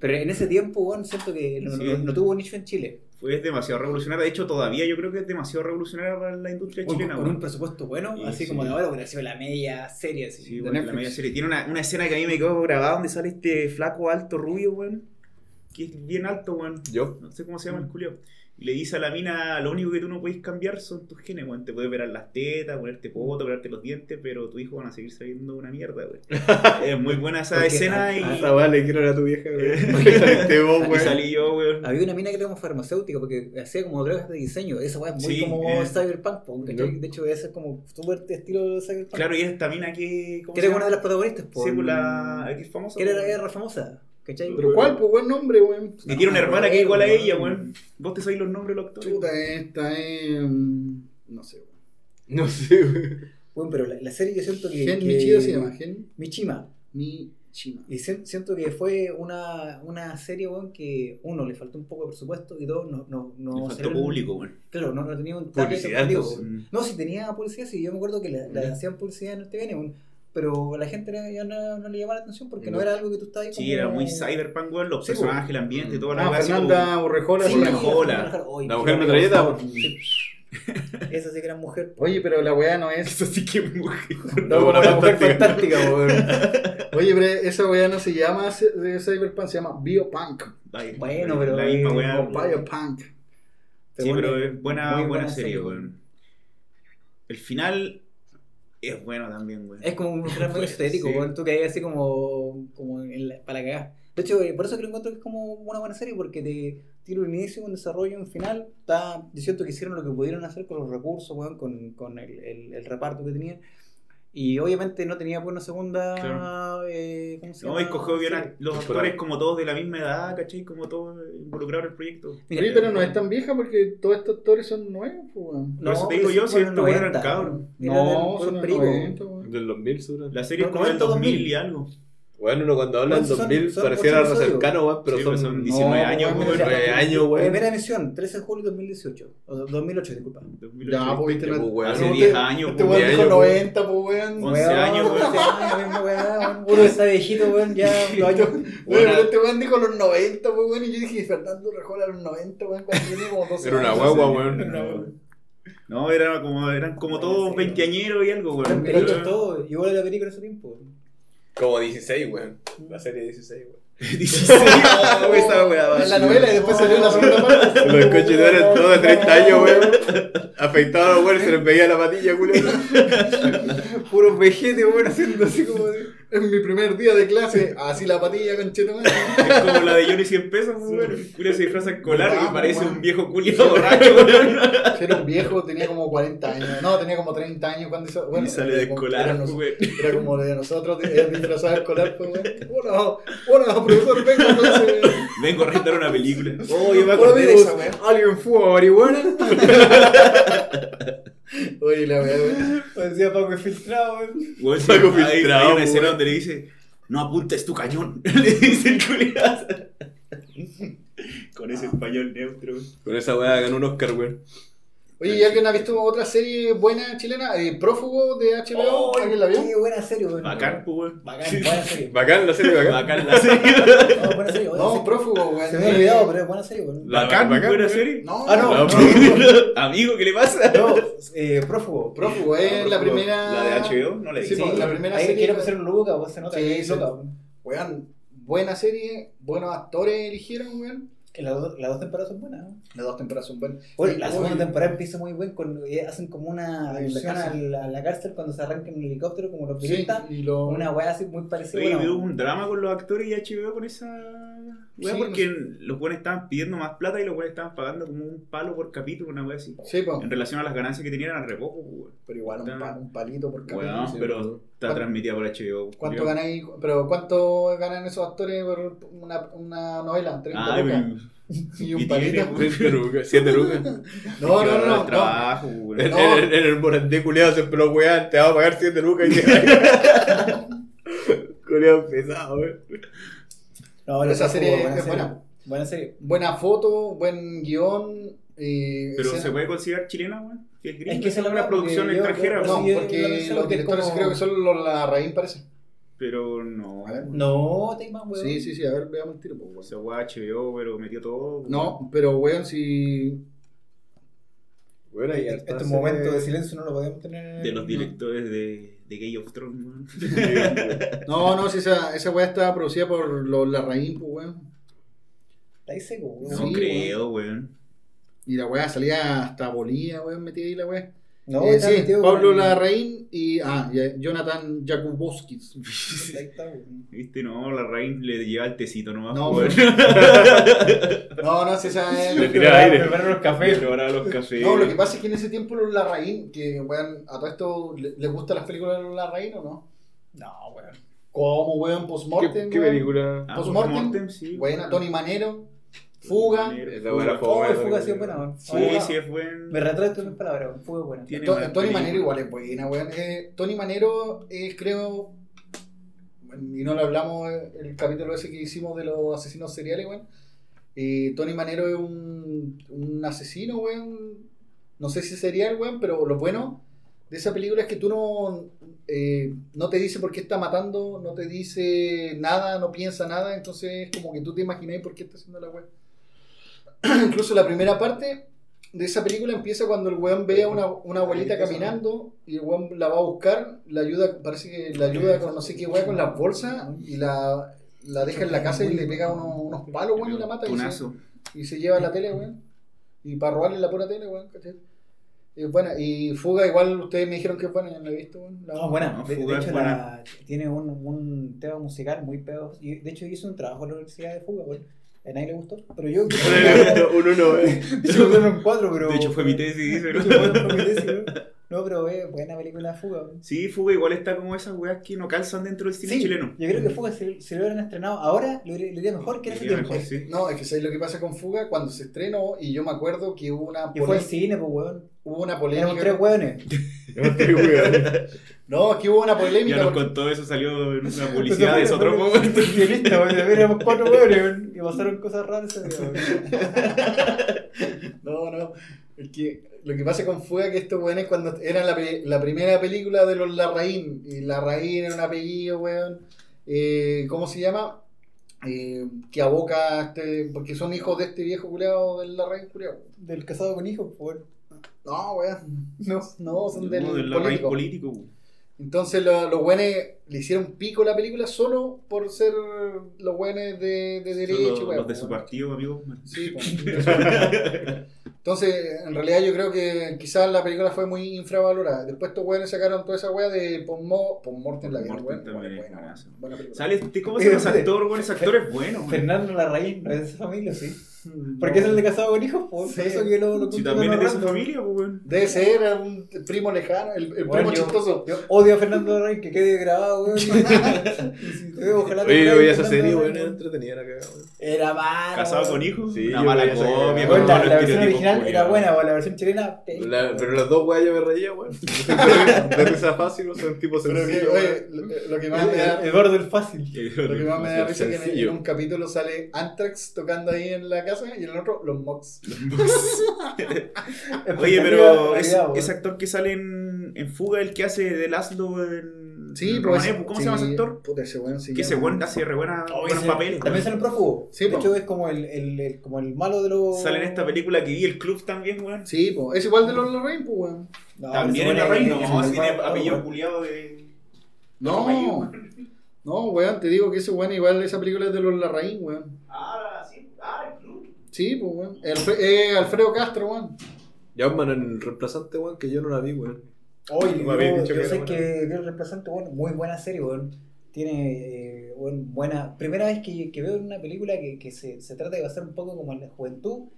Pero en ese tiempo, bueno, siento que no, Sí. no- no tuvo nicho en Chile. fue demasiado revolucionaria. De hecho, todavía yo creo que es demasiado revolucionaria para la industria Con, chilena, con weón. un presupuesto bueno, Y así sí. como de ahora, hubiera sido la media serie, así. Sí, weón, la media serie. Tiene una, una escena que a mí me quedó grabada donde sale este flaco alto rubio, weón. Que es bien alto, weón. Yo. No sé cómo se llama el culio. Y le dice a la mina, lo único que tú no puedes cambiar son tus genes, weón. Te puedes operar las tetas, ponerte poto, operarte los dientes, pero tu hijo van a seguir saliendo una mierda, weón. es muy buena esa Porque escena a- y, a- Esa weá le quiero a tu vieja, weón. Vos, weón. salí yo, weón. Había una mina que era como farmacéutica porque hacía como drogas de diseño. Esa weá es muy Sí, como eh. cyberpunk. No. De hecho, ese es como súper estilo cyberpunk. Claro, y esta mina que. ¿cómo que era una de las protagonistas, po. Sí, pues la. que es famosa. Que era la weón. guerra famosa, ¿cachai? Pero ¿cuál? Pues buen nombre, weón. Y tiene una hermana que es igual a ella, weón. Vos te sabés los nombres de los actores. Esta es. mm, No sé, weón. No sé, weón. Bueno, pero la, la serie yo siento que. Gen que- Michido se llama, Gen Michima. Michima. Y si- siento que fue una, una serie, weón, que uno, le faltó un poco de presupuesto y dos, no, no, no Le faltó público, weón. Claro, no, no tenía un Publicidad, weón. No, si tenía publicidad, sí, yo me acuerdo que la, la hacían publicidad en el TVN, weón, pero a la gente no- ya no, no le llamaba la atención porque no, No. era algo que tú estabas ahí Sí, como... era muy cyberpunk, weón. Los Sí, personajes, el ambiente, toda la Ah, Fernanda Urrejola. Sí, sí. una la mujer- Oye, La mujer qué metralleta. Sí. Esa sí que era mujer. Oye, pero la weá no como- es. Eso sí que es mujer. No, como la mujer fantástica, weón. Oye, pero esa weá no se llama Cyberpunk, se llama Biopunk. Ay, Bueno, pero, La misma weá. O Biopunk. Sí, pero es buena, muy buena serie, weón. El final es bueno también, weón. Es como un Sí. estético, weón. Tú caes así como, como en la- para cagar. De hecho, eh, por eso que lo encuentro que es como una buena serie, porque te tiene un inicio, un desarrollo, un final. Está, yo siento que hicieron lo que pudieron hacer con los recursos, weón, con, con el, el- el reparto que tenían. Y obviamente no tenía pues una segunda. Claro. eh, ¿Cómo se No, llama? y cogió bien los actores como todos de la misma edad, ¿cachai? Como todos involucrados en el proyecto. Mira, Oye, pero no es tan vieja porque todos estos actores son nuevos, pues, weón. Por eso te digo pero yo, si estos eran 90, cabros. Era No, son del los perico. 90, weón. Del 2000, seguro. La serie es No, como del 90, 2000 y algo. Bueno, uno cuando habla son- 2000 son pareciera episodios. cercano, weón, pero Sí, son, pues son No, 19 años, weón, weón. mira, 9 años, weón. Primera emisión, 13 de julio de 2018. O 2008, disculpa. 2008. Ya, pues viste, Pues, no- weón, Hace no, 10 te- años, Este pues, weón 10 dijo años, 90, pues weón. 11 años, weón. 11 años, weón. Uno está viejito, weón, ya. Bueno, pero este weón dijo los 90, pues weón. Y yo dije, Fernando Rejola los 90, weón. Cuando tenía como 12 Era una guagua, weón. era una guagua. No, eran como, eran como todos veinteañeros y algo, weón. peritos todos. Igual la película en ese tiempo. Como 16, weón. La serie 16, weón. 16 años, esa weá. En la novela y después salió la segunda parte. Los coches eran todos de 30 años, weón. Afeitados a los weones, se les veía la patilla, culo. Puros vejetes, weón, haciendo así como de. Es mi primer día de clase. Así la patilla, conchetumare. Es como la de Johnny 100 pesos, weón. El culiao se disfraza en colar Ah, y parece weón. un viejo culiao borracho, weón. Era un viejo, tenía como 40 años. No, tenía como 30 años cuando hizo. Bueno, y sale de como- escolar, era weón. Era como de nosotros, era disfrazado de escolar, pues, weón. Hola, hola, profesor, venga a clase. Vengo a rentar una película. Oh, yo me acordé de esa, weón. ¿Alguien fue a marihuana? Oye, la weá, weón. Parecía Paco infiltrado, weón. Paco filtrado, hay una escena donde le dice, no apuntes tu cañón. le dice el culiao. Con ese español neutro, weón. Con esa weá ganó un Oscar, weón. Oye, ¿y alguien ha visto otra serie buena chilena? Eh, Prófugo de HBO. Oh, ¿Alguien la vio? Qué buena serie, weón. Bacán, pues, weón. Bacán, buena serie. Bacán la serie, bacán. Bacán la serie. No. Prófugo, weón. Se me había olvidado, pero es buena serie, weón. La- Bacán, bacán, buena serie. No, Ah, no, No, no, Amigo, ¿qué le pasa? no, eh, prófugo. Prófugo es la primera. La de HBO, no la he Sí, visto. pues, la primera Ahí serie. quiero hacer un loca, vos se nota Sí, que es sí. loca, weón. Buena serie, buenos actores eligieron, weón. Que Las dos, las dos temporadas son buenas, ¿no? Las dos temporadas son buenas. Oye, la segunda temporada empieza muy bien con eh, hacen como una alusión a la, a la cárcel cuando se arrancan en el helicóptero como los Sí, lo. Una weá así muy parecida. Oye, bueno, hubo un drama con los actores y HBO con esa weá Sí, porque no los buenos estaban pidiendo más plata y los buenos estaban pagando como un palo por capítulo, una weá así. Sí, pues. En relación a las ganancias que tenían eran re poco, pues, weón. Pero igual un, pa- un palito por capítulo. Sí. pero está ¿Cuánto- transmitida por HBO. ¿Cuánto ganáis? Pero ¿cuánto ganan esos actores por una, una novela? ¿30 Ay, lucas? weón. Y un palito. tiene, weón. Siete lucas. Siete lucas. No, no, no, no. trabajo. En, No. en- en el Morandé culiado siempre lo wean, te va a pagar 7 lucas y te Culiado pesado, weón. No, Pero esa serie buena es serie. buena. Buena serie. Buena foto, buen guion. eh, Pero escena- se puede considerar chilena, weón. Que es, Es que es una producción yo- extranjera, yo- No, porque los directores como- creo que son los la raíz, parece. Pero no. A ver. No, te más, weón. Sí, sí, sí, a ver, veamos el tiro. pues, weón. HBO, pero metió todo. No, pero weón, si. Bueno, y Este, este momento de silencio no lo podemos tener. De los directores de, de Game of Thrones, weón. No, no, si esa, esa weá estaba producida por los Larraín, pues weón. Está ahí seco, weón. No Sí, creo, weón. Y la weá salía hasta Bolía, weón, metida ahí la weá. No, Eh, sí, Pablo con- Larraín y ah, ya- Jonathan Jakubowskis. Ahí está, weón. Viste, no, la Rain le lleva el tecito nomás, No, weón. No, no, si esa es. Le tira aire. Preparar los cafés. Los cafés. No, lo que pasa es que en ese tiempo los Larraín, que weón, a todo esto, ¿le- ¿les gustan las películas de los Larraín o no? No, weón. Como weón, ¿Qué, Postmortem. qué weón. película? Ah, Postmortem, Postmortem, sí. Buena, Tony Manero, Fuga. Buena Oh, fuga ha sido buena, weón. Sí, Fuga. sí, es buen. Me retrato en mis palabras. Fuga es buena. Tony. Manero igual es buena, weón. Eh, Tony Manero es, creo, y no lo hablamos el capítulo ese que hicimos de los asesinos seriales, weón. Eh, Tony Manero es un, un asesino, weón. No sé si es serial, weón, pero lo bueno de esa película es que tú no, eh, no te dice por qué está matando, no te dice nada, no piensa nada, entonces es como que tú te imagináis por qué está haciendo la weón. Incluso la primera parte de esa película empieza cuando el weón ve a una, una abuelita caminando y el weón la va a buscar, la ayuda, parece que la ayuda con no sé qué weón con las bolsas y la, la deja en la casa y le pega unos, unos palos, weón, y la mata y se, y se lleva a la tele, weón. Y para robarle la pura tele, weón, ¿cachai? Y buena, y Fuga igual ustedes me dijeron que es buena, no la he visto, weón. La- No, buena. No, de, de Fuga es hecho, buena. la- tiene un, un tema musical muy. Y de hecho, hizo un trabajo en la Universidad de Fuga, weón. A nadie le gustó. Pero yo. Uno no, eh. De hecho, cuatro, pero. De hecho, fue mi tesis, dice, De ¿no? hecho, fue- fue mi tesis, weón. No, pero es buena película Fuga, weón. Sí, Fuga igual está como esas weas que no calzan dentro del cine Sí, chileno. yo creo que Fuga, si, si lo hubieran estrenado ahora, le iría, mejor que en ese tiempo. mejor, sí. No, es que ¿sabes lo que pasa con Fuga? Cuando se estrenó, y yo me acuerdo que hubo una, Y fue al polé- cine, pues, weón. hubo una Éramos polémica. tres weones. No, es que hubo una polémica. Ya nos porque- contó eso, salió en una publicidad de Eso fue- otro fue- momento. fue weón. Éramos cuatro weones, weón. Y pasaron cosas raras weón. No, no. Es que lo que pasa con Fuga que estos weones cuando era la, primera película de los Larraín, y Larraín era un apellido, weón. Eh, ¿Cómo se llama? Eh, que aboca a este. Porque son hijos de este viejo culeado del Larraín culeado. Del casado con hijos, pues, weón. No, weón. No, no, son del, No, del la raíz político. político. weón. Entonces lo- los weones le hicieron pico a la película solo por ser los weones de, de derecho, los, weón. los de su partido, amigo. Sí, pues. Entonces, en realidad yo creo que quizás la película fue muy infravalorada. Después estos weones sacaron toda esa wea de Post-Mortem la vieron, Post-Mortem weón. Buena, buena, película. ¿Sale, este- ¿Cómo se llama ese actor, weón? Ese actor es bueno, weón. Fernando Larraín, ¿no es de esa familia? Sí. Mm, Porque es no. el de casado con hijos, pues. Sí. Por eso que lo, lo Si también es de su familia, pues, weón. Debe ser un primo lejano, el, el Bueno, primo yo- chistoso. Yo odio a Fernando Larraín, que quede grabado, weón. si te veo, ojalá te Oye, veía esa serie, weón, era entretenida la cagada. Era malo. ¿Casado con hijos? Sí, Una mala con Bueno, la, la versión original era buena, weón. La versión chilena. La- pero las dos weas yo me reía, weón. De risa fácil, son tipo sencillo, oye, lo, que más me da, El gordo el fácil. lo que más me da risa es que en, un capítulo sale Anthrax tocando ahí en la casa y en el otro los Mox. Oye, pero es- realidad, ese actor que sale en, en Fuga, el que hace de Laszlo en, Sí, en. Romanepo, ¿cómo sí, se llama ese actor? Puta, ese weón se Que ese weón hace re buena, Oh, buenos ese- papeles. También sale en prófugo. Sí, de po. hecho, es como el, el, el- como el malo de los. Sale en esta película que vi, el club también, weón. Sí, pues, es igual de los Lorraine, pues, weón. No, También en es no, si tiene apellido culiado de. No, no, weón, te digo que ese weón igual esa película es de los Larraín, weón. Ah, sí, ah, el club. Sí, pues, weón. Eh, Alfredo Castro, weón. Ya, man, en el reemplazante, weón, que yo no la vi, weón. Me habías yo, dicho yo que sé que vi el reemplazante, bueno, muy buena serie, weón. Tiene eh, weón, buena. Primera vez que, que veo una película que, que se, se trata de basar un poco como en la juventud,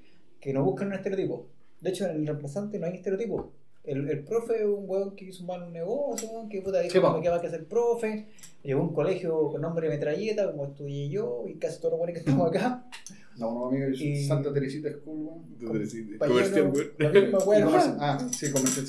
que no buscan un estereotipo. De hecho, en el reemplazante no hay estereotipo. El, el profe es un weón que hizo un mal negocio, weón, que puta dijo Sí, que va a ser profe. Llegó a un colegio con nombre de metralleta, como estudié yo, y casi todos los weones que estamos acá. No, no, amigo, es Y- Santa Teresita School, weón. Comercial, weón. Nomás. ah, sí, comercial.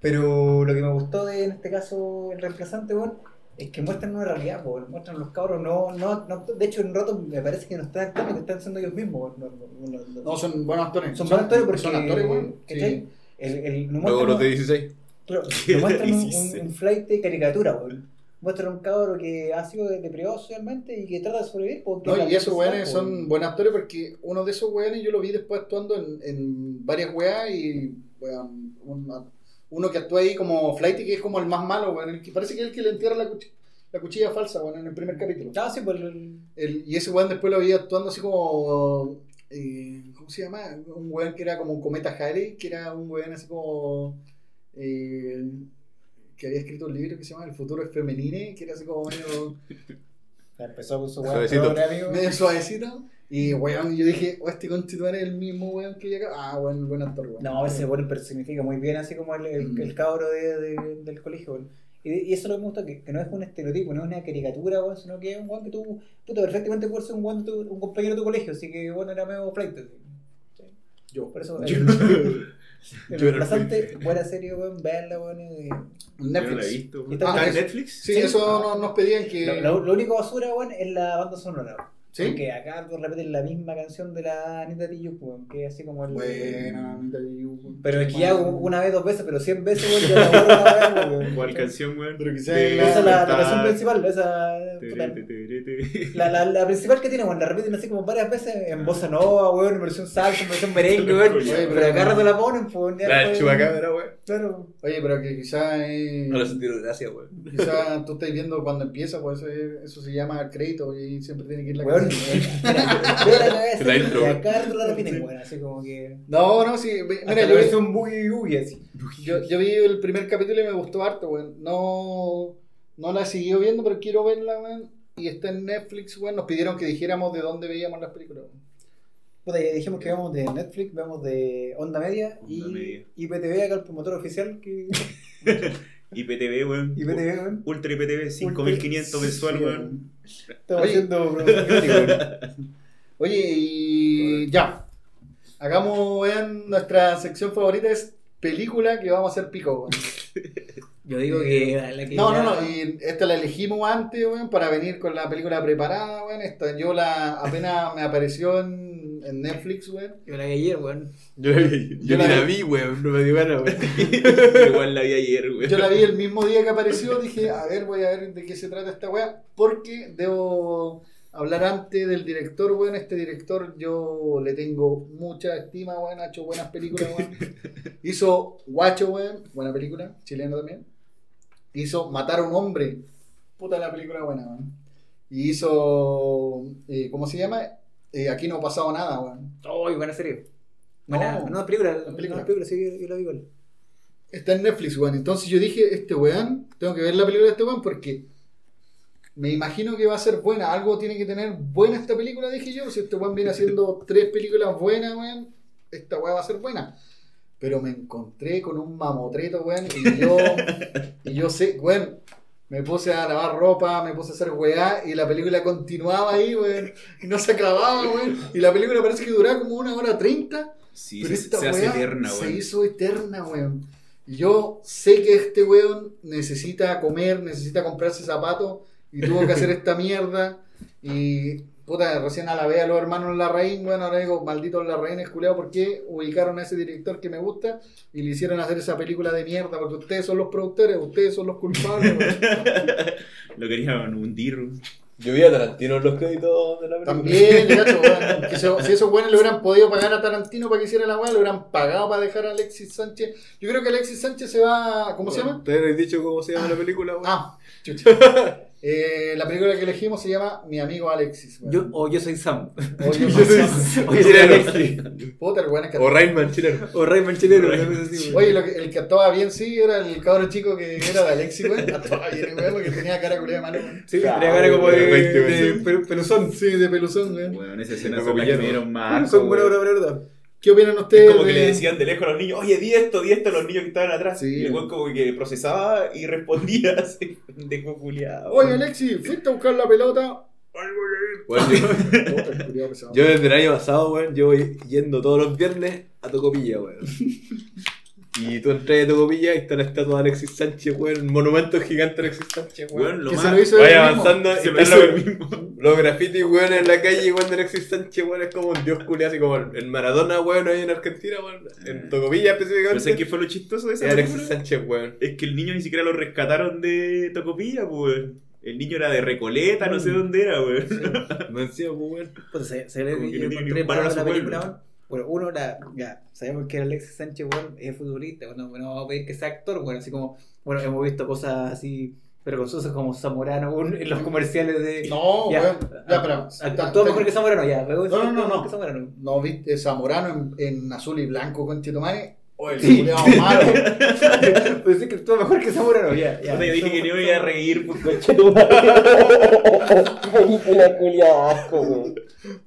Pero lo que me gustó de, en este caso, el reemplazante, weón, es que muestran una realidad, weón. Muestran los cabros, no, no, no, de hecho, en rato me parece que no están actuando, que están siendo ellos mismos, weón. No, no, no, no. No, son buenos actores. son buenos actores porque, Son actores, weón. ¿cachai? Sí. El, el, no Luego muestran, los de 16. claro, no muestran un, un, un flight de caricatura, weón. Muestran un cabro que ha sido deprivado socialmente y que trata de sobrevivir. Porque No, la y esos weones son buenos actores porque uno de esos weones yo lo vi después actuando en, en varias weas y weón, uno que actúa ahí como Flighty que es como el más malo, weón, el que parece que es el que le entierra la, cuch- la cuchilla falsa, weón, en el primer capítulo. Ah, sí, pues el- El- y ese weón después lo vi actuando así como. eh, ¿Cómo se llama? Un weón que era como un cometa Halley, que era un weón así como. eh, que había escrito un libro que se llama El futuro es femenine, que era así como medio, empezó con su weón, Suavecito. medio suavecito. Y weón, yo dije, oh, este constituir es el mismo weón que llega. Ah, weón, buen actor, weón. No, ese weón personifica muy bien, así como el, el, Mm. el cabro de, de- del colegio, weón. Y, y eso es lo que me gusta, que, que no es un estereotipo, no es una caricatura, weón, sino que es un weón que tú, puta, perfectamente puedes ser un weón de tu- un compañero de tu colegio, así que bueno, era medio flight. así. Sí. Yo. Por eso, Yo- reemplazante, buena serie, weón, veanla, weón. y- Yo no la he Netflix. visto. Está- ¿Está en Netflix? Sí, Sí. eso no- nos pedían que. Lo, lo- lo único basura, weón, es la banda sonora. ¿Sí? Porque acá repiten la misma canción de la Anita Tijoux, weón, que es así como el... Buena, Anita weón. Pero es que ya una vez, dos veces, pero cien veces, weón, ya la weá, weón. ¿Cuál canción, weón? Pero la- Esa es la, canción principal, esa. La, la, principal que tiene, weón, la repiten así como varias veces en bossa nova, weón, en versión salsa, en versión merengue, weón. Pero acá rato la ponen, pues, ya La chupacabra, weón. Claro. Oye, pero que quizás. No le sentieron gracia, weón. Quizás tú estás viendo cuando empieza, pues eso, es- eso se llama crédito y siempre tiene que ir la Weón, canción. la La intro, y rato la repiten, weón, así como que. No, no, sí. Mira, la yo, vi- versión boogie boogie así. yo, yo vi el primer capítulo y me gustó harto, weón. No, no la he seguido viendo, pero quiero verla, weón. Y está en Netflix, weón. Nos pidieron que dijéramos de dónde veíamos las películas. weón. Puta, ya dijimos que vemos de Netflix, vemos de Onda Media Onda y Media. IPTV, acá el promotor oficial que. IPTV, weón. IPTV, weón. Ultra IPTV, 5500 mensual, weón. Estamos Oye. haciendo weón. Oye, y ya. Hagamos, vean, nuestra sección favorita es película que vamos a hacer pico, weón. Yo digo que la que No, ya- no, no, y esta la elegimos antes, weón, para venir con la película preparada, weón. Esta yo la apenas me apareció en, en Netflix, weón. Yo la vi ayer, weón. Yo, yo, yo Yo ni la- la vi, weón. No me dio ganas, weón. Igual la vi ayer, weón. Yo la vi el mismo día que apareció, dije, a ver, voy a ver de qué se trata esta weá, porque debo hablar antes del director, weón. Este director yo le tengo mucha estima, weón, ha hecho buenas películas, weón. Hizo Guacho, weón, buena película, chilena también. Hizo Matar a un hombre, puta la película buena, weón. Y hizo, eh, ¿cómo se llama? Eh, Aquí no ha pasado nada, weón. Oh, buena serie. No, No, no, película, película. sí, yo, la vi igual. Está en Netflix, weón. Entonces yo dije, este weón, tengo que ver la película de este weón porque me imagino que va a ser buena. Algo tiene que tener buena esta película, dije yo. Si este weón viene haciendo tres películas buenas, weón, esta weá va a ser buena. Pero me encontré con un mamotreto, weón, y yo, y yo sé, weón, me puse a lavar ropa, me puse a hacer weá, y la película continuaba ahí, weón, y no se acababa, weón. Y la película parece que duraba como una hora treinta. Sí, Pero se, esta se hace eterna, se weón. hizo eterna, weón. Y yo sé que este weón necesita comer, necesita comprarse zapatos y tuvo que hacer esta mierda. Y puta, recién alabé a los hermanos Larraín, weón, ahora digo, malditos Larraín, culiao, ¿por qué ubicaron a ese director que me gusta y le hicieron hacer esa película de mierda? Porque ustedes son los productores, ustedes son los culpables. Lo querían hundir. Yo vi a Tarantino en los créditos de la película. También, gacho, que se- si esos weones le hubieran podido pagar a Tarantino para que hiciera la weá, le hubieran pagado para dejar a Alexis Sánchez. Yo creo que Alexis Sánchez se va. ¿Cómo se llama? ¿Te habéis dicho cómo se llama la película? weón? Ah, chucha. Eh, la película que elegimos se llama Mi amigo Alexis. weón. Yo, o yo soy Sam. O yo soy Sam. o yo soy Chileno. Alexi. Puta, el weón es que- O Rainman chileno. O Rayman chileno. una cosa así, güey. Oye, lo que, el que actuaba bien, sí, era el cabro chico que era de Alexis, weón. Actuaba bien, weón, porque tenía cara culiada de malo, weón. Sí, tenía cara como de, güey, 20 de veces. pel- peluzón. Sí, de peluzón, weón. Bueno, en esa escena se me me imagino. dieron más. Son buena obra, verdad. ¿Qué opinan Es ustedes? como que de- le decían de lejos a los niños, oye, di esto, di esto a los niños que estaban atrás. Sí. y el weón como que procesaba y respondía así, pendejo culiado. Oye, Alexis, ¿fuiste a buscar la pelota? Bueno, yo, yo desde el año pasado, weón, llevo yendo todos los viernes a Tocopilla, weón. Y tú entras a Tocopilla y está la estatua de Alexis Sánchez, weón. Un monumento gigante de Alexis Sánchez, weón. Weón, lo Que más... se lo hizo Vaya él mismo. avanzando Se y lo hizo él mismo. los grafitis, weón, en la calle, weón, de Alexis Sánchez, weón, es como un dios culiado, así como el Maradona, weón, ahí en Argentina, weón. En Tocopilla Pero específicamente. ¿sabes qué fue lo chistoso de es esa Alexis película? Sánchez, weón. Es que el niño ni siquiera lo rescataron de Tocopilla, pues. El niño era de Recoleta, no sé dónde era, weón. No encima, pues, weón. Pues se, se le Como que yo no tiene encontré ni un a su la película, pueblo. weón. Bueno, uno, la, ya, sabemos que Alexis Sánchez, weón, es futbolista, bueno, no vamos a pedir que sea actor, bueno, así como, bueno, hemos visto cosas así, pero con cosas como Zamorano, en los comerciales de... No, ya, weón. Ya, pero. act- Actúa mejor que Zamorano, ya, No, no, no, no. mejor que Zamorano. No viste Zamorano en, en azul y blanco con Chetumare. O el Sí. malo. Pues sí que actúa mejor que Zamorano, ya, ya. Puta, yo dije que no me iba a reír, pues, coche.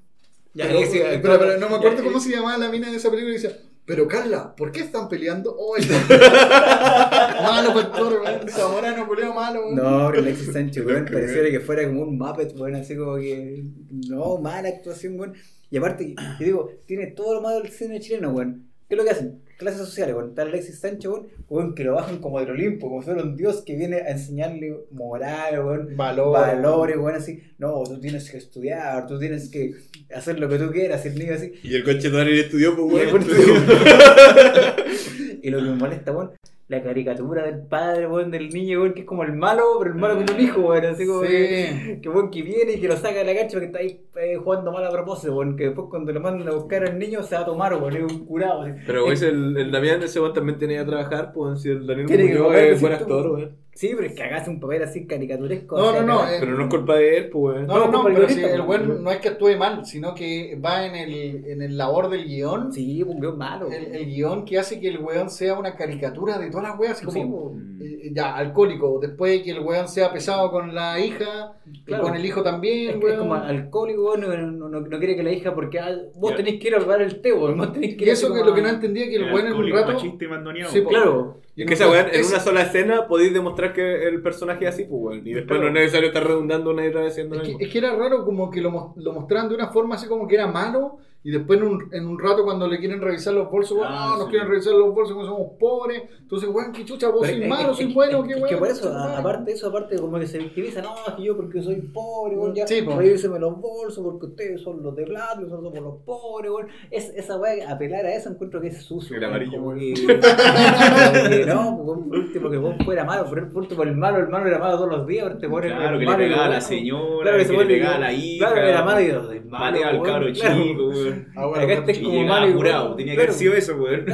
Ya, pero, Alexis, pero, actúa- pero no me acuerdo ya, cómo se llamaba la mina de esa película y decía, pero Carla, ¿por qué están peleando? Oh, el- malo para actor, weón. Zamorano, culiao malo, weón. No, pero Alexis Sánchez, weón, pareciera que fuera como un Muppet, weón, así como que. No, mala actuación, weón. Y aparte, yo digo, tiene todo lo malo del cine chileno, weón. ¿Qué es lo que hacen? Clases sociales, weón. Está Alexis Sánchez, weón, weón, que lo bajan como del Olimpo, como si fuera un dios que viene a enseñarle moral, weón. Valor. Valores, weón, así. No, tú tienes que estudiar, tú tienes que hacer lo que tú quieras, y el niño así. Y el coche de estudió, pues, Y el weón. weón Y lo que me molesta, weón, la caricatura del padre, weón, del niño, weón, que es como el malo, pero el malo como un hijo, weón, así como que, Sí. que, weón, que viene y que lo saca de la cancha porque está ahí eh, jugando mal a propósito, weón, que después cuando lo mandan a buscar al niño se va a tomar, weón, es un curado, así. Pero, weón, el, el Damián ese weón también tenía que trabajar, pues, si el Daniel Muñoz es decís buen actor, weón. Sí, pero es que hagas un papel así caricaturesco. No, o sea, no, no, eh, Pero no es culpa de él, pues, weón. No, no, no, pero si el pues. weón no es que actúe mal, sino que va en el, en el labor del guion. Sí, un weón malo. El, el guion que hace que el weón sea una caricatura de todas las weas, así Sí, como po. eh, ya, alcohólico. Después que el weón sea pesado con la hija, y con el hijo también, Es, que es weón. como alcohólico, weón, no, no, no quiere que la hija, porque ah, vos tenés que ir a probar el té, weón, vos tenés que Y ir eso así que es como lo que no entendía que el weón en un alcohólico, rato. machista y mandoneado. Sí, po. Claro. Es que esa weón, en una sola escena podéis demostrar que el personaje es así, pues, weón. Y después Claro. no es necesario estar redundando una y otra vez haciendo Es que, es que era raro como que lo, lo de una forma así como que era malo y después en un, en un rato cuando le quieren revisar los bolsos, Ah, no, nos sí. quieren revisar los bolsos porque somos pobres. Entonces, weón, qué chucha, vos Pero sois malo, es- bueno, qué weón. que por eso, a- aparte eso, aparte como que se victimiza, no, es que yo porque soy pobre, weón, ya, Sí, revíseme los bolsos porque ustedes son los de plata, nosotros somos los pobres, weón. Es, esa weá, apelar a eso encuentro que es sucio. El amarillo, como weón. que- que no, por último que vos fuera malo, por por último el malo, el malo era malo todos los días, ahora te ponen Claro, el que le malo pegaba a la bueno. señora, Claro, que, se le pegaba a la hija. Claro, era malo y Patea al cabro chico, weón. Ah, bueno, Acá este es como apurado, bueno, tenía que haber sido eso, weón.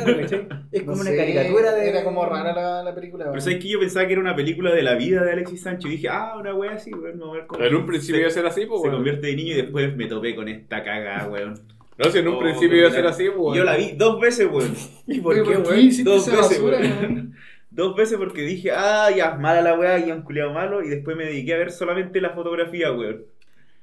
Es como No una sé, caricatura de. Era como rara la, la película. Pero sabes que yo pensaba que era una película de la vida de Alexis Sánchez. Y dije, ah, una wea así, weón. Vamos a ver cómo En un principio iba a ser así, pues, se convierte de niño y después me topé con esta cagada, weón. No, si en un Oh, principio iba a ser así, weón. Yo la vi dos veces, weón. ¿Y por qué, ¿por qué weón? Dos veces, weón. Dos veces porque dije, ah, ya, mala la weá, y un culiado malo, y después me dediqué a ver solamente la fotografía, weón.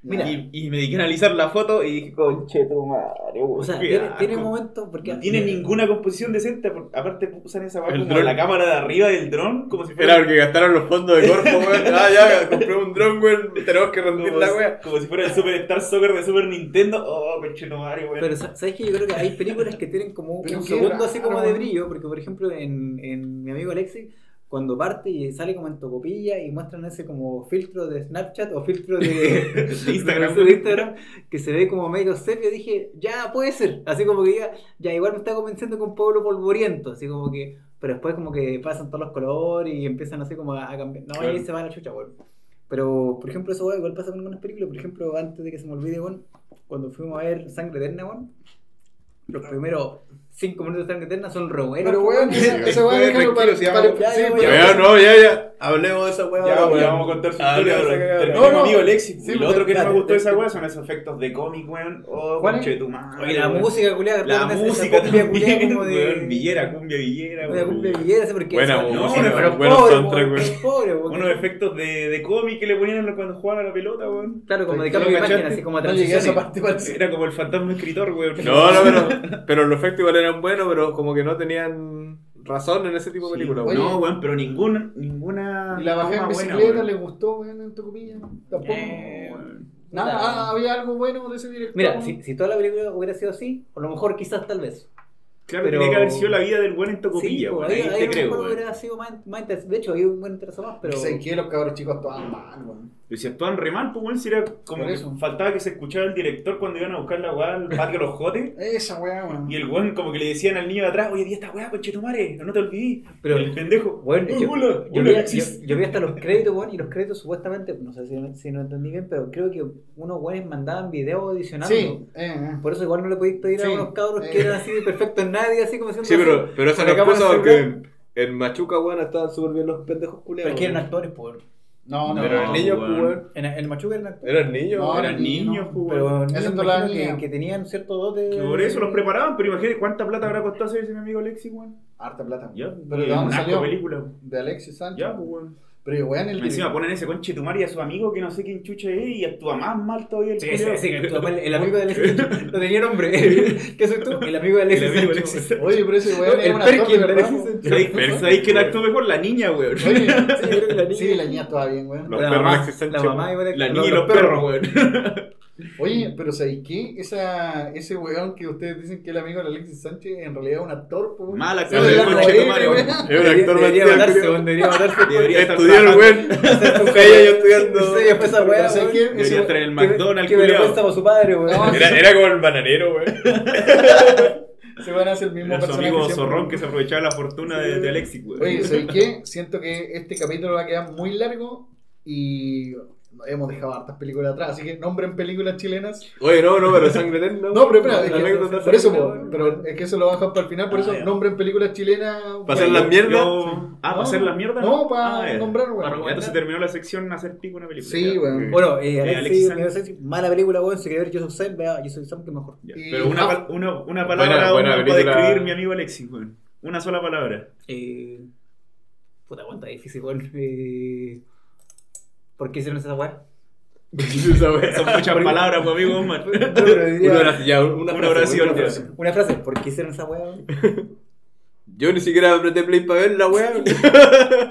Mira. Y, y me dediqué a analizar la foto y dije, conche tu madre, weón. O sea, tiene, asco". tiene momentos porque No tiene ninguna composición decente, aparte usan esa El como la cámara de arriba del dron, como si fuera... Era porque gastaron los fondos de weón. Ah, ya, compré un dron, weón. Tenemos que rendir la wea. como si fuera el Super Star Soccer de Super Nintendo. Oh, conche tu madre, weón. Pero sa- sabes que yo creo que hay películas que tienen como un segundo raro, así como de weón. brillo, porque por ejemplo en, en mi amigo Alexi, cuando parte y sale como en tocopilla y muestran ese como filtro de Snapchat o filtro de, De Instagram. de Instagram, que se ve como medio sepia, dije, ya puede ser, así como que diga, ya igual me está convenciendo con pueblo polvoriento, así como que, pero después como que pasan todos los colores y empiezan así como a, a cambiar, no, ahí Claro. se va la chucha, weón. Pero, por ejemplo, eso igual pasa con algunas películas. Por ejemplo, antes de que se me olvide, weón, cuando fuimos a ver Sangre Eterna, weón, los primeros cinco minutos de Sangre Eterna son re buenos. Pero, weón, weón. esa Fue déjalo para. tranquilo, si para- sí, ya, no, ya, ya. Hablemos de esa weá. Ya, weón. vamos a contar su Ah, historia. no, No. Sí, y lo otro que no me gustó de esa weá son esos efectos de cómic, weón. Oh, conche tu madre. Oye, la weón. música, culiada, La música también, como de. weón. Villera, cumbia villera, Una weón. cumbia villera, ¿sí? porque. Buena eso- música, pero buenos soundtrack, weón, weón. weón. Unos efectos de, de cómic que le ponían cuando jugaban a la pelota, weón. Claro, como de ¿Lo cambio de imagen, cachaste? así como a transiciones. Era como el fantasma escritor, weón. No, no, pero, pero los efectos igual eran buenos, pero como que no tenían razón en ese tipo de Sí. películas. Oye. No, weón, pero ninguna. ninguna Y la bajé en buena, bicicleta, weón. le gustó, weón, en Tocopilla. Tampoco. Eh. Nada, ah, había algo bueno de ese director. Mira, si, si toda la película hubiera sido así, a lo mejor quizás tal vez. Claro, Pero- tenía que haber sido la vida del buen en Sí, Tocopilla, pues, weón. ahí, Ahí te a lo creo, hubiera sido más, más interesante. De hecho, ahí me interesa más, pero. Sé que los cabros chicos actuaban mal, weón. Pero si actúan re mal, pues, weón, si era como que eso. faltaba que se escuchaba el director cuando iban a buscar la weá al patio de los jotes. Esa weá, weón. Y el weón como que le decían al niño de atrás, oye, di esta weá, conchetumare, no te olvidí. Pero- el pendejo. Bueno, "Oh, yo, hola, yo, hola, vi, Alexis". yo- yo vi hasta los créditos, bueno, y los créditos supuestamente, no sé si, si no entendí bien, pero creo que unos güeyes mandaban videos adicionando. Sí, eh, eh. Por eso igual no le podéis pedir a Sí, unos cabros eh. que eran así perfectos en nadie, así como haciendo Sí, pero, pero esa Con no en porque en, Machuca, weón, estaban súper bien los pendejos culiados. Pero es que eran weón. actores, por. No, no, Pero No, niños, pues, weón. En, en Machuca eran. Eran niños, No, weón. Eran niños, pues, Pero niños, la que, que tenían cierto dote. Que por eso los preparaban, pero imagínate cuánta plata habrá costado hacerse mi amigo Alexis, weón. Harta plata. Ya, Pero ¿de dónde salió? película. De Alexis Sánchez. Ya, pues, weón. Pero weón, el Encima ponen ese conche tu y a su amigo que no sé quién chucha es y actúa más mal todavía el Sí, sí, sí, que actúa mal. el amigo de Alexis Sánchez no tenía nombre. ¿Qué soy tú? El amigo de Alexis El. Oye, pero ese weón es El un actor de Perkin de verdad. Alexis weón. Sánchez. ¿Sabéis ¿sabéis quién actuó mejor? La niña, weón. Sí, que la niña. sí, la niña actuaba bien, weón. Los la perros mamá, Alexis Sánchez, la mamá igual La niña y los perros, weón. Oye, pero ¿sabéis qué? Esa, ese weón que ustedes dicen que es el amigo de Alexis Sánchez, en realidad es un actor, po. Mal Se actor le de da conche la tu L, madre, weón. weón. Es un actor debería matarse, debería matarse. Debería Estudiar, weón. Seis años estudiando. Sí, fue esa ¿sabes weón. qué? Debería estar en el McDonald's, Qué vergüenza para su padre, weón. Era, era como el bananero, weón. Se van a hacer el mismo Era su amigo. Zorrón que se aprovechaba la fortuna de, de Alexis, weón. Oye, ¿sabéis qué? Siento que este capítulo va a quedar muy largo y hemos dejado hartas películas atrás, así que nombren películas chilenas. Oye, no, no, pero sangre eterna. No, pero espera, es que- por eso, po, pero es que eso lo bajan para el final, por eso Ah, ya. nombren películas chilenas. ¿Pa hacer bueno, las mierdas? Yo- Ah, ¿para No, hacer las mierdas? no, para Ah, nombrar, weón. Para- Entonces terminó la sección hacer pico una película. Sí, weón. Ok. Bueno, eh, Eh, Alexis, mala película, weón. Si quiere ver Yo Soy Sam, vea Yo Soy Sam, que mejor. Ya, Y- Pero una, ah. una, una palabra Buena- buena una para describir mi amigo Alexis, weón. Una sola palabra. Eh, puta, cuánta difícil, weón. Eh, ¿Por qué hicieron esa weá? Esa weá. Son muchas palabras, pues, amigo. No, pero diría- Una oración, ya, una, Una frase, oración, una frase. Una frase, ¿por qué hicieron esa weá? Yo ni siquiera apreté play para ver la weá.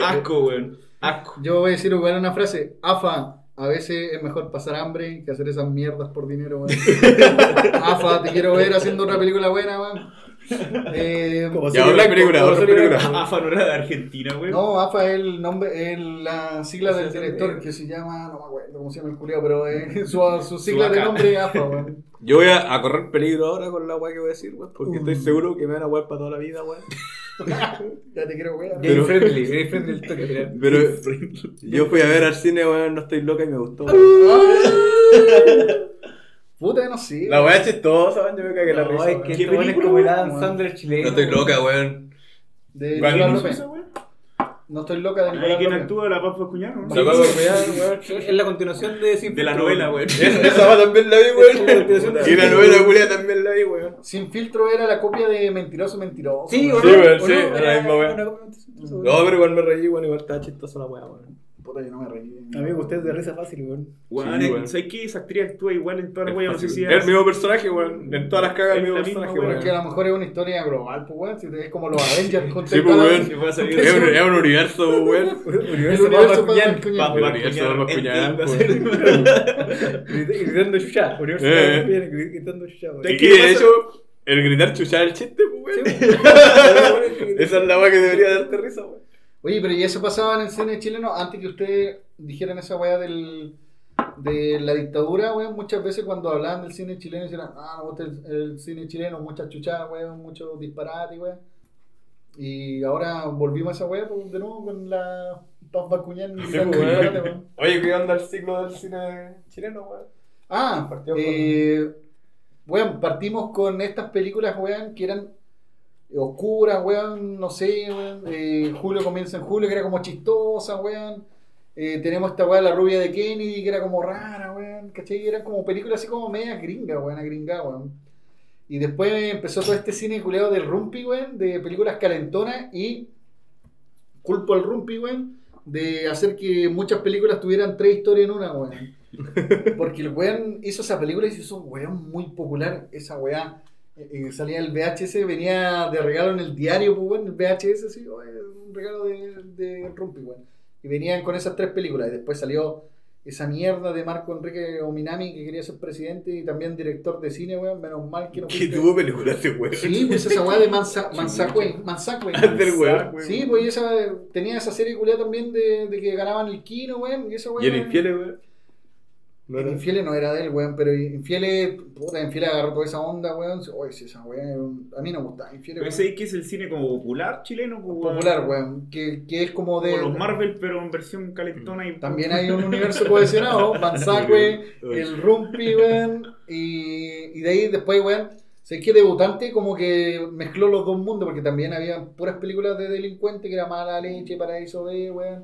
Asco, weón. Asco. Yo voy a decir weón, una frase. AFA, a veces es mejor pasar hambre que hacer esas mierdas por dinero, weón. AFA, te quiero ver haciendo otra película buena, weón. Eh, Ya, Blanco, película, otra película. AFA no era de Argentina, weón. No, AFA es el nombre, es la sigla del director que se llama, no me acuerdo cómo se llama el culiao, pero eh, su, su sigla de nombre es AFA, weón. Yo voy a, a correr peligro ahora con la weá que voy a decir, weón. Porque estoy Uh. seguro que me van a wear para toda la vida, weón. Ya te quiero weón. Gay Pero- friendly, gay friendly el toque, mira. Pero yo fui a ver al cine, weón, no estoy loca y me gustó. Weón. Puta, no sé. La weá chistosa, weón. Yo me cagué la risa. es weón. que ¿Qué weón es como el weón? Adam Sandler chileno. No estoy loca, weón. De ¿Cuál Nicolás López. weón? No estoy loca de Nicolás quien López. actúa la Papa Cuñano, ¿no? La Papa Cuñado, weón. Es la continuación de Sin De la novela, weón. weón. Esa va también la vi, weón. Y la novela culia también la vi, weón. Sin filtro era la copia de Mentiroso Mentiroso. Sí, weón. ¿o no? Sí, weón, ¿O sí, la misma Filtro, No, weón. pero igual me reí, weón. Igual estaba chistosa la weá, weón. Puta, yo no me reí. Amigo, usted es de risa fácil, weón. Weón, Sí, weón. ¿sabes qué? Esa actriz actúa igual en todas las weas, no sé si Es el mismo personaje, weón. En todas las cagas, el mismo personaje, weón. Porque a lo mejor es una historia global, pues, weón. Si es como los Avengers juntos Sí, pues, weón. Es un, un universo, weón. El Universo El pa- universo Endgame, Grit- Gritando chucha. Universo Eh. Gritando chucha, weón. Y ¿Qué de hecho, el gritar chuchar el chiste, pues, weón. Esa es la weá que debería darte risa, weón. Oye, pero ¿y eso pasaba en el cine chileno antes que ustedes dijeran esa weá del, de la dictadura, weón? Muchas veces cuando hablaban del cine chileno decían, ah, no gusta el, el cine chileno, muchas chuchadas, weón, mucho disparate, weón. Y ahora volvimos a esa weá pues, de nuevo con la Paz Bacuñán Sí, pues. Oye, ¿qué onda el ciclo del cine chileno, weón? Ah, Partió con- eh, weón, partimos con estas películas, weón, que eran oscuras, weón, no sé, weón. eh, Julio comienza en julio, que era como chistosa, weón. Eh, tenemos esta weá, La rubia de Kennedy, que era como rara, weón. ¿Cachai? Eran como películas así como medias gringas, weón, agringadas, weón. Y después empezó todo este cine culeado del Rumpi, weón, de películas calentonas y culpo al Rumpi, weón, de hacer que muchas películas tuvieran tres historias en una, weón. Porque el weón hizo esa película y se hizo un weón muy popular. Esa weá eh, salía el VHS, venía de regalo en el diario, pues weón, el VHS, sí, un regalo de, de Rumpi, weón. Y venían con esas tres películas. Y después salió esa mierda de Marco Enrique Ominami que quería ser presidente y también director de cine, weón. Menos mal que no Que tuvo películas de weón. Sí, pues esa weá de Mansa, Manzacue, Manzacue. Del weón. Sí, pues esa, tenía esa serie culiada también de, de que ganaban el kino, weón. Y esa weá. Y el infiel, weón. No era- Infieles no era de él, weón, pero Infieles, puta, Infieles agarró toda esa onda, weón. Oye, si esa weá, a mí no me gusta Infieles, Pero ese weón. que es el cine como popular chileno, pues, weón. Popular, weón, que, que es como de... Como los Marvel, pero en versión calentona y. También hay un universo cohesionado, Manzacue, el Rumpi, weón, y, y de ahí después, weón, sé que debutante como que mezcló los dos mundos, porque también había puras películas de delincuente que era Mala Leche, Paraíso B, weón.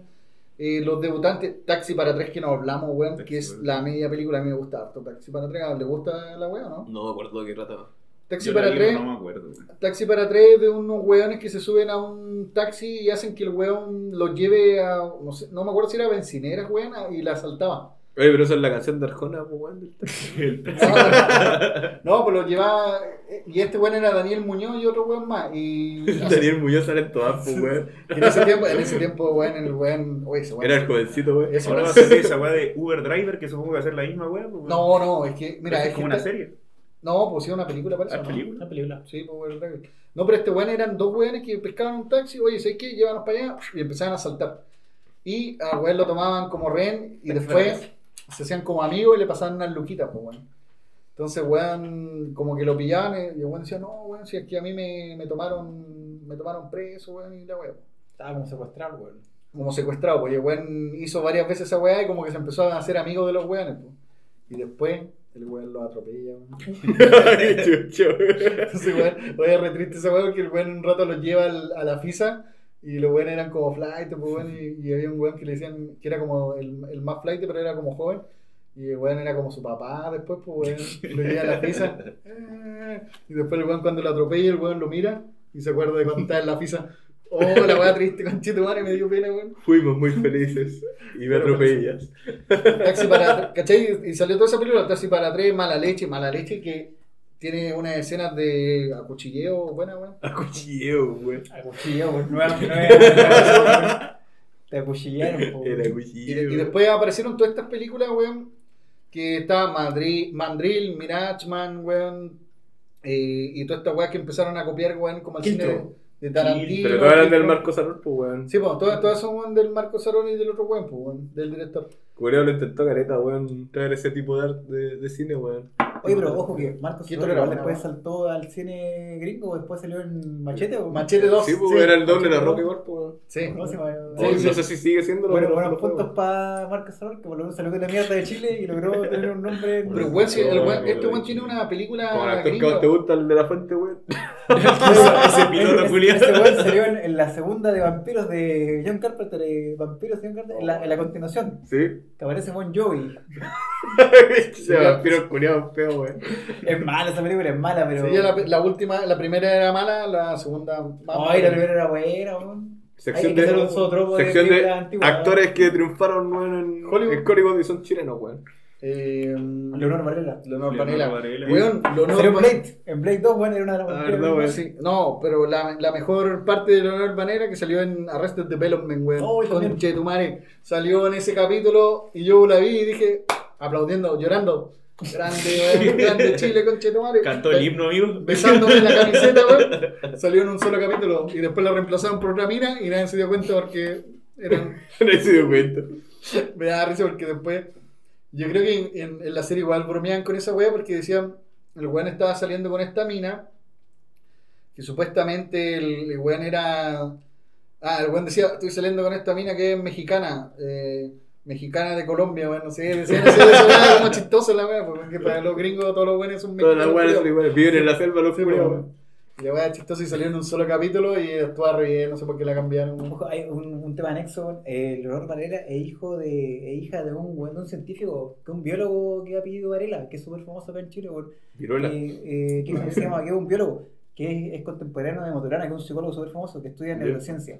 Eh, los debutantes, Taxi para tres que nos hablamos, weón, Taxi que es la media película, a mí me gusta harto. Taxi para tres, ¿le gusta la weá, no? No me acuerdo de qué trataba. Taxi Yo para tres. No me acuerdo, weón. Taxi para tres de unos weones que se suben a un taxi y hacen que el weón los lleve a. No, sé, no me acuerdo si era bencineras, weón, y la asaltaba. Oye, pero esa es la canción de Arjona, pues, weón. del taxi. El- No, pues lo llevaba. Y este weón era Daniel Muñoz y otro weón más. Y. Daniel Muñoz sale en todas, pues, weón. En ese tiempo, en ese tiempo, weón, el weón. Oye, ese weón. Era el jovencito, weón. Ese Ahora va a salir esa weá de Uber Driver, que supongo que va a ser la misma pues, weón. No, no, es que. Mira, es es como que una esta- serie. No, pues sí, una película parece. ¿La ¿no? película? Una película. Sí, pues weón, Driver. No, pero este weón eran dos weones que pescaban un taxi. Oye, ¿sabes qué? Llévanos para allá. Y empezaban a saltar. Y al weón lo tomaban como rehén. Y después se hacían como amigos y le pasaban unas luquitas, pues weón. Entonces, weón, como que lo pillaban y el weón decía, no, weón, si es que a mí me, me tomaron me tomaron preso, weón, y la weón. Estaba como secuestrado, weón. Como secuestrado, pues y el weón hizo varias veces esa weá y como que se empezó a hacer amigo de los weones, pues. Y después el weón lo atropella, weón. Qué chucho. Entonces, weón, oye, re triste ese weón porque el weón un rato los lleva al- a la FISA y los weones eran como flight, pues, y, y había un weón que le decían que era como el, el más flight, pero era como joven. Y el weón era como su papá después, pues weón, lo lleva a la FISA. eh, Y después el weón cuando lo atropella, el weón lo mira y se acuerda de cuando estaba en la FISA. Oh, la weá triste, conchito madre, me dio pena, weón. Fuimos muy felices. Y me atropellas. Taxi para ¿cachai? Y salió toda esa película, Taxi para tres, mala leche, mala leche que tiene unas escenas de acuchilleo buena, weón. Acuchilleo, weón. Acuchillado, weón. Nueva. Te acuchillaron, po, weón. Y, acuchilleo. de- y después aparecieron todas estas películas, weón, que estaba Madrid, Mandril, Mirachman, weón, eh, y todas estas weas que empezaron a copiar, weón, como el cine de Tarantino. Pero todas eran del. Marco Sarol, pues, weón. Sí, pues, todas, todas son weón, del Marco Saroni y del otro weón, pues, weón, del director. Cureo lo intentó careta, weón, traer ese tipo de, arte- de, de cine, weón. Oye, pero ojo que Marcos ¿Qué Solano era igual buena, después saltó al cine gringo, después salió en Machete o Machete 2. Sí, pues sí, era el doble de la Machete Roca 2. igual, pues, weón. Sí. No sé si sigue siendo Bueno, buenos puntos para Marcos Solano, que por lo menos salió de la mierda de Chile y logró tener un nombre. en- Pero, no, este no. tiene una película Como el actor que te gusta, el de la fuente, weón. Ese piloto culiado. Ese weón salió en, en la segunda de vampiros de John Carpenter, eh, Vampiros de John Carpenter, en la, en la continuación, Sí. que aparece Bon Jovi. Ese vampiro culiado feo, weón. Es mala esa película, es mala, pero. Sí, la, la última, la primera era mala, la segunda más Ay, la mala. primera era buena, weón. Sección Hay que de, hacer un zootropo de sección de películas antiguas. actores que triunfaron weón, en Hollywood. en Hollywood y son chilenos, weón. Eh, Leonor Varela. Leonor Leonor Varela. Varela. Weón, Leonor Salió en Varela. Blade. En Blade 2, weón, era una de las Ah, weón. Sí, no, pero la, la mejor parte de Leonor Vanera que salió en Arrested Development, weón. Oh, con Chetumare. Salió en ese capítulo y yo la vi y dije, aplaudiendo, llorando. Grande, weón, grande Chile con Chetumare. Cantó el himno, amigo. Besándome en la camiseta, weón. Salió en un solo capítulo y después la reemplazaron por otra mina y nadie se dio cuenta porque eran. Nadie se dio cuenta. Me da risa porque después. Yo creo que en, en- la serie igual bromeaban con esa wea porque decían. El weón estaba saliendo con esta mina. Que supuestamente el, el weón era. Ah, el weón decía: Estoy saliendo con esta mina que es mexicana. eh, mexicana de Colombia, weón. No sé. Decían eso, eso era como chistoso la wea. Porque para los gringos todos los buenos son Todas las mexicanos. weones son iguales. Viven en la selva los Sí, pues. Y la wea chistosa y salió en un solo capítulo y actuaba re bien. No sé por qué la cambiaron. Ojo, hay un, un tema anexo. Eh, Leonor Varela es hijo de, es hija de un, de un científico, que un biólogo que ha pedido Varela, que es súper famoso acá en Chile, weón. Viruela. Eh, eh, que se llama, que es un biólogo, que es, es contemporáneo de Motorana, que es un psicólogo súper famoso, que estudia neurociencia.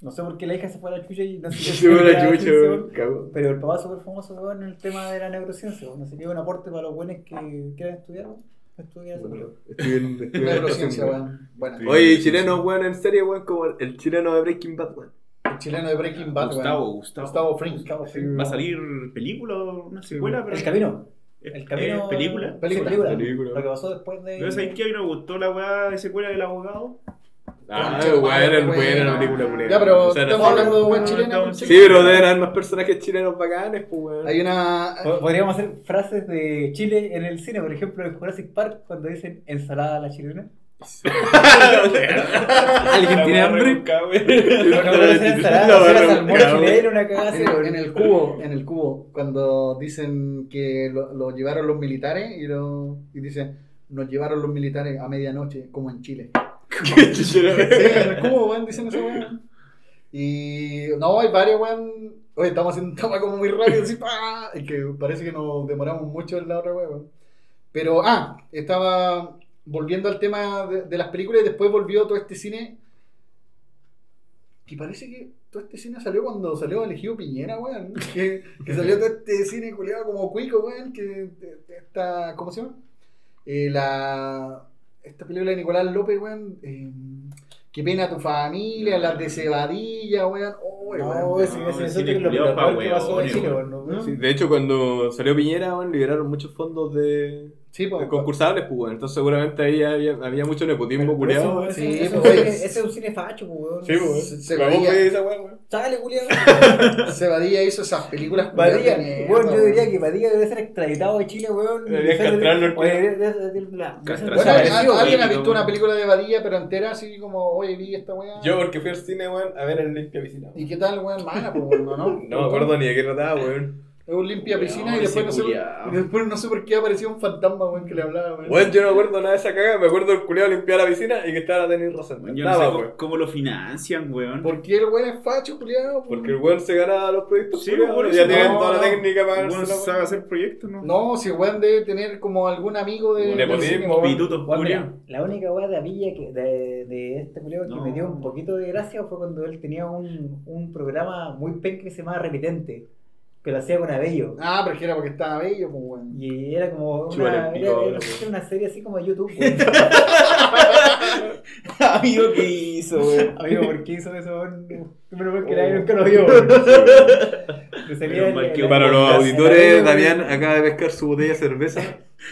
No sé por qué la hija se fue a la chucha y no sé qué Se fue la era chucha, weón. Pero el papá es súper famoso weón, en el tema de la neurociencia. weón. No sé qué un aporte para los buenos que quieran estudiar. weón. Estudiar esa Bueno, weón. estoy en- estoy en Neurociencia, weón. Oye, chilenos, weón, en serie, weón, como el chileno de Breaking Bad, weón. el chileno de Breaking Bad, Gustavo, weón. Gustavo. Gustavo Fring. Gustavo Sí, Fring. Va a salir película o una secuela, pero. El camino. ¿Es- El camino. es ¿Película? Sí, Película. película. Película. Lo que pasó después de. ¿Pero sabéis que a mí me gustó la weá de secuela del abogado? Ah, weón, era buena la película, weón. Ya, pero O sea, estamos hablando de weón chilena. Sí, pero eran más personajes chilenos bacanes, pues, weón. Hay una. Po- Podríamos hacer frases de Chile en el cine, por ejemplo, en Jurassic Park, cuando dicen ensalada a la chilena. ¿Alguien tiene hambre? En, weón. en el cubo, en el cubo, cuando dicen que lo, lo llevaron los militares y, lo, y dicen, nos llevaron los militares a medianoche, como en Chile. Sí, cubo, weón, dicen eso, weón. Y no, hay varios, weón. Oye, estamos haciendo un tema como muy rápido, así, ¡pa! Y que parece que nos demoramos mucho en la otra, weón. Pero, ah, estaba volviendo al tema de, de las películas y después volvió todo este cine. Que parece que todo este cine salió cuando salió elegido Piñera, weón. Que, que salió todo este cine culiado como cuico, weón. Que esta, ¿cómo se llama? Eh, la, esta película de Nicolás López, weón. eh, Qué pena tu familia, las de Cebadilla, weón. Oh, No, weón. ese, No, es lo peor que pasó en hueones, Chile, weón. de hecho, cuando salió Piñera, weón, liberaron muchos fondos de, Sí, pues. concursables, pues, weón. Entonces, seguramente ahí había, había mucho nepotismo culiado. ese- Sí, ese- ese- pues, ese- pues. Ese es un cine facho, pues. Sí, pues. Se- se La voz veía. fue esa, weón, weón. Sale, culiado. Cebadilla hizo esas películas Badía, weón, yo diría que Badía debe ser extraditado de Chile, weón. Debería castrarlo. Bueno, desaparecido, ¿al- ¿alguien ha visto una película de Badilla pero entera así como, oye, vi esta weá? Yo, porque fui al cine, weón, a ver el limpia piscina. ¿Y qué tal, weón? Mala, pues, weón, ¿no? ¿no? No me acuerdo ni de qué trataba, weón. Es un limpia piscina y después no, sé, y después no sé por qué apareció un fantasma, weón, que le hablaba, weón. Weón, yo no me acuerdo nada de esa caga. Me acuerdo el culiado limpiar la piscina y que estaba la tenis Rosa. Yo no sé cómo, cómo lo financian, weón. ¿Por qué el weón es facho, culiao? Porque el weón se gana los proyectos. Sí, eso. ya tienen No, toda la técnica para Bueno, ganarse sabe hacer proyectos, ¿no? No, si el weón debe tener como algún amigo de. Nepotismo, culiao. la única weá de Villa que, de, de este culiao que me dio un poquito de gracia fue cuando él tenía un, un programa muy penca que se llamaba Remitente, que lo hacía con Abello. Ah, pero era porque estaba bello, pues, weón. Y era como una, era, una serie así como de YouTube. weón. Amigo, ¿qué hizo, weón? Amigo, ¿por qué hizo eso? weón? Menos mal que nadie nunca lo vio. weón. Para los auditores, Damián acaba de pescar su botella de cerveza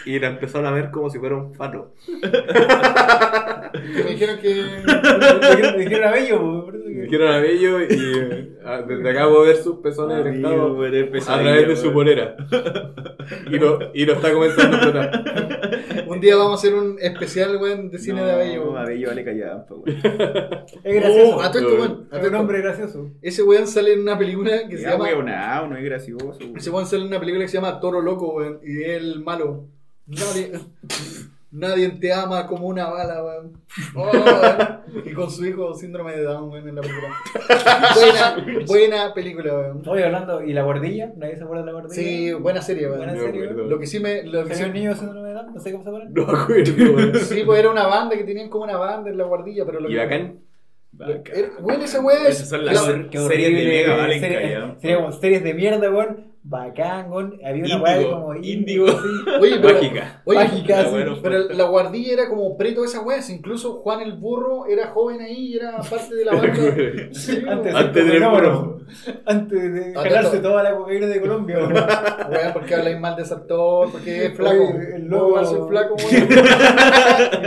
y la empezó a lamer como si fuera un fato. Que me dijeron que. Me dijeron- me dijeron Abello, weón, por eso que- Dijeron a Bello y eh, ah, desde acá puedo ver sus pezones Amigo, a través de su polera. Y lo, y lo está comenzando a explotar. Un día vamos a hacer un especial, weón, de cine de Abello. No. Abello vale callampa, weón. Es gracioso. Oh, a todo esto, weón. a esto. hombre gracioso. Ese weón sale en una película que se llama. weón, no, no es gracioso. weón. Ese weón sale en una película que se llama Toro Loco, weón. Y es el malo. Nadie. Nadie te ama como una bala, weón. Oh, weón. Y con su hijo síndrome de Down, weón, en la película. Buena, buena película, weón. Oye, hablando, ¿y la guardilla? ¿Nadie se acuerda de la guardilla? Sí, buena serie, weón. Buena serie. acuerdo. Lo que sí me. Lo que ¿Salió sí, un niño síndrome de Down? No sé cómo se llama. No me acuerdo, weón. sí, pues era una banda que tenían como una banda en la guardilla, pero lo ¿Y que. bacán? Era- Weón, esa es. Esas son las la- series de Mega Valen serie- callado. serie como series de mierda, weón. Bacán. Había una weá como índigo. Oye, pero. Mágica. Oye, Mágica, sí. bueno. Pero la guardilla era como preto de esa wea. Incluso Juan el Burro era joven ahí y era parte de la banda. Sí, Antes. Antes del fenómeno. burro. Antes de jalarse tanto. toda la cocaína de Colombia, weón. Weón, porque habláis mal de ese actor, porque es flaco. Oye, el soy flaco,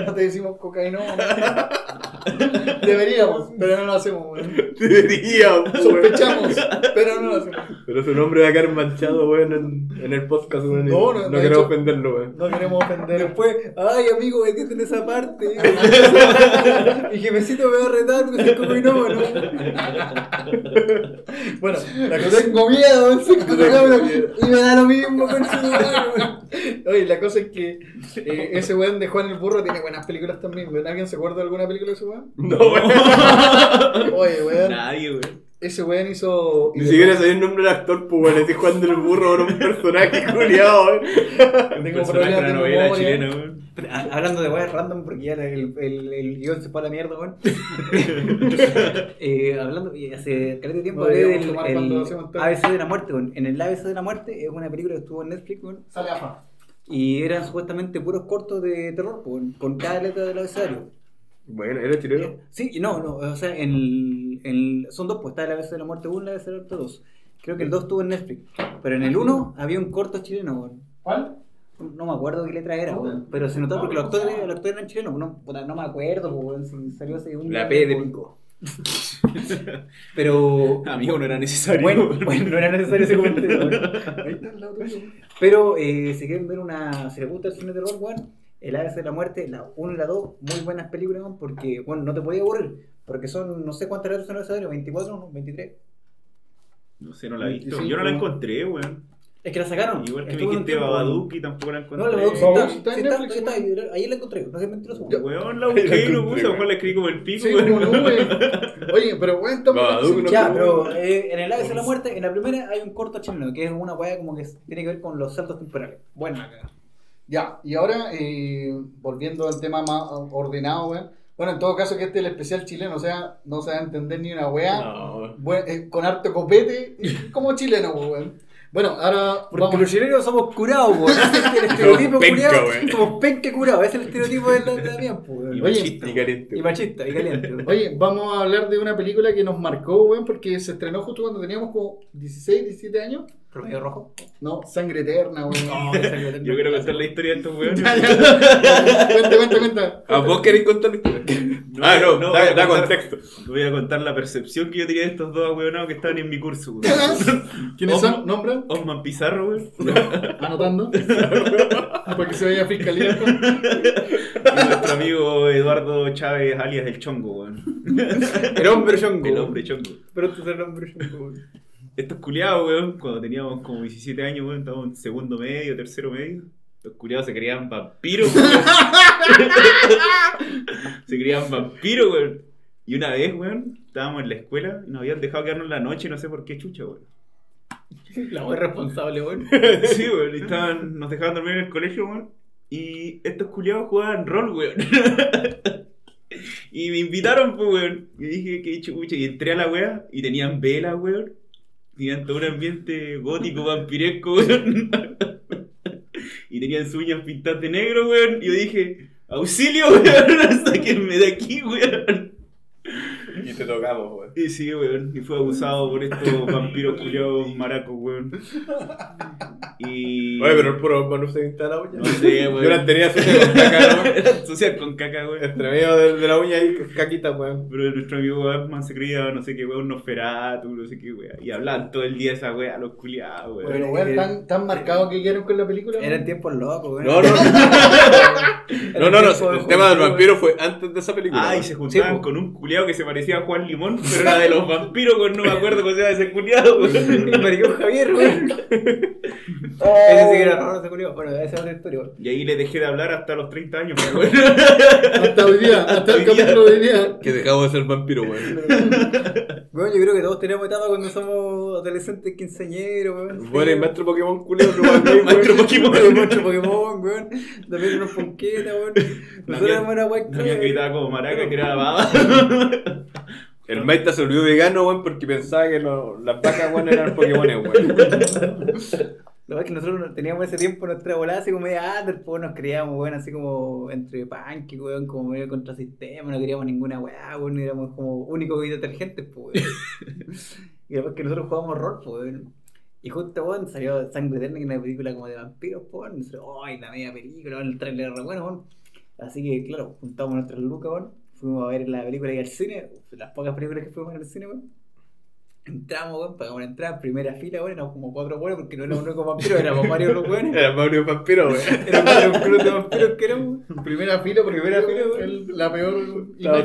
no te decimos cocaína. Deberíamos, pero no lo hacemos, weón. Debería, weón. Sospechamos, pero no lo hacemos. Pero su nombre va a quedar manchado, weón, en, en el podcast, weón. No, no, no hecho- ofenderlo, weón. No queremos ofender. Después, ay amigo, metiste en esa parte. y jefecito me va a retar porque soy cocainómano. Bueno, la cosa es Tengo miedo, cocainómano. Y me da lo mismo con su. Oye, la cosa es que eh, ese weón de Juan el Burro tiene buenas películas también, weón. ¿Alguien se acuerda de alguna película de ese weón? No, weón. Oye, weón. Nadie, weón. Ese weón hizo. Ni siquiera sabía el nombre del actor, pues, weón. Estoy jugando el burro con un personaje culiado, weón. Tengo problemas de novela chilena, weón. Ha- Hablando de weas random, porque ya el, el, el guion se fue a la mierda, weón. eh, hablando, hace caleta de tiempo hablé del el. ABC de la muerte, weón. En el ABC de la muerte es una película que estuvo en Netflix, weón. Sale afa. Y eran supuestamente puros cortos de terror, weón, con cada letra del abecedario. Bueno, ¿era chileno? Eh, Sí, no, no, o sea, en el, en- son dos, pues está el ABC de la muerte 1 y el ABC de la muerte 2. Creo que el 2 estuvo en Netflix. Pero en el 1 había un corto chileno, weón. ¿Cuál? No me acuerdo qué letra era, weón. Pero se notaba porque los actores, los actores eran chilenos. No, no me acuerdo, weón. Si salió hace un La P de pico. Pero. Amigo, no era necesario. Bueno, bueno, no era necesario ese comentario, weón. Ahí está el lado tuyo. Pero eh, si quieren ver una. Si les gusta el cine de terror, weón, El ABC de la Muerte, la 1 y la 2, muy buenas películas, weón, porque, bueno, no te podía aburrir. Porque son, no sé cuántas letras son el abecedario, 24, ¿no? 23. No sé, no la he visto. Sí, Yo no la encontré, weón. Es que la sacaron. Igual que me dijiste. Babadook y tampoco la encontré. No, la Babadook está, está en sí está, Netflix, está, la encontré, no sé mentiroso. Weón, la busqué y lo puse, a lo mejor la escribí como el pico, Sí, como nube. Oye, pero weón, estamos. Babadook, no Ya, pero eh, en el ABC de la Muerte, en la primera hay un corto chileno, que es una weá como que tiene que ver con los saltos temporales. Buena acá. Ya, y ahora, eh, volviendo al tema más ordenado, weón. Bueno, en todo caso, que este es el especial chileno, o sea, no se va a entender ni una weá. No, eh, con harto copete, como chileno, weón. Bueno, ahora Porque vamos. los chilenos somos curados, weón. Es el estereotipo weón. Somos penca curados. Ese es el estereotipo de la de pues, weón. Y machista. ni caliente. Y machista, y caliente. weón. Oye, vamos a hablar de una película que nos marcó, weón, porque se estrenó justo cuando teníamos como 16, 17 años. Promedio rojo. No, Sangre Eterna, weón. Yo quiero contar la historia de estos weones. cuenta, cuenta, cuenta. ¿A vos queréis contar la historia? ah, no, no, da, a da contar- contexto. Voy a contar la percepción que yo tenía de estos dos weonados que estaban en mi curso, weón. ¿Quiénes son? ¿Nombran? Osman Pizarro, weón. Anotando. Porque se veía fiscalía. Y nuestro amigo Eduardo Chávez, alias El Chongo, weón. El hombre chongo. El hombre Chongo. Pero tú el nombre, weón. Estos culiados, weón, cuando teníamos como 17 años, weón, estábamos en segundo medio, tercero medio. Los culiados se creían vampiros, weón. se creían vampiros, weón. Y una vez, weón, estábamos en la escuela y nos habían dejado quedarnos la noche, no sé por qué chucha, weón. La weá responsable, weón. Sí, weón, y estaban, nos dejaban dormir en el colegio, weón. Y estos culiados jugaban rol, weón. y me invitaron, pues, weón. Y dije, qué chucha. Y entré a la wea y tenían velas, weón. Tenían todo un ambiente gótico, vampiresco, weón. y tenían sus uñas pintadas de negro, weón. Y yo dije, auxilio, weón, sáquenme de aquí, weón. Y te tocamos, weón. Y sí, weón. Y fue abusado por estos vampiros culiados maracos, weón. Y. Oye, pero el puro Osman no se pinta la uña. No sé, weón. Yo la tenía sucia con caca, ¿no? Era social con caca, weón. Entre medio de, de la uña y caquita, weón. Pero nuestro amigo Batman se creía, no sé qué, weón, Nosferatu, no sé qué, weón. Y hablaban todo el día esa weá, los culiados, weón. Pero, weón, tan, tan marcado que quedaron con la película. Eran tiempos locos, weón. No, no, no. No, no, no. El tema del vampiro fue antes de esa película. Ah, y se juntaban con un culiado que se parecía a Juan Limón, pero era de los vampiros, weón. No me acuerdo cómo se llama ese culiado, weón. El maricón Javier, weón. Ese sí que era raro, ese culiao. Bueno, esa es otra historia, weón. Y ahí le dejé de hablar hasta los 30 años, pero bueno. Hasta hoy día, hasta el Hoy día. capítulo de hoy día. Que dejamos de ser vampiro, weón. Bueno, yo creo que todos tenemos etapa cuando somos adolescentes quinceañeros, weón. Bueno, y maestro Pokémon culeo que weón. Maestro Pokémon. Hay mucho Pokémon, weón. También unos ponquetas, weón. Nosotros éramos una weón. También gritaba como maraca que era baba. El Maita se volvió vegano, weón, porque pensaba que lo- las vacas, weón, eran Pokémon, weón. Lo que es que nosotros teníamos ese tiempo nuestra volada así como media under, pues nos creíamos, weón, así como entre punk, weón, como medio contrasistema, no queríamos ninguna weá, weón, éramos como únicos y detergentes, pues, y después que nosotros jugábamos rol, pues, weón. Y justo, weón, salió Sangre Eterna, que es una película como de vampiros, pues, nosotros, ¡ay, la media película, weón, el trailer era bueno, weón! Así que, claro, juntamos nuestras lucas, weón. Fuimos a ver la película y al cine, las pocas películas que fuimos al cine, weón. Entramos, weón, pagamos la entrada en primera fila, weón, éramos como cuatro weones porque no éramos únicos vampiros, éramos varios los weones. Era Mario Vampiro, weón. Éramos varios clubes de vampiros que éramos. Primera fila, porque Primera fila, el- la peor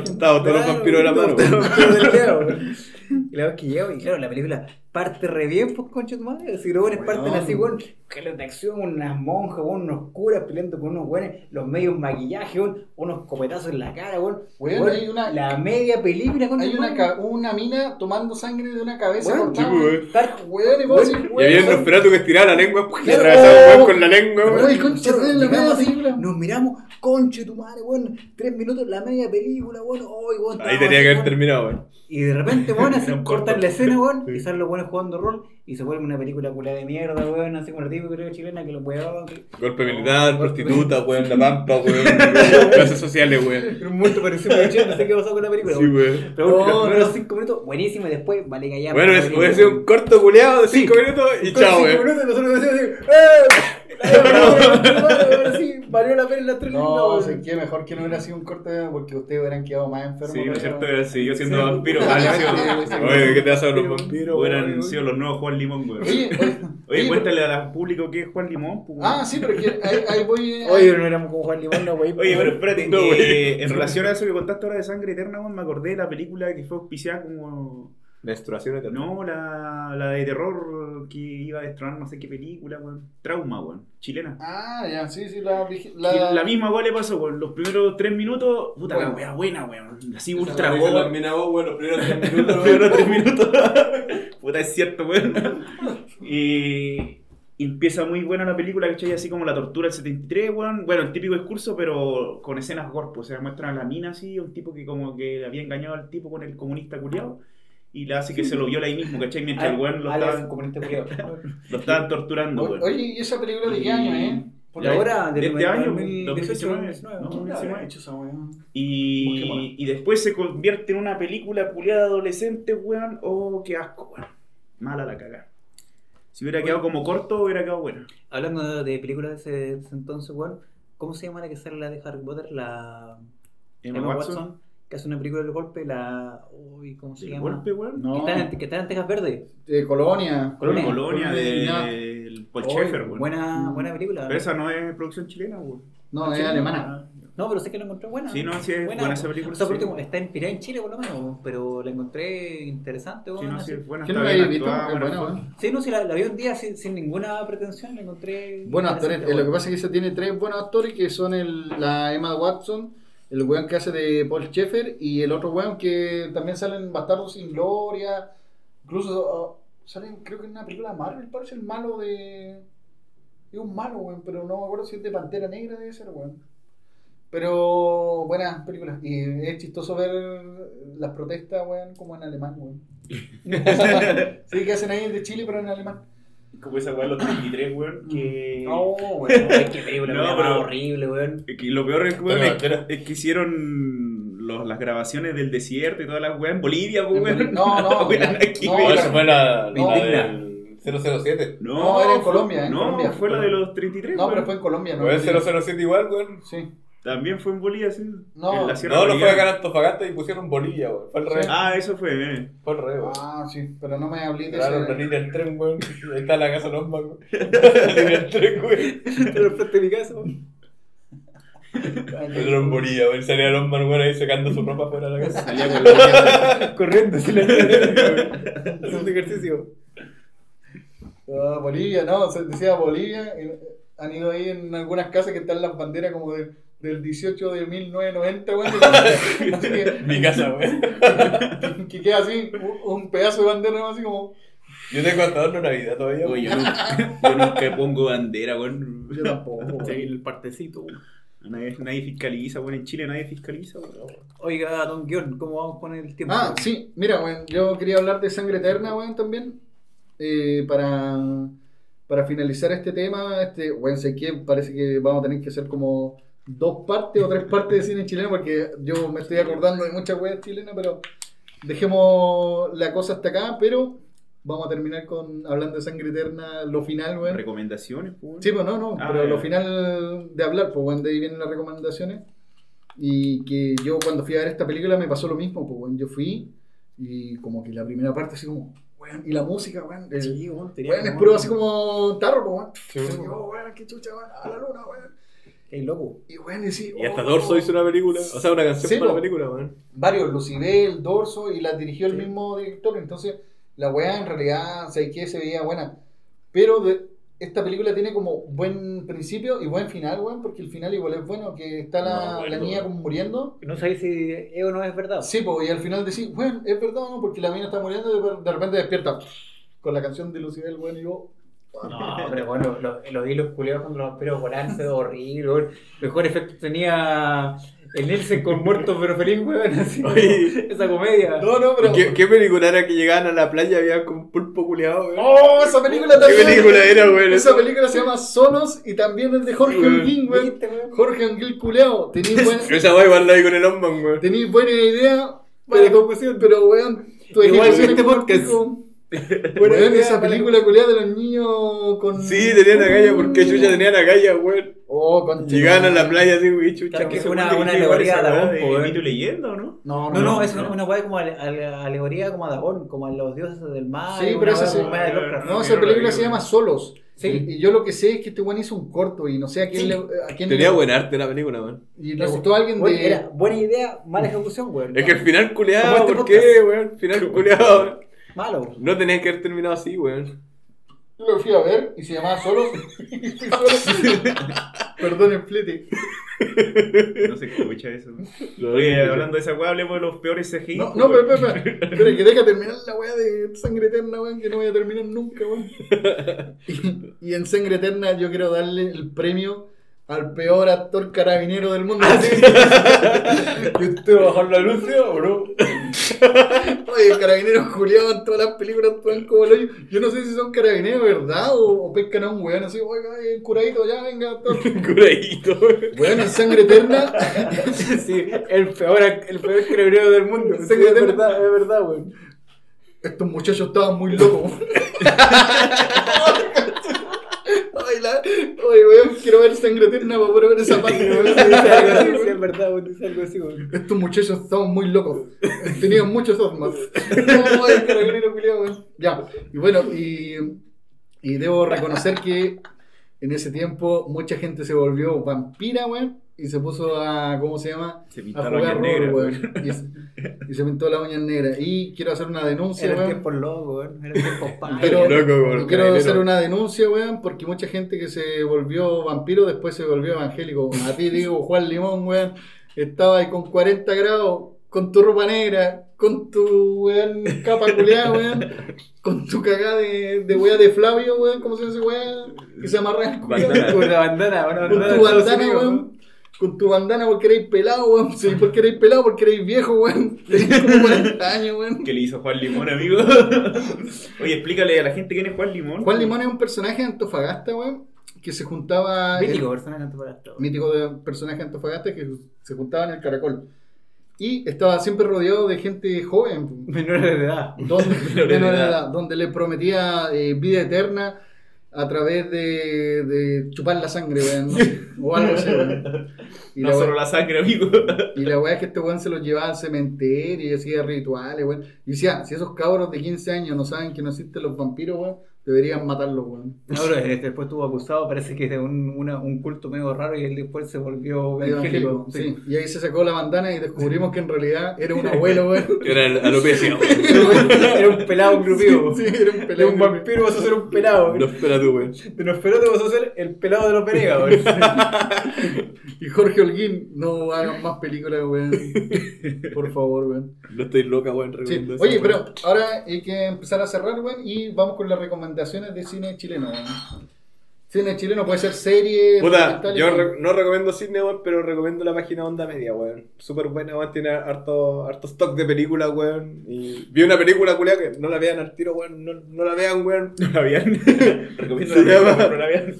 Estaba todos los vampiros de la mano, weón. Weón. Y la vez que llego, y claro, la película parte re bien, pues, concha tu madre. Así los buenos Weón. parten así, weón. Que de acción, unas monjas, weón, unos curas peleando con unos weones, los medios maquillaje, weón, unos copetazos en la cara, weón. Weón, Weón, hay una- La media película, concha Hay tu una, madre. ca- una mina tomando sangre de una cabeza Weón, cortada. sí, weón. Weón, y vos Weón, decís, Y había un Nosferatu que estiraba la lengua, y Claro. atravesaba el weón con la lengua, Weón, weón. y concha, Nosotros weón, la llegamos media así, película. Nos miramos, conche tu madre, weón. Tres minutos, la media película, weón. Ay, weón. Ahí estábamos tenía así, que haber weón. terminado, weón. Y de repente, weón, así cortan la escena, weón, y salen los buenos jugando rol, y se vuelve una película culada de mierda, weón, así como la típica creo chilena que los weón. Golpe militar, prostituta, weón, la pampa, weón. Clases sociales, weón. Un muy chido, no sé qué pasó con la película, Sí, weón. Pero bueno, No, los primeros no. cinco minutos, buenísimo, y después, vale, callar. Bueno, es- hubiera sido un corto culeado de 5 minutos y Con chao, cinco weón. minutos nosotros decíamos así, ¡eh! Sí, valió la pena las tres No, líneas, sé que mejor que no hubiera sido un corte porque ustedes hubieran quedado más enfermos. Sí, ¿no es cierto? Siguió siendo Sí. vampiro. Sí, sí, sí. Oye, ¿qué te vas a los vampiros, Hubieran sido los nuevos Juan Limón, weón. Oye, oye, Oye, oye, cuéntale al público qué es Juan Limón. pues. Ah, sí, pero es que ahí, ahí voy. Oye, no éramos como Juan Limón, no, wey. Oye, pero espérate, No, eh, güey. en relación a eso que contaste ahora de Sangre Eterna, me acordé de la película que fue auspiciada como... Menstruación eterna. No, la, la de terror que iba a destronar no sé qué película, weón. Trauma, weón. Chilena. Ah, ya, sí, sí, la. Y La, La, misma weón le pasó, weón. Los primeros tres minutos, puta la Bueno. wea buena, weón. Así Esa ultra weón la los primeros 3 minutos, Los primeros tres minutos. Puta, es cierto, weón. Y y empieza muy buena la película, ¿cachai? Así como la tortura del 73, weón. Bueno, el típico discurso, pero con escenas gore. pues, O sea, muestran a la mina así, un tipo que como que había engañado al tipo con el comunista culiado. Y le hace que se lo viola ahí mismo, ¿cachai? Mientras el weón lo Alias, estaban, este lo estaban torturando, O- weón. Oye, ¿y esa película de qué año, eh? Y ahora, de del este año, 2018, 2019, 2019, ¿no? ¿quién ¿Quién sabe? habrá hecho esa weá? Y, y después se convierte en una película culiada adolescente, weón. Oh, qué asco, weón. Mala la caga. Si hubiera quedado como corto, hubiera quedado buena. Hablando de películas de ese, de ese entonces, weón, ¿cómo se llama la que sale la de Harry Potter? La Emma, Emma Watson. Que hace una película del golpe, la. Uy, ¿cómo se ¿De llama? golpe, weón? No, Que está, en, que está en Tejas Verde. de Colonia. Colonia. Colonia, Colonia. del Paul Schaeffer, weón. buena, buena película. Pero esa no es producción chilena, weón. No, es Sí, alemana. No, pero sé que la encontré buena. Sí, no, sí es buena esa película, O sea, por sí. último, está inspirada en Chile por lo menos, pero la encontré interesante. Sí, weón, no, sí es buena. ¿Quién no la había visto? Es buena buena. Sí, no, sí, la, la vi un día sin, sin ninguna pretensión, la encontré. Buenos actores. eh, lo que pasa es que esa tiene tres buenos actores que son el, la Emma Watson, el weón que hace de Paul Schaeffer y el otro weón que también salen en Bastardos sin Gloria. Incluso salen, creo que en una película de Marvel, parece el malo de. Es un malo, weón, pero no me acuerdo si es de Pantera Negra, debe ser, weón. Pero buenas películas. Y es chistoso ver las protestas, weón, como en alemán, weón. sí, que hacen ahí de Chile, pero en alemán. Como esa weá de los 33, weón, que... No, weón. Ay, qué película No, pero- horrible, weón. Es que lo peor es, weón, Pero, es, pero- es que hicieron los- las grabaciones del desierto y todas las weas en Bolivia, weón. Boli- no, no, Weón, no, aquí, no, No, weón. esa fue la, la del 007. No, No, era en fue- Colombia, en no, Colombia. fue la de los 33, No, pero weón. fue en Colombia, ¿no? ¿No es 007 igual, weón? Sí. También fue en Bolivia, sí. No. en la Sierra No, lo fue acá en Antofagasta y pusieron Bolivia, weón. Fue al revés. Ah, eso fue, eh. Fue al revés. Ah, sí, pero no me hablé de Claro, la ese. línea del tren, weón. Ahí está la casa. La línea del tren, weón. Pero frente a mi casa, weón. Pero no moría, weón. Salía Man, weón, ahí sacando su ropa fuera de la casa. Salía con la corriendo, así la haciendo ejercicio. Ah, Bolivia, no, se decía Bolivia. y han ido ahí en algunas casas que están las banderas como de- del 18 de 1990, weón. Así que, Mi casa, weón. que queda así, un, pedazo de bandera, así como. Yo tengo hasta horno Navidad todavía. Oye, yo nunca, yo nunca pongo bandera, weón. Yo tampoco. Sí, el partecito. Nadie, nadie fiscaliza, weón. En Chile nadie fiscaliza, weón. Oiga, Don Guión, ¿cómo vamos con el tiempo? Ah, sí, mira, weón, yo quería hablar de Sangre Eterna, weón, también. eh, para, para finalizar este tema, este, weón, sé que parece que vamos a tener que hacer como dos partes o tres partes de cine chileno, porque yo me estoy acordando de muchas weas chilenas, pero dejemos la cosa hasta acá, pero vamos a terminar con hablando de Sangre Eterna, lo final, weón. Recomendaciones, pues, weón. Sí, pues no, no, Ah, pero lo final de hablar, pues bueno, de ahí vienen las recomendaciones. Y que yo cuando fui a ver esta película me pasó lo mismo, pues bueno, yo fui y como que la primera parte así como, weón, y la música, weón, el, Sí, weón, tenía weón, es puro así como tarro, pues weón. Sí, weón. oh, weón, qué chucha, weón, a la luna, weón. Qué loco. Y weón, y sí, Y hasta oh, Dorso hizo una película, o sea, una canción Sí, para la película, weón. varios, Lucibel, Dorso, y las dirigió el mismo director. Entonces, la weá en realidad, sé que se veía buena. Pero de- esta película tiene como buen principio y buen final, weón, porque el final igual es bueno, que está la, No, bueno. la niña como muriendo. No sabéis si es o no es verdad. Sí, pues, y al final decís, bueno, es verdad o no, porque la niña está muriendo y de- de repente despierta con la canción de Lucibel, weón, y yo. No, pero bueno, los, los hilos culeados cuando los vampiros volaban fue horrible. Mejor efecto tenía el Nielsen con muertos pero feliz, weón. Así, Oye. esa comedia. No, no, pero. ¿Qué, ¿Qué película era que llegaban a la playa y había como un pulpo culiado, weón? ¡Oh, esa película ¿Qué también! película era, weón? Esa película se llama Sonos y también es de Jorge. Anguín, weón. Jorge Anguil culeado. Tenéis buena, Esa weá igual la vi con el Omban, weón. tenéis buena idea, Buena pero, conclusión. pero weón, tu Igual este es como Weón, idea, esa película culeada de los niños con. Sí, tenían a Gaya, porque Chucha tenían a Gaya, weón. Oh, con Llegaban a la playa así, güey, chucha. Claro que es una- una alegoría a bomba, de weón. mito leyenda, ¿o no? No, No, no, es no. una, una weá como ale- ale- alegoría como a Dagón, como a los dioses del mar. Sí, pero esa Lovecraft. No, esa película se llama Solos. Sí. Y, yo lo que sé es que este weón hizo un corto y no sé a quién Sí. le. A quién Tenía le- buen arte la película, weón. Y le gustó a alguien Bueno, de. Era buena idea, mala ejecución, weón. Es que el final culeado, este ¿por qué, weón? Final culeado, weón. Malo. No tenía que haber terminado así, weón. Yo lo fui a ver y se llamaba solo. Perdón el flete. No se escucha eso. Oye, hablando de esa weá, hablemos de los peores CGI. No, pues, no, pero, pero, pero, pero que deja terminar la weá de Sangre Eterna, weón, que no voy a terminar nunca, weón. Y, y en Sangre Eterna yo quiero darle el premio al peor actor carabinero del mundo. ¿Y usted bajó la luz, o no? Oye, el carabinero Julián en todas las películas actúan como el. Yo no sé si son carabineros, ¿verdad? O, o pescan a un weón así, oiga, eh, curadito, ya, venga. Curadito, weón. Weón, en Sangre Eterna. Sí, el peor, el peor carabinero del mundo. Sí, es verdad, es verdad, weón. Estos muchachos estaban muy locos. Ay, la... Oye, weón, quiero ver Sangre Eterna para poder ver esa parte, weón. Dice algo así, sí, es verdad, weón. Dice algo así, weón. Estos muchachos estaban muy locos. Tenían muchos osmas. No, el carabinero culiao, weón. Ya. Y bueno, y, y debo reconocer que en ese tiempo mucha gente se volvió vampira, weón. Y se puso a, ¿cómo se llama? Se A pintaron jugar weón. Y, se- y se pintó las uñas negras. Y quiero hacer una denuncia, Eran weón. tiempos locos, weón. Eran tiempos pajas. Pero loco, quiero hacer una denuncia, weón, porque mucha gente que se volvió vampiro después se volvió evangélico. A ti digo, Juan Limón, weón, estaba ahí con 40 grados, con tu ropa negra, con tu, weón, capa culeada, weón, con tu cagada de, de weá de Flavio, weón, ¿cómo se llama ese weón? Que se amarra el. Con la bandana, Con tu bandana, weón. Con tu bandana porque eres pelado, weón. Sí, porque eres pelado, porque eres viejo, weón. Tenés como 40 años, weón. ¿Qué le hizo Juan Limón, amigo? Oye, explícale a la gente quién es Juan Limón. Juan Limón es un personaje de Antofagasta, weón, que se juntaba... Mítico personaje Antofagasta. weón. mítico de personaje de Antofagasta que se juntaba en el caracol. Y estaba siempre rodeado de gente joven, Menores de edad. donde, Menores de menor de edad. edad, donde le prometía eh, vida eterna a través de, de chupar la sangre, weón, no o algo así, weón. Y No la solo la sangre, amigo. y la weá es que este weón se los llevaba al cementerio y hacía rituales, weón. Y decía, si esos cabros de 15 años no saben que no existen los vampiros, weón, Deberían matarlo, weón. Ahora, eh, después estuvo acusado, parece que de un, una- un culto medio raro y él después se volvió Evangélico, sí. Y ahí se sacó la bandana y descubrimos que en realidad era un abuelo, weón. Era el- alopecia, weón. Era un pelado grupido. Sí, era un De pelado. un vampiro vas a ser un pelado. No espera tú, weón. De vas a ser el pelado de los Venegas, güey. Y Jorge Holguín, no hagan más películas, weón. Por favor, weón. No estoy loca, weón, Sí. eso, Oye, weón. pero ahora hay que empezar a cerrar, weón, y vamos con las recomendaciones de cine chileno. Cine chileno puede ser serie, Puta, yo re- no recomiendo cine, weón, pero recomiendo la página Onda Media, weón. Súper buena, weón. Tiene harto, harto stock de películas, weón. Y vi una película, culia, que no la vean al tiro, weón. No, no la vean, weón. No la habían. Recomiendo Se la llama- película, no la habían.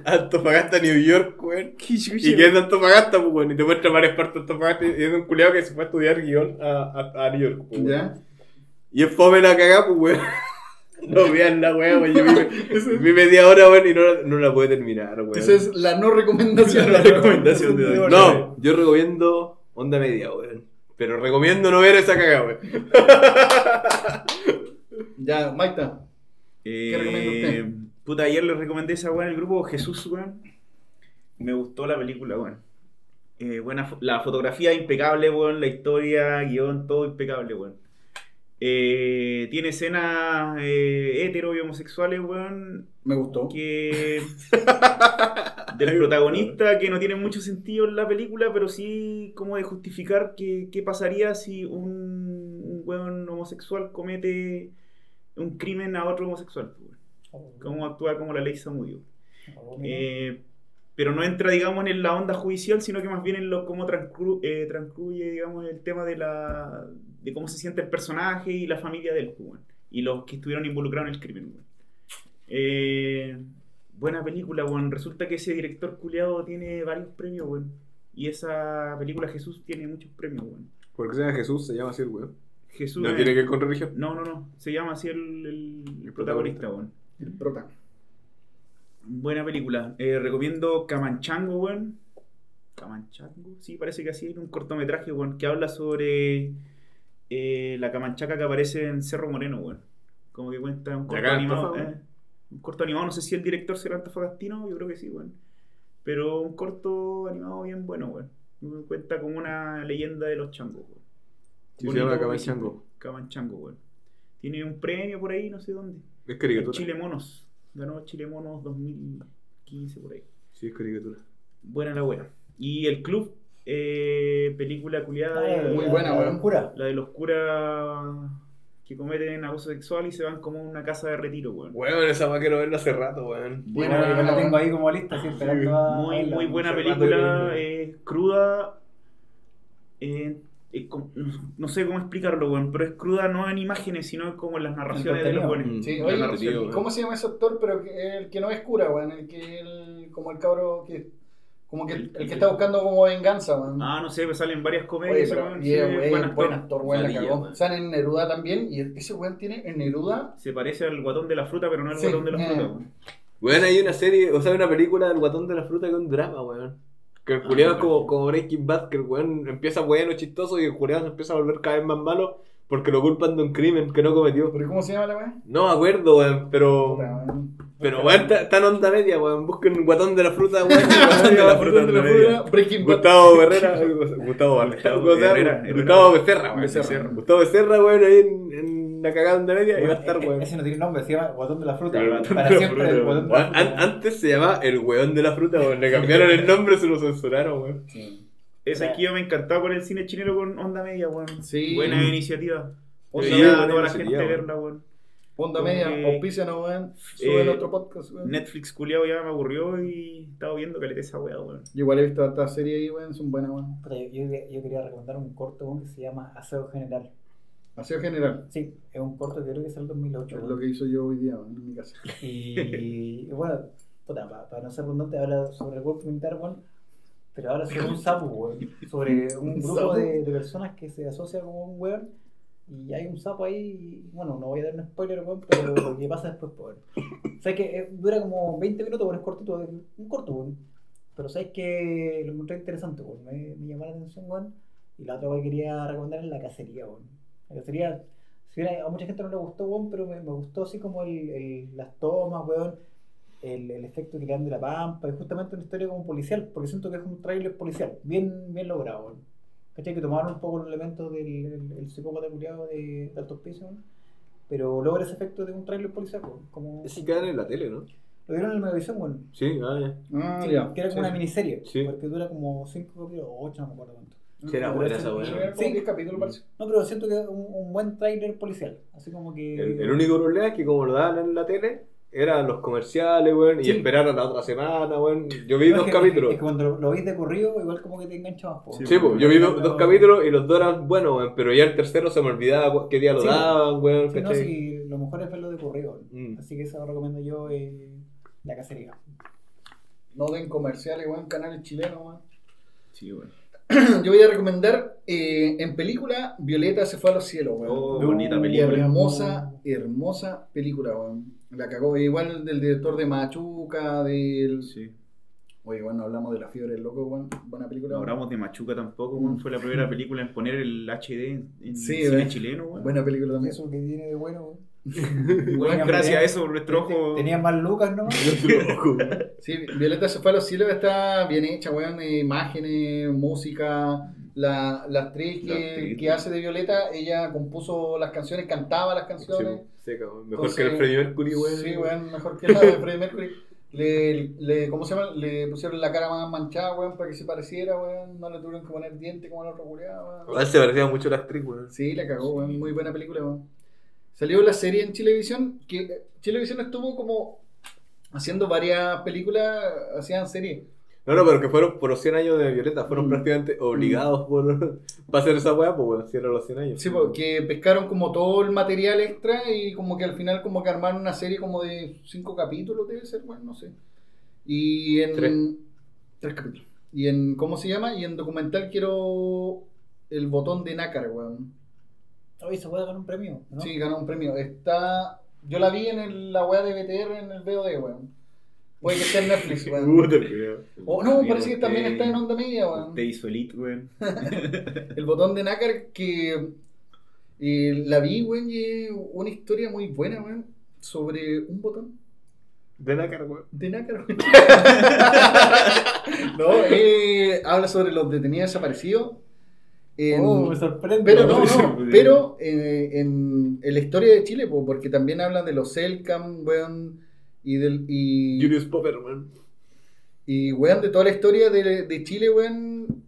Antofagasta, New York, weón. ¿Qué Y que es de Antofagasta, pues, weón. Y te muestra varias partes de Antofagasta. Y es de un culiado que se fue a estudiar guion a, a, a New York, pues, weón. ¿Ya? Y es fome la cagada, pues, weón. No vean la weá, weón. Yo vi, vi media hora, weón, y no, la- no la pude terminar, weón. Esa es la no recomendación. La recomendación de hoy. No, yo recomiendo Onda Media, weón. Pero recomiendo no ver esa cagada, weón. Ya, Maita. ¿Qué recomienda usted? Puta, ayer les recomendé esa weá en el grupo Jesús, weón. Me gustó la película, weón. Eh, buena la fotografía impecable, weón. La historia, guion, todo impecable, weón. Eh, tiene escenas eh, hetero y homosexuales, weón. Me gustó. Que. del protagonista que no tiene mucho sentido en la película, pero sí como de justificar que- qué pasaría si un, un weón homosexual comete un crimen a otro homosexual. weón. Cómo actúa como la ley Samudio. Eh, pero no entra, digamos, en la onda judicial, sino que más bien en lo cómo transcru- eh, transcurre, digamos, el tema de la de cómo se siente el personaje y la familia del weón. y los que estuvieron involucrados en el crimen. Eh, buena película, weón. Resulta que ese director culiado tiene varios premios, weón. Y esa película Jesús tiene muchos premios, weón. Porque se llama Jesús, se llama así el weón. Jesús No es- tiene que ver con religión. no, no, no. Se llama así el, el- el protagonista, weón. El prota. Buena película. Eh, recomiendo Camanchango, weón. Camanchango, sí, parece que así es un cortometraje, weón, que habla sobre eh, la camanchaca que aparece en Cerro Moreno, weón. Como que cuenta un ¿De corto animado. Eh, un corto animado, no sé si el director será antofagastino, yo creo que sí, weón. Pero un corto animado bien bueno, weón. Cuenta como una leyenda de los changos, weón. Sí, se llama Camanchango. Camanchango, weón. Tiene un premio por ahí, no sé dónde. Es caricatura. Chile Monos. Ganó Chile Monos 2015 por ahí. Sí, es caricatura. Buena la wea. Y el club, eh, película culiada de- Muy buena. Cura. la de los curas que cometen abuso sexual y se van como a una casa de retiro, weón. Weón, esa va quiero verla hace rato, weón. Buena, Bueno, yo buena, la tengo buena. ahí como lista, esperando a Muy, muy buena película, es cruda. eh, eh, no sé cómo explicarlo, weón, pero es cruda no en imágenes, sino como en las narraciones de los buenos. Sí, Mm, oye, narrativa, weón. ¿cómo se llama ese actor? Pero el que no es cura, weón. El que, el, como el cabro que, como que el, el que está buscando como venganza, weón. Ah, no sé, me salen varias Oye, comedias. pero weón, y sí, buen actor. buen actor, la cagó. Sale en Neruda también, y ese weón tiene en Neruda. Se parece al guatón de la fruta, pero no al Sí, guatón de la eh. fruta. weón. Weón, hay una serie, o sea, una película del guatón de la fruta que es un drama, weón. Que el Ah, culiado es me como, como Breaking Bad, que el weón empieza bueno, chistoso, y el culiado se empieza a volver cada vez más malo porque lo culpan de un crimen que no cometió. ¿Pero cómo se llama la weón? No me acuerdo, weón, pero. Pero weón, está en onda media, weón. Busquen un guatón de la fruta, weón. Guatón de la fruta, Guatón de la media. fruta, Breaking Bad. Gustavo Herrera, Gustavo Gustavo Becerra, weón. Gustavo Becerra, weón, ahí en la cagada onda media y va a estar, weón. Ese no tiene nombre, se llama Guatón de la Fruta. Para de siempre Fruta, el Guatón de la an- Fruta. antes se llamaba el weón de la fruta, weón. Le cambiaron el nombre, se lo censuraron, weón. Sí. Ese aquí yo me encantaba con el cine chileno con onda media, weón. Sí. Buena iniciativa. Onda Debería media, a toda la gente iniciativa, verla, weón. Onda Como media, que- auspícianos, weón. Suben Eh, otro podcast, weón. Netflix culiado ya me aburrió y estaba viendo caleta esa weá, weón. Yo igual he visto esta serie ahí, weón. Son buenas, weón. Yo, yo- yo quería recomendar un corto weón, que se llama Aseo General. Así en general. Sí, es un corto que creo que es el 2008. Es weón. lo que hizo yo hoy día, en mi casa. Y, y bueno, puta, para, no ser redundante, habla sobre el golpe militar, weón, pero habla sobre un sapo, weón, sobre un ¿Un grupo de, de personas que se asocia como un weón, y hay un sapo ahí, y bueno, no voy a dar un spoiler, weón, pero lo que pasa después, pues, weón. Sabes que eh, dura como 20 minutos, weón, es cortito, un corto, weón, pero sabes que lo encontré interesante, weón, me, me llamó la atención, weón, y la otra que quería recomendar es la cacería, weón. Cacería Si bien a mucha gente no le gustó, weón, pero me, me gustó así como el, el- las tomas, weón, el, el efecto que le dan de la pampa, y justamente una historia como policial, porque siento que es un tráiler policial, bien, bien logrado, weón. ¿Cachai? Que tomaron un poco los elementos del el, el psicópata culiado de, de Altos Pisos, weón, pero logra ese efecto de un tráiler policial, weón. Como, Ese quedan en la tele, ¿no? lo dieron en la Megavisión, weón. Sí, ah, ya. Ah, Sí, ya. que era como Sí. una miniserie, Sí. porque dura como 5 capítulos, o 8, no me acuerdo cuánto. Sí, era Pero buena esa. Como Sí. 10 capítulos, parece. No, pero siento que es un, un buen tráiler policial, así como que... El, el único problema es que como lo daban en la tele, eran los comerciales, weón, y Sí. esperar a la otra semana, weón. Yo vi No, dos es que- capítulos. Es que cuando lo, lo veis de corrido, igual como que te engancha más. po. Sí, Sí, pues, yo vi do- dos capítulos y los dos eran buenos, weón, pero ya el tercero se me olvidaba qué día lo Sí, daban, weón, Sí, no, sí, lo mejor es verlo de corrido. Mm. Así que eso lo recomiendo yo, eh, La Cacería. No den comerciales, weón, canales chilenos, weón. Sí, weón. Yo voy a recomendar eh, en película Violeta se fue a los cielos, weón. Oh, bonita película. Hermosa, hermosa película, weón. La cagó. Igual del director de Machuca, del. Sí. Oye, bueno, hablamos de La Fiebre del Loco, weón. Buena película. No hablamos de Machuca tampoco, Mm. weón. Fue la primera película en poner el HD en, en Sí, cine chileno, weón. Buena película también. Eso que tiene de bueno. weón. Gracias a eso, nuestro ojo. Tenía más lucas nomás. Sí, Violeta se fue a los cielos, está bien hecha, weón. Imágenes, música. La, la actriz La que, actriz. que hace de Violeta, ella compuso las canciones, cantaba las canciones. Sí. Mejor Entonces, que el Freddie Mercury, weón. Sí, weón, mejor que la de Freddie Mercury. Le, le, ¿Cómo se llama? Le pusieron la cara más manchada, weón, para que se pareciera, weón. No le tuvieron que poner dientes como el otro culiado, weón. Se parecía mucho a la actriz, weón. Sí, la cagó, weón. Muy buena película, weón. Salió la serie en Chilevisión, que Chilevisión estuvo como haciendo varias películas, hacían series. No, no, pero que fueron por los 100 años de Violeta, fueron Mm. prácticamente obligados por, para hacer esa weá, pues weón, si eran los 100 años. Sí, porque pescaron como todo el material extra y como que al final como que armaron una serie como de cinco capítulos, debe ser, bueno, no sé. Y en... Tres. Tres capítulos. Y en, ¿cómo se llama? Y en documental quiero el botón de nácar, weón. Oye, se puede ganar un premio, ¿no? Sí, ganó un premio. Está... Yo la vi en el- la weá de BTR en el VOD, weón. Puede que esté en Netflix, weón. Puta, el culiao. O no, parece que también está en Onda Media, weón. Te hizo elite, weón. El botón de nácar que eh, la vi, weón, y es una historia muy buena, weón, sobre un botón De nácar, weón. de nácar. weón. no, eh, habla sobre los detenidos desaparecidos. En- Oh, me sorprende. pero no, no, pero eh, en, en la historia de Chile, po, porque también hablan de los Selcam, weón, y del y, Julius Popper, weón. y weón, de toda la historia de, de Chile, weón,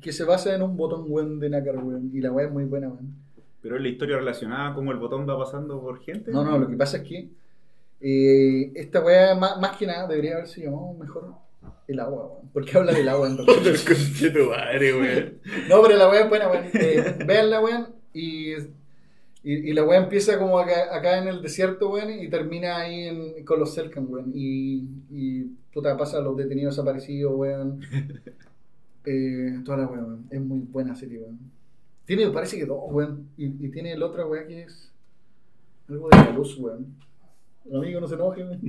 que se basa en un botón, weón, de nácar, weón, y la weón es muy buena, weón. Pero es la historia relacionada a cómo el botón va pasando por gente. No, no, lo que pasa es que eh, esta weá, más, más que nada, debería haberse llamado mejor el agua, weón. Porque habla del agua en. No, pero la weá es buena, weón. Eh, veanla, weón, y, y, y la weá empieza como acá, acá en el desierto, weón, y termina ahí en, con los Selkan, weón. Y, y puta, pasa a los detenidos desaparecidos, weón. Eh, toda la weá, weón. Es muy buena serie, weón. Tiene, parece que dos, weón. Y, y tiene el otra weá que es algo de la luz, weón. Amigo, no se enoje, weón.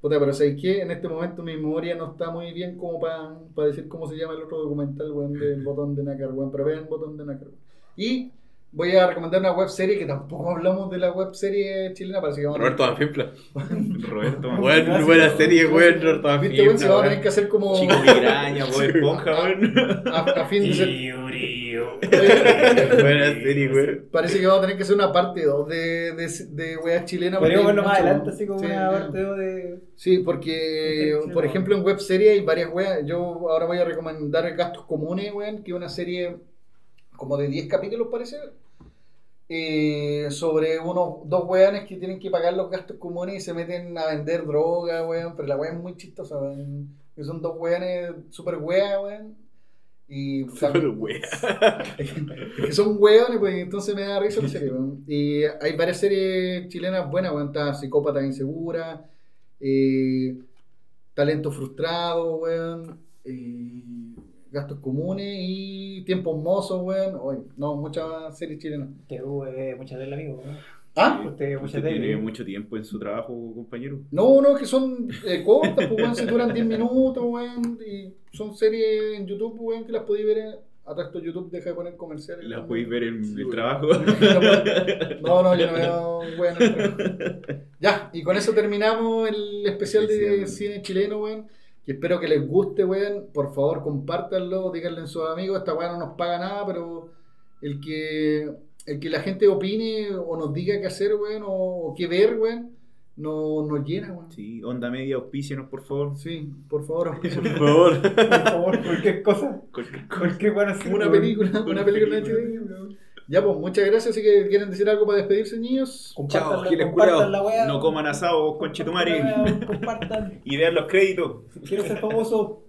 Puta, pero ¿sabes qué? En este momento mi memoria no está muy bien como para decir cómo se llama el otro documental, weón, del botón de nácar, weón. Pero vean botón de nácar. Y voy a recomendar una web serie que tampoco hablamos de la web serie chilena, parece que vamos a Roberto Manfimpla. Roberto. Weón, buena serie, weón, Roberto ¿Viste, weón? Se va a tener que hacer como Chico Piraña, Bob Esponja, weón. a, a fin de ser. Buena serie, weón. Parece que vamos a tener que hacer una parte 2 de, de, de weas chilenas. Podríamos verlo más adelante, weón. así como Sí, una parte dos de. Sí, porque, Sí, por ejemplo, en web serie hay varias weas. Yo ahora voy a recomendar Gastos Comunes, weón, que es una serie como de 10 capítulos, parece. Eh, sobre unos dos weones que tienen que pagar los gastos comunes y se meten a vender droga, weón. Pero la wea es muy chistosa, weón. Que son dos weones super wea, weón. Y Super wea. es que son hueones, pues entonces me da risa la serie, weón. Y hay varias series chilenas buenas, weón. Está Psicópata Insegura, eh, Talento Frustrado, weón. eh, Gastos Comunes y Tiempos Mozos, weón. Oye, no, muchas series chilenas. Usted eh, muchas del amigo. ¿no? ¿Ah? Usted muchas Usted tiene mucho tiempo en su trabajo, compañero. No, no, que son eh, cortas, pues, weón. Se duran 10 minutos, weón. Y son series en YouTube, weón, que las podéis ver A todo YouTube deja de poner comerciales. La podéis ver en Sí, el güey. trabajo. No, no, yo no veo bueno. Ya, y con eso terminamos el especial de Especial. cine chileno, weón. Y espero que les guste, weón. Por favor, compártanlo, díganle a sus amigos. Esta weá no nos paga nada, pero el que, el que la gente opine o nos diga qué hacer, weón, o, o qué ver, weón, no, nos llena, weón. Sí, onda media, auspícenos, por favor. Sí, por favor. Por favor. Por favor, cualquier cosa. Cualquier cosa. Cualquier bueno sí, Una película, una película de Chile. Ya, pues, muchas gracias. Así que quieren decir algo para despedirse, niños. Compartan, Chao, la- giles compartan la weá. No coman asado, conchetumare. Compartan. Y vean los créditos. Quiero ser famoso.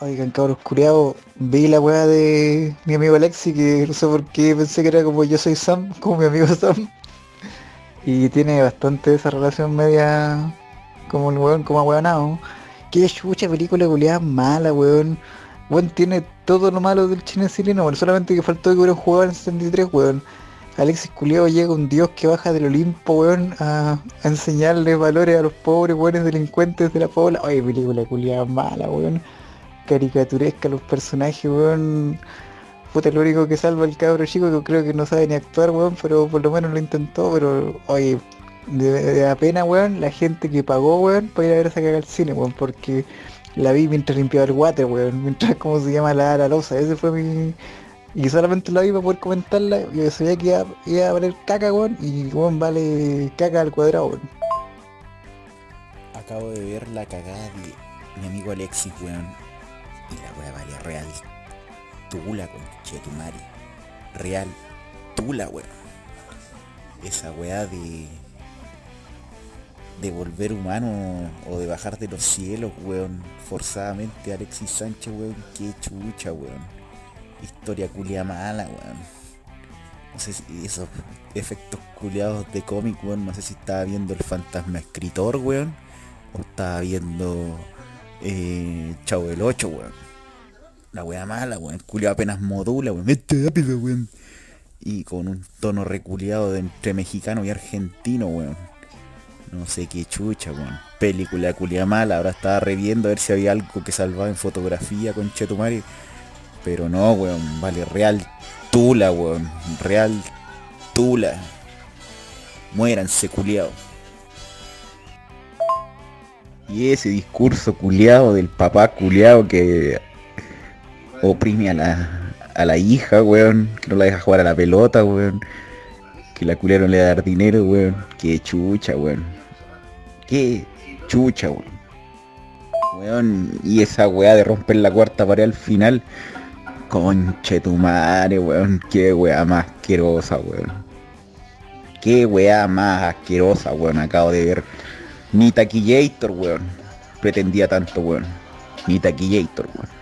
Oigan, cabros curiados, vi la weá de mi amigo Alexi, que no sé por qué pensé que era como yo soy Sam, como mi amigo Sam. Y tiene bastante esa relación media como el weón, como weonado. Qué chucha película culiada mala, weón. Weón tiene todo lo malo del cine chileno, weón. Solamente que faltó que hubiera un jugador en 73, weón. Alexis Culeado llega un dios que baja del Olimpo, weón, a, a enseñarle valores a los pobres, weones delincuentes de la pobla. Oye, película culiada mala, weón caricaturesca los personajes, weón. Puta, lo único que salva el cabro chico que creo que no sabe ni actuar, weón, pero por lo menos lo intentó, pero oye, de, pena, weón, la gente que pagó, weón, para ir a ver esa cagada al cine, weón, porque la vi mientras limpiaba el water, weón, mientras, ¿cómo se llama? La, la losa, ese fue mi... Y solamente la vi para poder comentarla, yo sabía que iba, iba a valer caca, weón, y weón vale caca al cuadrado, weón. Acabo de ver la cagada de mi amigo Alexis, weón. Y la weá vale real. Tula, con Chetumari. Real. Tula, weón. Esa weá de. De volver humano o de bajar de los cielos, weón. Forzadamente Alexis Sánchez, weón. Qué chucha, weón. Historia culia mala, weón. No sé si esos efectos culiados de cómic, weón. No sé si estaba viendo el fantasma escritor, weón. O estaba viendo eh, Chavo del 8, weón. La wea mala, weón. El culiao apenas modula, weón. Vete rápido, weón. Y con un tono reculeado de entre mexicano y argentino, weón. No sé qué chucha, weón. Película culia mala. Ahora estaba reviendo a ver si había algo que salvaba en fotografía con Chetumari. Pero no, weón. Vale, real tula, weón. Real tula. Muéranse, culiao. Y ese discurso culiado del papá culiado que oprime a la, a la hija, weón, que no la deja jugar a la pelota, weón, que la culiaron le da dinero, weón, qué chucha, weón, qué chucha, weón. Weón, y esa weá de romper la cuarta pared al final, conche tu madre, weón, qué weá más asquerosa, weón. Qué weá más asquerosa, weón, acabo de ver. Ni Taquillator, weón. Pretendía tanto, weón. Ni Taquillator, weón.